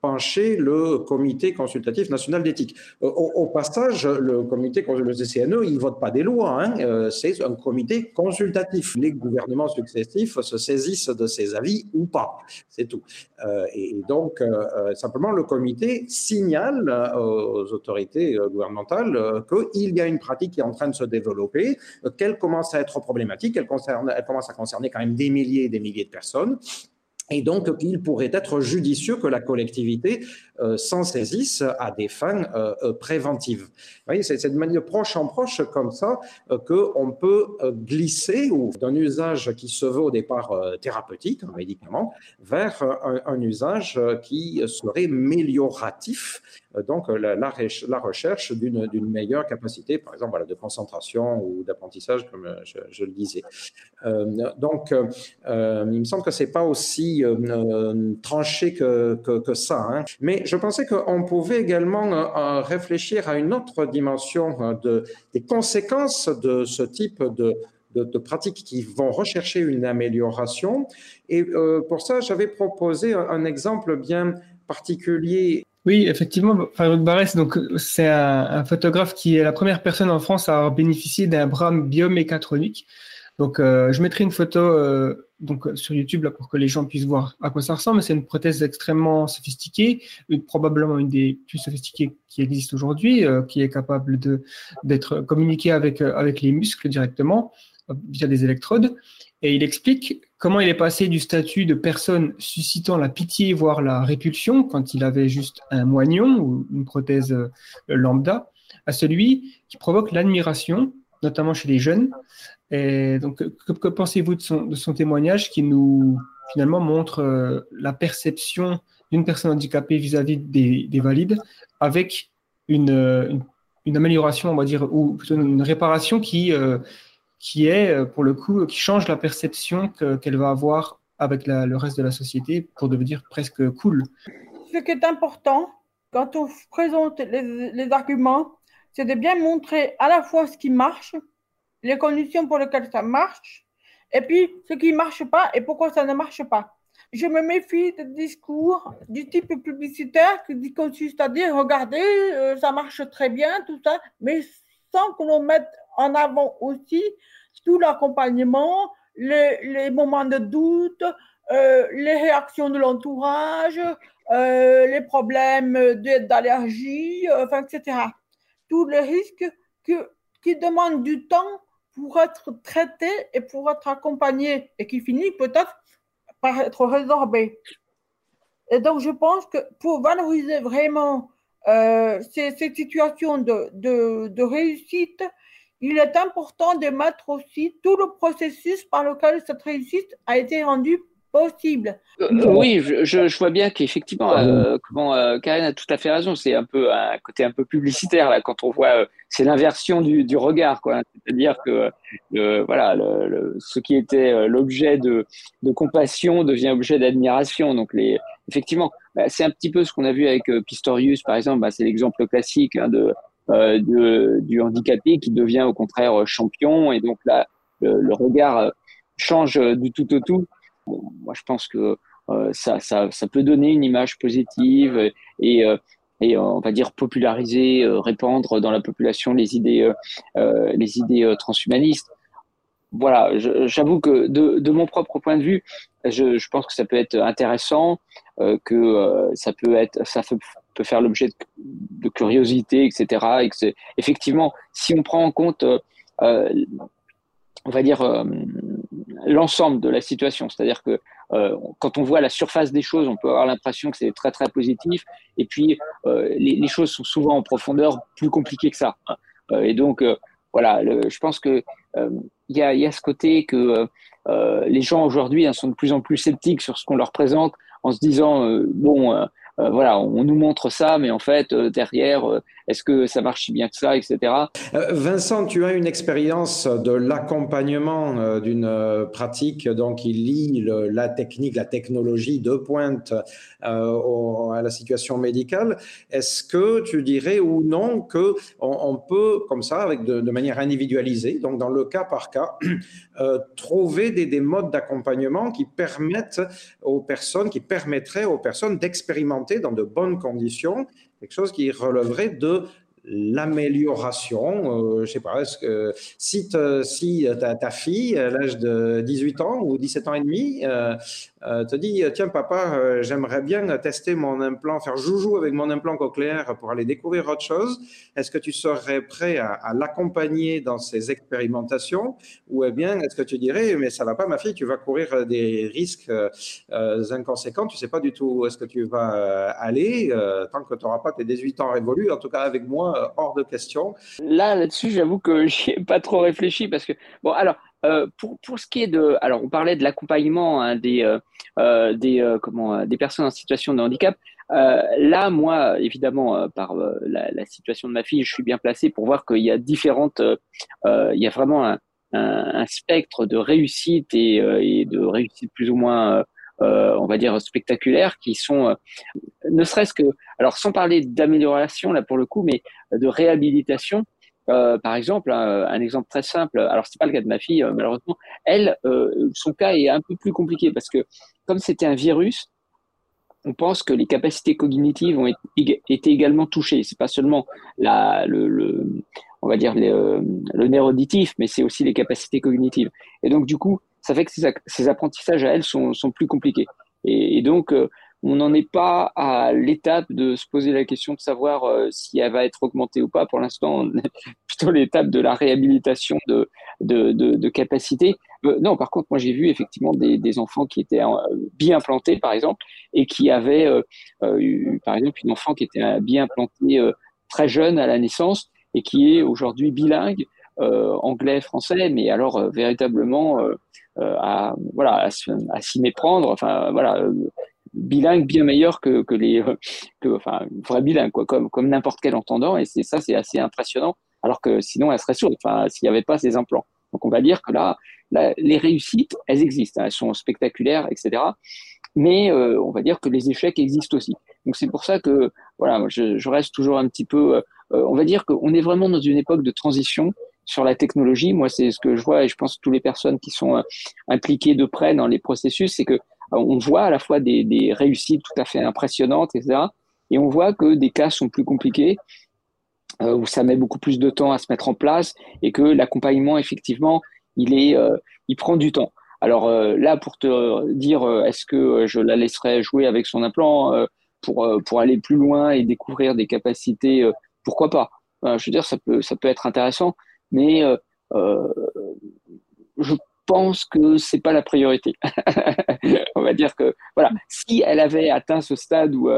B: pencher le comité consultatif national d'éthique. Au, passage, le comité, le CCNE, il ne vote pas des lois, hein, euh, c'est un comité consultatif. Les gouvernements successifs se saisissent de ces avis ou pas, c'est tout. Euh, et, donc, euh, simplement, le comité signale aux autorités gouvernementales qu'il y a une pratique qui est en train de se développer, qu'elle commence à être problématique, elle, elle commence à concerner quand même des milliers et des milliers de personnes et donc il pourrait être judicieux que la collectivité s'en saisisse à des fins euh, euh, préventives. Vous voyez, c'est de manière proche en proche comme ça qu'on peut glisser d'un usage qui se veut au départ thérapeutique, un médicament, vers un, usage qui serait mélioratif, donc la, recherche d'une meilleure capacité, par exemple, de concentration ou d'apprentissage, comme je, le disais. donc, il me semble que c'est pas aussi tranché que, que, ça. Hein. Mais je pensais qu'on pouvait également euh, euh, réfléchir à une autre dimension euh, de, des conséquences de ce type de, pratiques qui vont rechercher une amélioration. Et pour ça, j'avais proposé un, exemple bien particulier.
A: Oui, effectivement, Farouk Barès, c'est un, photographe qui est la première personne en France à avoir bénéficié d'un bras biomécatronique. Donc, euh, je mettrai une photo euh, donc sur YouTube là pour que les gens puissent voir à quoi ça ressemble. C'est une prothèse extrêmement sophistiquée, probablement une des plus sophistiquées qui existent aujourd'hui, euh, qui est capable d'être communiquée avec les muscles directement via des électrodes. Et il explique comment il est passé du statut de personne suscitant la pitié, voire la répulsion, quand il avait juste un moignon ou une prothèse lambda, à celui qui provoque l'admiration, notamment chez les jeunes, Et donc, que, pensez-vous de son, témoignage qui nous finalement montre la perception d'une personne handicapée vis-à-vis des, des, valides avec une, une, amélioration, on va dire, ou plutôt une réparation qui, qui est, pour le coup, qui change la perception qu'elle va avoir avec le reste de la société pour devenir presque cool.
D: Ce qui est important quand on présente les arguments, c'est de bien montrer à la fois ce qui marche, les conditions pour lesquelles ça marche, et puis ce qui ne marche pas et pourquoi ça ne marche pas. Je me méfie de discours du type publicitaire qui consiste à dire regardez, euh, ça marche très bien, tout ça, mais sans que l'on mette en avant aussi tout l'accompagnement, les, moments de doute, euh, les réactions de l'entourage, euh, les problèmes d'allergie, etc. Tous les risques qui demandent du temps pour être traités et pour être accompagnés et qui finit peut-être par être résorbés. Et donc, je pense que pour valoriser vraiment euh, ces, situations de, de, réussite, il est important de mettre aussi tout le processus par lequel cette réussite a été rendue possible.
E: Euh, oui, je, vois bien qu'effectivement, euh, comment euh, Karen a tout à fait raison. C'est un peu un côté un peu publicitaire là quand on voit, c'est l'inversion du, du, regard, quoi. C'est-à-dire que voilà, le, ce qui était l'objet de, de, compassion devient objet d'admiration. Donc les, effectivement, bah, c'est un petit peu ce qu'on a vu avec Pistorius, par exemple. Bah, c'est l'exemple classique hein, de, de, du handicapé qui devient au contraire champion, et donc là, le, le regard change du tout au tout moi, je pense que euh, ça, ça, peut donner une image positive et, euh, et euh, on va dire populariser, répandre dans la population les idées, les idées transhumanistes. Voilà, j'avoue que de, de, mon propre point de vue, je, pense que ça peut être intéressant, que ça peut être, ça peut, faire l'objet de, de, curiosité, etc. Et effectivement, si on prend en compte, on va dire l'ensemble de la situation. C'est-à-dire que euh, quand on voit la surface des choses, on peut avoir l'impression que c'est très très positif. Et puis euh, les, choses sont souvent en profondeur plus compliquées que ça. Euh, et donc voilà, je pense que il y a, y, a, ce côté que les gens aujourd'hui hein, sont de plus en plus sceptiques sur ce qu'on leur présente, en se disant bon euh, voilà, on nous montre ça, mais en fait, euh, derrière, euh, est-ce que ça marche si bien que ça, etc.
B: Vincent, tu as une expérience de l'accompagnement d'une pratique donc il lie la technique, la technologie de pointe à la situation médicale. Est-ce que tu dirais ou non que on, peut, comme ça, avec de, manière individualisée, donc dans le cas par cas, (clears throat) trouver des, des modes d'accompagnement qui permettent aux personnes, qui permettraient aux personnes d'expérimenter dans de bonnes conditions, quelque chose qui relèverait de l'amélioration. Euh, je sais pas, si, ta, fille, à l'âge de 18 ans ou 17 ans et demi, euh, euh, te dit Tiens, papa, euh, j'aimerais bien tester mon implant, faire joujou avec mon implant cochléaire pour aller découvrir autre chose. Est-ce que tu serais prêt à, l'accompagner dans ces expérimentations? Ou eh bien, est-ce que tu dirais Mais ça va pas, ma fille, tu vas courir des risques euh, inconséquents, tu sais pas du tout où est-ce que tu vas aller, tant que tu n'auras pas tes 18 ans révolus, en tout cas avec moi, hors de question.
E: Là, là-dessus, j'avoue que (laughs) j'y ai pas trop réfléchi parce que, bon, alors, euh, pour, pour ce qui est de, alors on parlait de l'accompagnement hein, des euh, euh des comment des personnes en situation de handicap. là, moi, évidemment, par la, situation de ma fille, je suis bien placé pour voir qu'il y a différentes, il y a vraiment un, spectre de réussite et, et, de réussite plus ou moins, on va dire spectaculaires, qui sont, ne serait-ce que, alors sans parler d'amélioration là pour le coup, mais de réhabilitation euh, par exemple, un, exemple très simple. Alors c'est pas le cas de ma fille euh, malheureusement. Elle, euh, son cas est un peu plus compliqué parce que comme c'était un virus, on pense que les capacités cognitives ont été également touchées. C'est pas seulement la, le, on va dire le, nerf auditif, mais c'est aussi les capacités cognitives. Et donc du coup, ça fait que ces, apprentissages à elle sont, plus compliqués. Et donc on n'en est pas à l'étape de se poser la question de savoir euh, si elle va être augmentée ou pas. Pour l'instant, on est (laughs) plutôt l'étape de la réhabilitation de, de, de, de capacité. Euh, non, par contre, moi j'ai vu effectivement des, des, enfants qui étaient euh, bien implantés, par exemple, et qui avaient, eu, par exemple, une enfant qui était bien implantée très jeune à la naissance et qui est aujourd'hui bilingue anglais, français, mais alors véritablement à voilà à, s'y méprendre. Enfin voilà, bilingue bien meilleur que, que les que, enfin vrai bilingue quoi, comme comme n'importe quel entendant. Et c'est ça, c'est assez impressionnant. Alors que sinon, elle serait sourde. Enfin, s'il n'y avait pas ces implants. Donc on va dire que là, les réussites, elles existent, hein, elles sont spectaculaires, etc. Mais euh, on va dire que les échecs existent aussi. Donc c'est pour ça que voilà, je, je, reste toujours un petit peu. Euh, on va dire qu'on est vraiment dans une époque de transition sur la technologie. Moi, c'est ce que je vois et je pense que toutes les personnes qui sont euh, impliquées de près dans les processus, c'est que on voit à la fois des, réussites tout à fait impressionnantes, etc. Et on voit que des cas sont plus compliqués euh, où ça met beaucoup plus de temps à se mettre en place et que l'accompagnement, effectivement, il, est, euh, il prend du temps. Alors euh, là, pour te dire, est-ce que je la laisserai jouer avec son implant pour, pour aller plus loin et découvrir des capacités, pourquoi pas? Je veux dire, ça peut, ça peut être intéressant, mais je pense que c'est pas la priorité. (laughs) On va dire que voilà, si elle avait atteint ce stade où,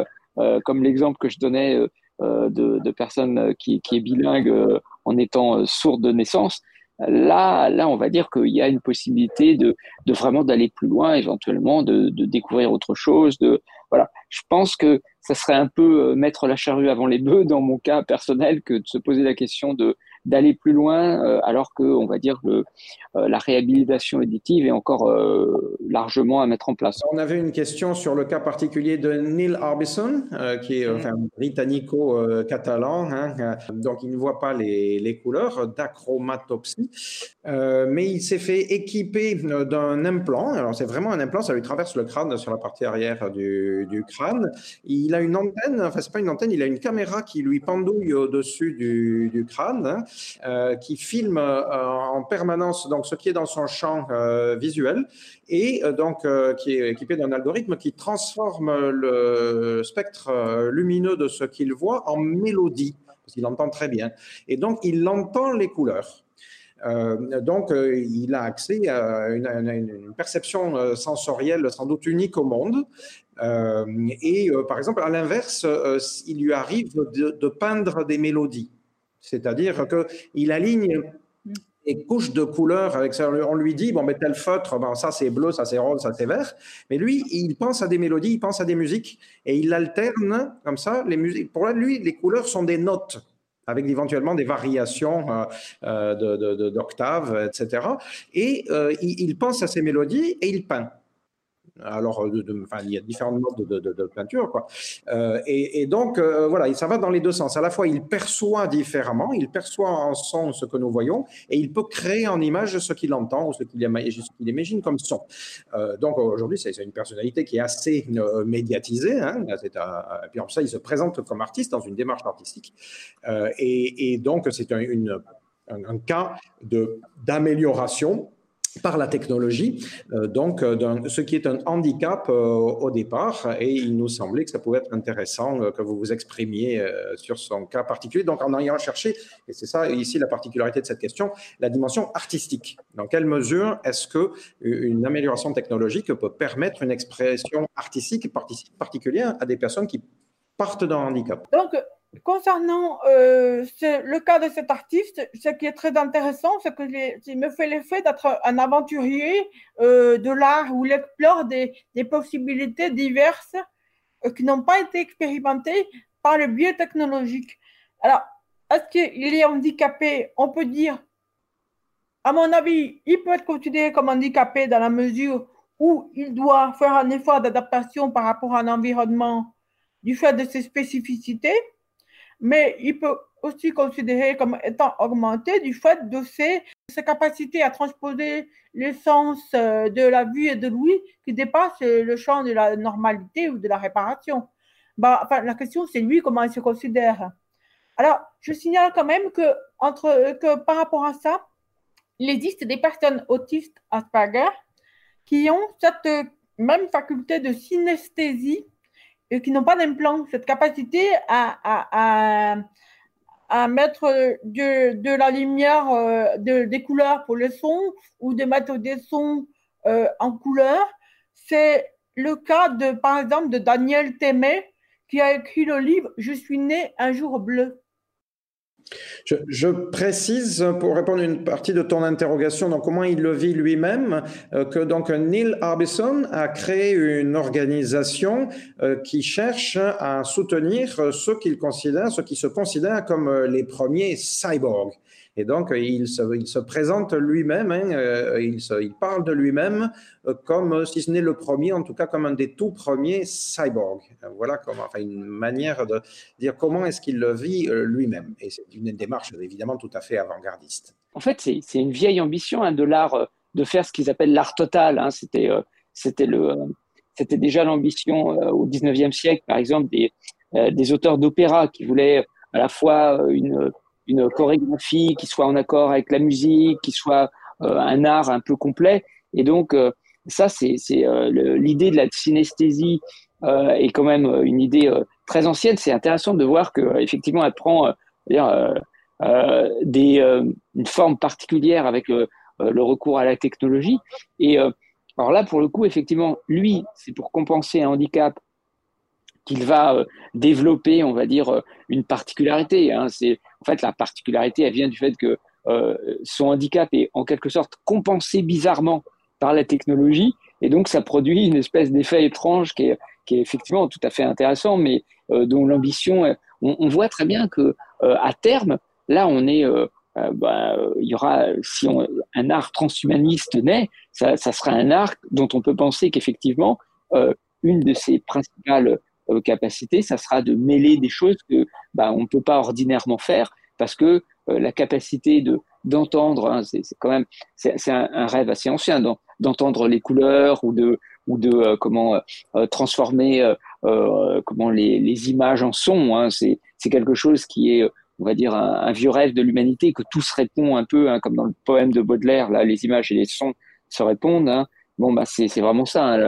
E: comme l'exemple que je donnais euh, de, de, personnes euh, qui, est bilingue euh, en étant sourde de naissance, là, là, on va dire qu'il y a une possibilité de, de vraiment d'aller plus loin, éventuellement, de, de, découvrir autre chose. De, voilà. Je pense que ça serait un peu mettre la charrue avant les bœufs dans mon cas personnel que de se poser la question de d'aller plus loin, euh, alors que on va dire que euh, la réhabilitation auditive est encore euh, largement à mettre en place.
B: On avait une question sur le cas particulier de Neil Arbison, qui est mm-hmm. enfin, britannico-catalan, hein, donc il ne voit pas les, les couleurs d'achromatopsie, mais il s'est fait équiper d'un implant. Alors c'est vraiment un implant, ça lui traverse le crâne sur la partie arrière du, du crâne. Il a une antenne, enfin c'est pas une antenne, il a une caméra qui lui pendouille au-dessus du, du crâne. Hein, qui filme euh, en permanence donc ce qui est dans son champ euh, visuel et donc qui est équipé d'un algorithme qui transforme le spectre lumineux de ce qu'il voit en mélodie parce qu'il entend très bien et donc il entend les couleurs. donc, il a accès à une, perception sensorielle sans doute unique au monde. et par exemple, à l'inverse, il lui arrive de, peindre des mélodies. C'est-à-dire qu'il aligne des couches de couleurs avec ça. On lui dit, bon, mais tel feutre, bon, ça c'est bleu, ça c'est rose, ça c'est vert. Mais lui, il pense à des mélodies, il pense à des musiques et il alterne comme ça les musiques. Pour lui, les couleurs sont des notes avec éventuellement des variations euh, euh, d'octaves, etc. Et euh, il, pense à ces mélodies et il peint. Alors, euh, il y a différentes modes de, peinture, quoi. Euh, et, donc, euh, voilà, ça va dans les deux sens. À la fois, il perçoit différemment, il perçoit en son ce que nous voyons, et il peut créer en image ce qu'il entend ou ce qu'il imagine comme son. donc, aujourd'hui, c'est une personnalité qui est assez médiatisée. Hein, et puis, en ça, il se présente comme artiste dans une démarche artistique. Et, donc, c'est un, un, cas d'amélioration par la technologie, euh, donc euh, ce qui est un handicap euh, au départ, et il nous semblait que ça pouvait être intéressant que vous vous exprimiez sur son cas particulier. Donc en ayant cherché, et c'est ça ici la particularité de cette question, la dimension artistique. Dans quelle mesure est-ce que une amélioration technologique peut permettre une expression artistique particulière à des personnes qui partent d'un handicap?
D: Concernant euh, le cas de cet artiste, ce qui est très intéressant, c'est qu'il me fait l'effet d'être un aventurier euh, de l'art où il explore des, possibilités diverses euh, qui n'ont pas été expérimentées par le biais technologique. Alors, est-ce qu'il est handicapé? On peut dire, à mon avis, il peut être considéré comme handicapé dans la mesure où il doit faire un effort d'adaptation par rapport à un environnement du fait de ses spécificités mais il peut aussi considérer comme étant augmenté du fait de ses, capacités à transposer l'essence euh, de la vue et de l'ouïe qui dépasse le champ de la normalité ou de la réparation. Bah, enfin, la question, c'est lui, comment il se considère. Alors, je signale quand même que, que par rapport à ça, il existe des personnes autistes Asperger qui ont cette même faculté de synesthésie et qui n'ont pas d'implant, cette capacité à, à, à, mettre de, de, la lumière, euh, de, des couleurs pour le son ou de mettre des sons euh, en couleur, c'est le cas de, par exemple, de Daniel Témé qui a écrit le livre Je suis né un jour bleu.
B: Je, précise pour répondre à une partie de ton interrogation, donc comment il le vit lui-même, euh, que donc Neil Arbison a créé une organisation euh, qui cherche à soutenir ceux qu'il considère, ceux qui se considèrent comme euh, les premiers cyborgs. Et donc, il se, présente lui-même, hein, euh, il, parle de lui-même euh, comme, si ce n'est le premier, en tout cas comme un des tout premiers cyborgs. Voilà comment, enfin, une manière de dire comment est-ce qu'il le vit euh, lui-même. Et c'est une démarche évidemment tout à fait avant-gardiste.
E: En fait, c'est une vieille ambition hein, de l'art de faire ce qu'ils appellent l'art total. Hein. C'était déjà l'ambition au 19e siècle, par exemple, des, des auteurs d'opéra qui voulaient à la fois une, une chorégraphie qui soit en accord avec la musique, qui soit euh, un art un peu complet. Et donc, euh, ça, c'est euh, l'idée de la synesthésie est quand même une idée très ancienne. C'est intéressant de voir que effectivement, elle prend des, une forme particulière avec le, recours à la technologie. Et alors là, pour le coup, effectivement, lui, c'est pour compenser un handicap qu'il va développer, on va dire, une particularité. Hein. C'est en fait, la particularité, elle vient du fait que euh, son handicap est en quelque sorte compensé bizarrement par la technologie, et donc ça produit une espèce d'effet étrange qui est, effectivement tout à fait intéressant, mais euh, dont l'ambition, on, voit très bien que euh, à terme, là, on est, euh, euh, bah, il y aura, si on, un art transhumaniste naît, ça, sera un art dont on peut penser qu'effectivement, une de ses principales euh, capacité, ça sera de mêler des choses que bah, on ne peut pas ordinairement faire parce que euh, la capacité de d'entendre, hein, c'est quand même c'est un, rêve assez ancien d'entendre les couleurs ou de ou de euh, comment transformer comment les, les, images en son. Hein, c'est quelque chose qui est on va dire un, vieux rêve de l'humanité que tout se répond un peu hein, comme dans le poème de Baudelaire là les images et les sons se répondent. Hein. Bon bah c'est vraiment ça.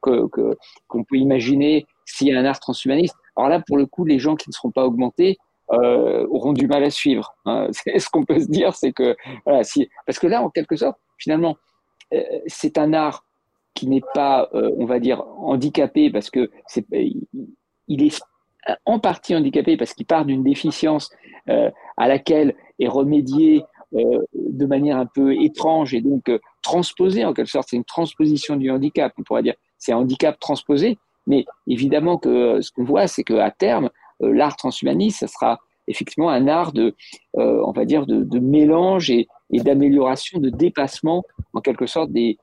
E: Qu'on peut imaginer s'il y a un art transhumaniste. Alors là, pour le coup, les gens qui ne seront pas augmentés euh, auront du mal à suivre. Hein. (laughs) Ce qu'on peut se dire, c'est que parce que là, en quelque sorte, finalement, euh, c'est un art qui n'est pas, euh, on va dire, handicapé parce que il est en partie handicapé parce qu'il part d'une déficience à laquelle est remédié euh, de manière un peu étrange et donc transposé en quelque sorte. C'est une transposition du handicap, on pourrait dire c'est un handicap transposé. Mais évidemment que euh, ce qu'on voit, c'est qu'à terme, euh, l'art transhumaniste, ça sera effectivement un art de, euh, on va dire, de, mélange et, d'amélioration, de dépassement, en quelque sorte, des,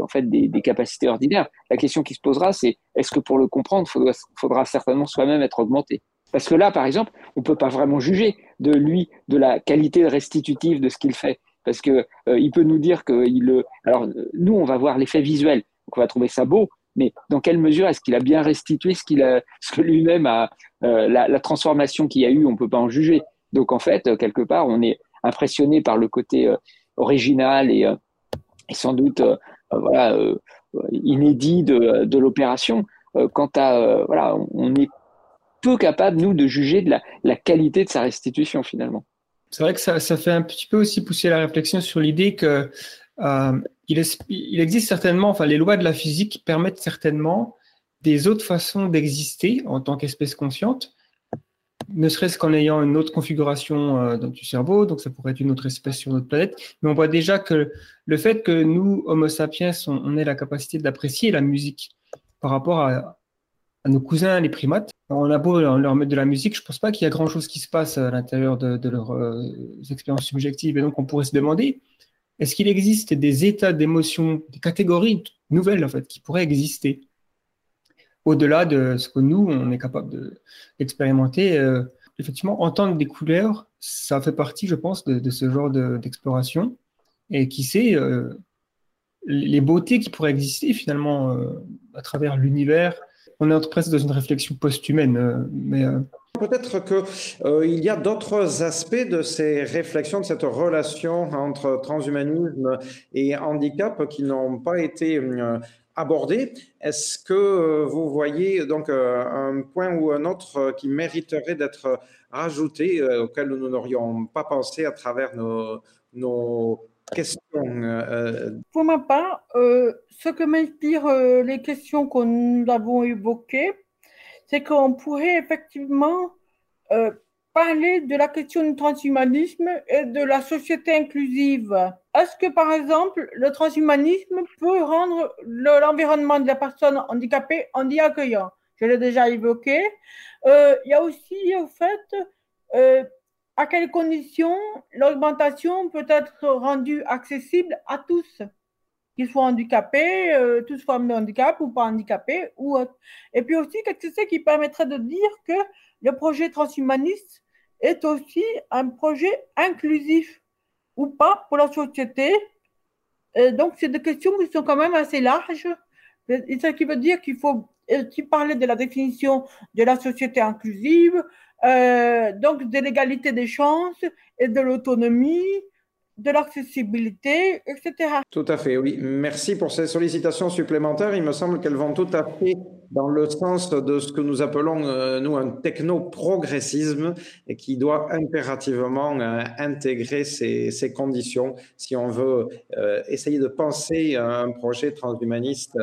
E: en fait, des, capacités ordinaires. La question qui se posera, c'est est-ce que pour le comprendre, il faudra, certainement soi-même être augmenté? Parce que là, par exemple, on ne peut pas vraiment juger de lui, de la qualité restitutive de ce qu'il fait. Parce que il peut nous dire que il, alors nous, on va voir l'effet visuel, donc on va trouver ça beau, mais dans quelle mesure est-ce qu'il a bien restitué ce qu'il a, ce que lui-même a, euh, la, transformation qu'il y a eu, on peut pas en juger. Donc en fait, euh, quelque part, on est impressionné par le côté euh, original et, sans doute inédit de, l'opération. quant à voilà, on est peu capable nous de juger de la, qualité de sa restitution finalement.
A: C'est vrai que ça, fait un petit peu aussi pousser la réflexion sur l'idée que il, existe certainement, enfin, les lois de la physique permettent certainement des autres façons d'exister en tant qu'espèce consciente, ne serait-ce qu'en ayant une autre configuration euh, du cerveau, donc ça pourrait être une autre espèce sur notre planète. Mais on voit déjà que le fait que nous, Homo sapiens, on, ait la capacité d'apprécier la musique par rapport à, nos cousins, les primates, on a beau leur, mettre de la musique, je ne pense pas qu'il y a grand-chose qui se passe à l'intérieur de, leurs euh, expériences subjectives. Et donc on pourrait se demander, est-ce qu'il existe des états d'émotion, des catégories nouvelles qui pourraient exister au-delà de ce que nous, on est capable d'expérimenter euh, Effectivement, entendre des couleurs, ça fait partie, je pense, de, ce genre d'exploration. et qui sait, euh, les beautés qui pourraient exister finalement euh, à travers l'univers. On est presque dans une réflexion post-humaine, mais
B: Peut-être qu'il euh, y a d'autres aspects de ces réflexions, de cette relation entre transhumanisme et handicap qui n'ont pas été euh, abordés. Est-ce que euh, vous voyez donc un point ou un autre qui mériterait d'être rajouté, auquel nous n'aurions pas pensé à travers nos, questions
D: Pour ma part, ce que m'inspirent les questions que nous avons évoquées, c'est qu'on pourrait effectivement euh, parler de la question du transhumanisme et de la société inclusive. Est-ce que, par exemple, le transhumanisme peut rendre l'environnement de la personne handicapée en y accueillant Je l'ai déjà évoqué. Euh, il y a aussi, au fait, euh, à quelles conditions l'augmentation peut être rendue accessible à tous qu'ils soient handicapés, euh, tous formes de handicap ou pas handicapés, ou Et puis aussi, qu'est-ce que c'est qui permettrait de dire que le projet transhumaniste est aussi un projet inclusif ou pas pour la société? donc, c'est des questions qui sont quand même assez larges. Et ce qui veut dire qu'il faut aussi parler de la définition de la société inclusive, euh, donc de l'égalité des chances et de l'autonomie, de l'accessibilité, etc.
B: Tout à fait, oui. Merci pour ces sollicitations supplémentaires. Il me semble qu'elles vont tout à fait dans le sens de ce que nous appelons, euh, nous, un techno-progressisme et qui doit impérativement euh, intégrer ces, ces, conditions si on veut euh, essayer de penser un projet transhumaniste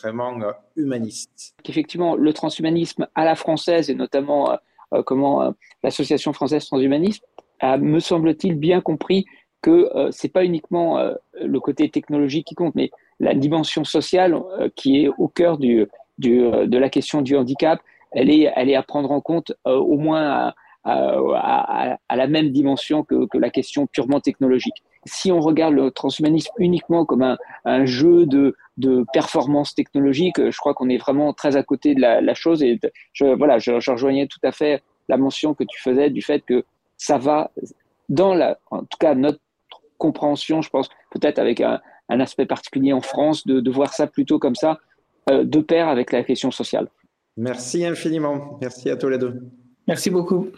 B: vraiment humaniste.
E: Effectivement, le transhumanisme à la française et notamment comment l'association française transhumanisme a, me semble-t-il, bien compris que euh, c'est pas uniquement euh, le côté technologique qui compte, mais la dimension sociale euh, qui est au cœur du, du, de la question du handicap, elle est, elle est à prendre en compte au moins à, à, la même dimension que, que, la question purement technologique. Si on regarde le transhumanisme uniquement comme un, un jeu de, de performance technologique, je crois qu'on est vraiment très à côté de la, la chose. Et je, voilà, je, je rejoignais tout à fait la mention que tu faisais du fait que ça va dans la, en tout cas notre compréhension, je pense, peut-être avec un, aspect particulier en France, de, voir ça plutôt comme ça, euh, de pair avec la question sociale.
B: Merci infiniment. Merci à tous les deux.
A: Merci beaucoup.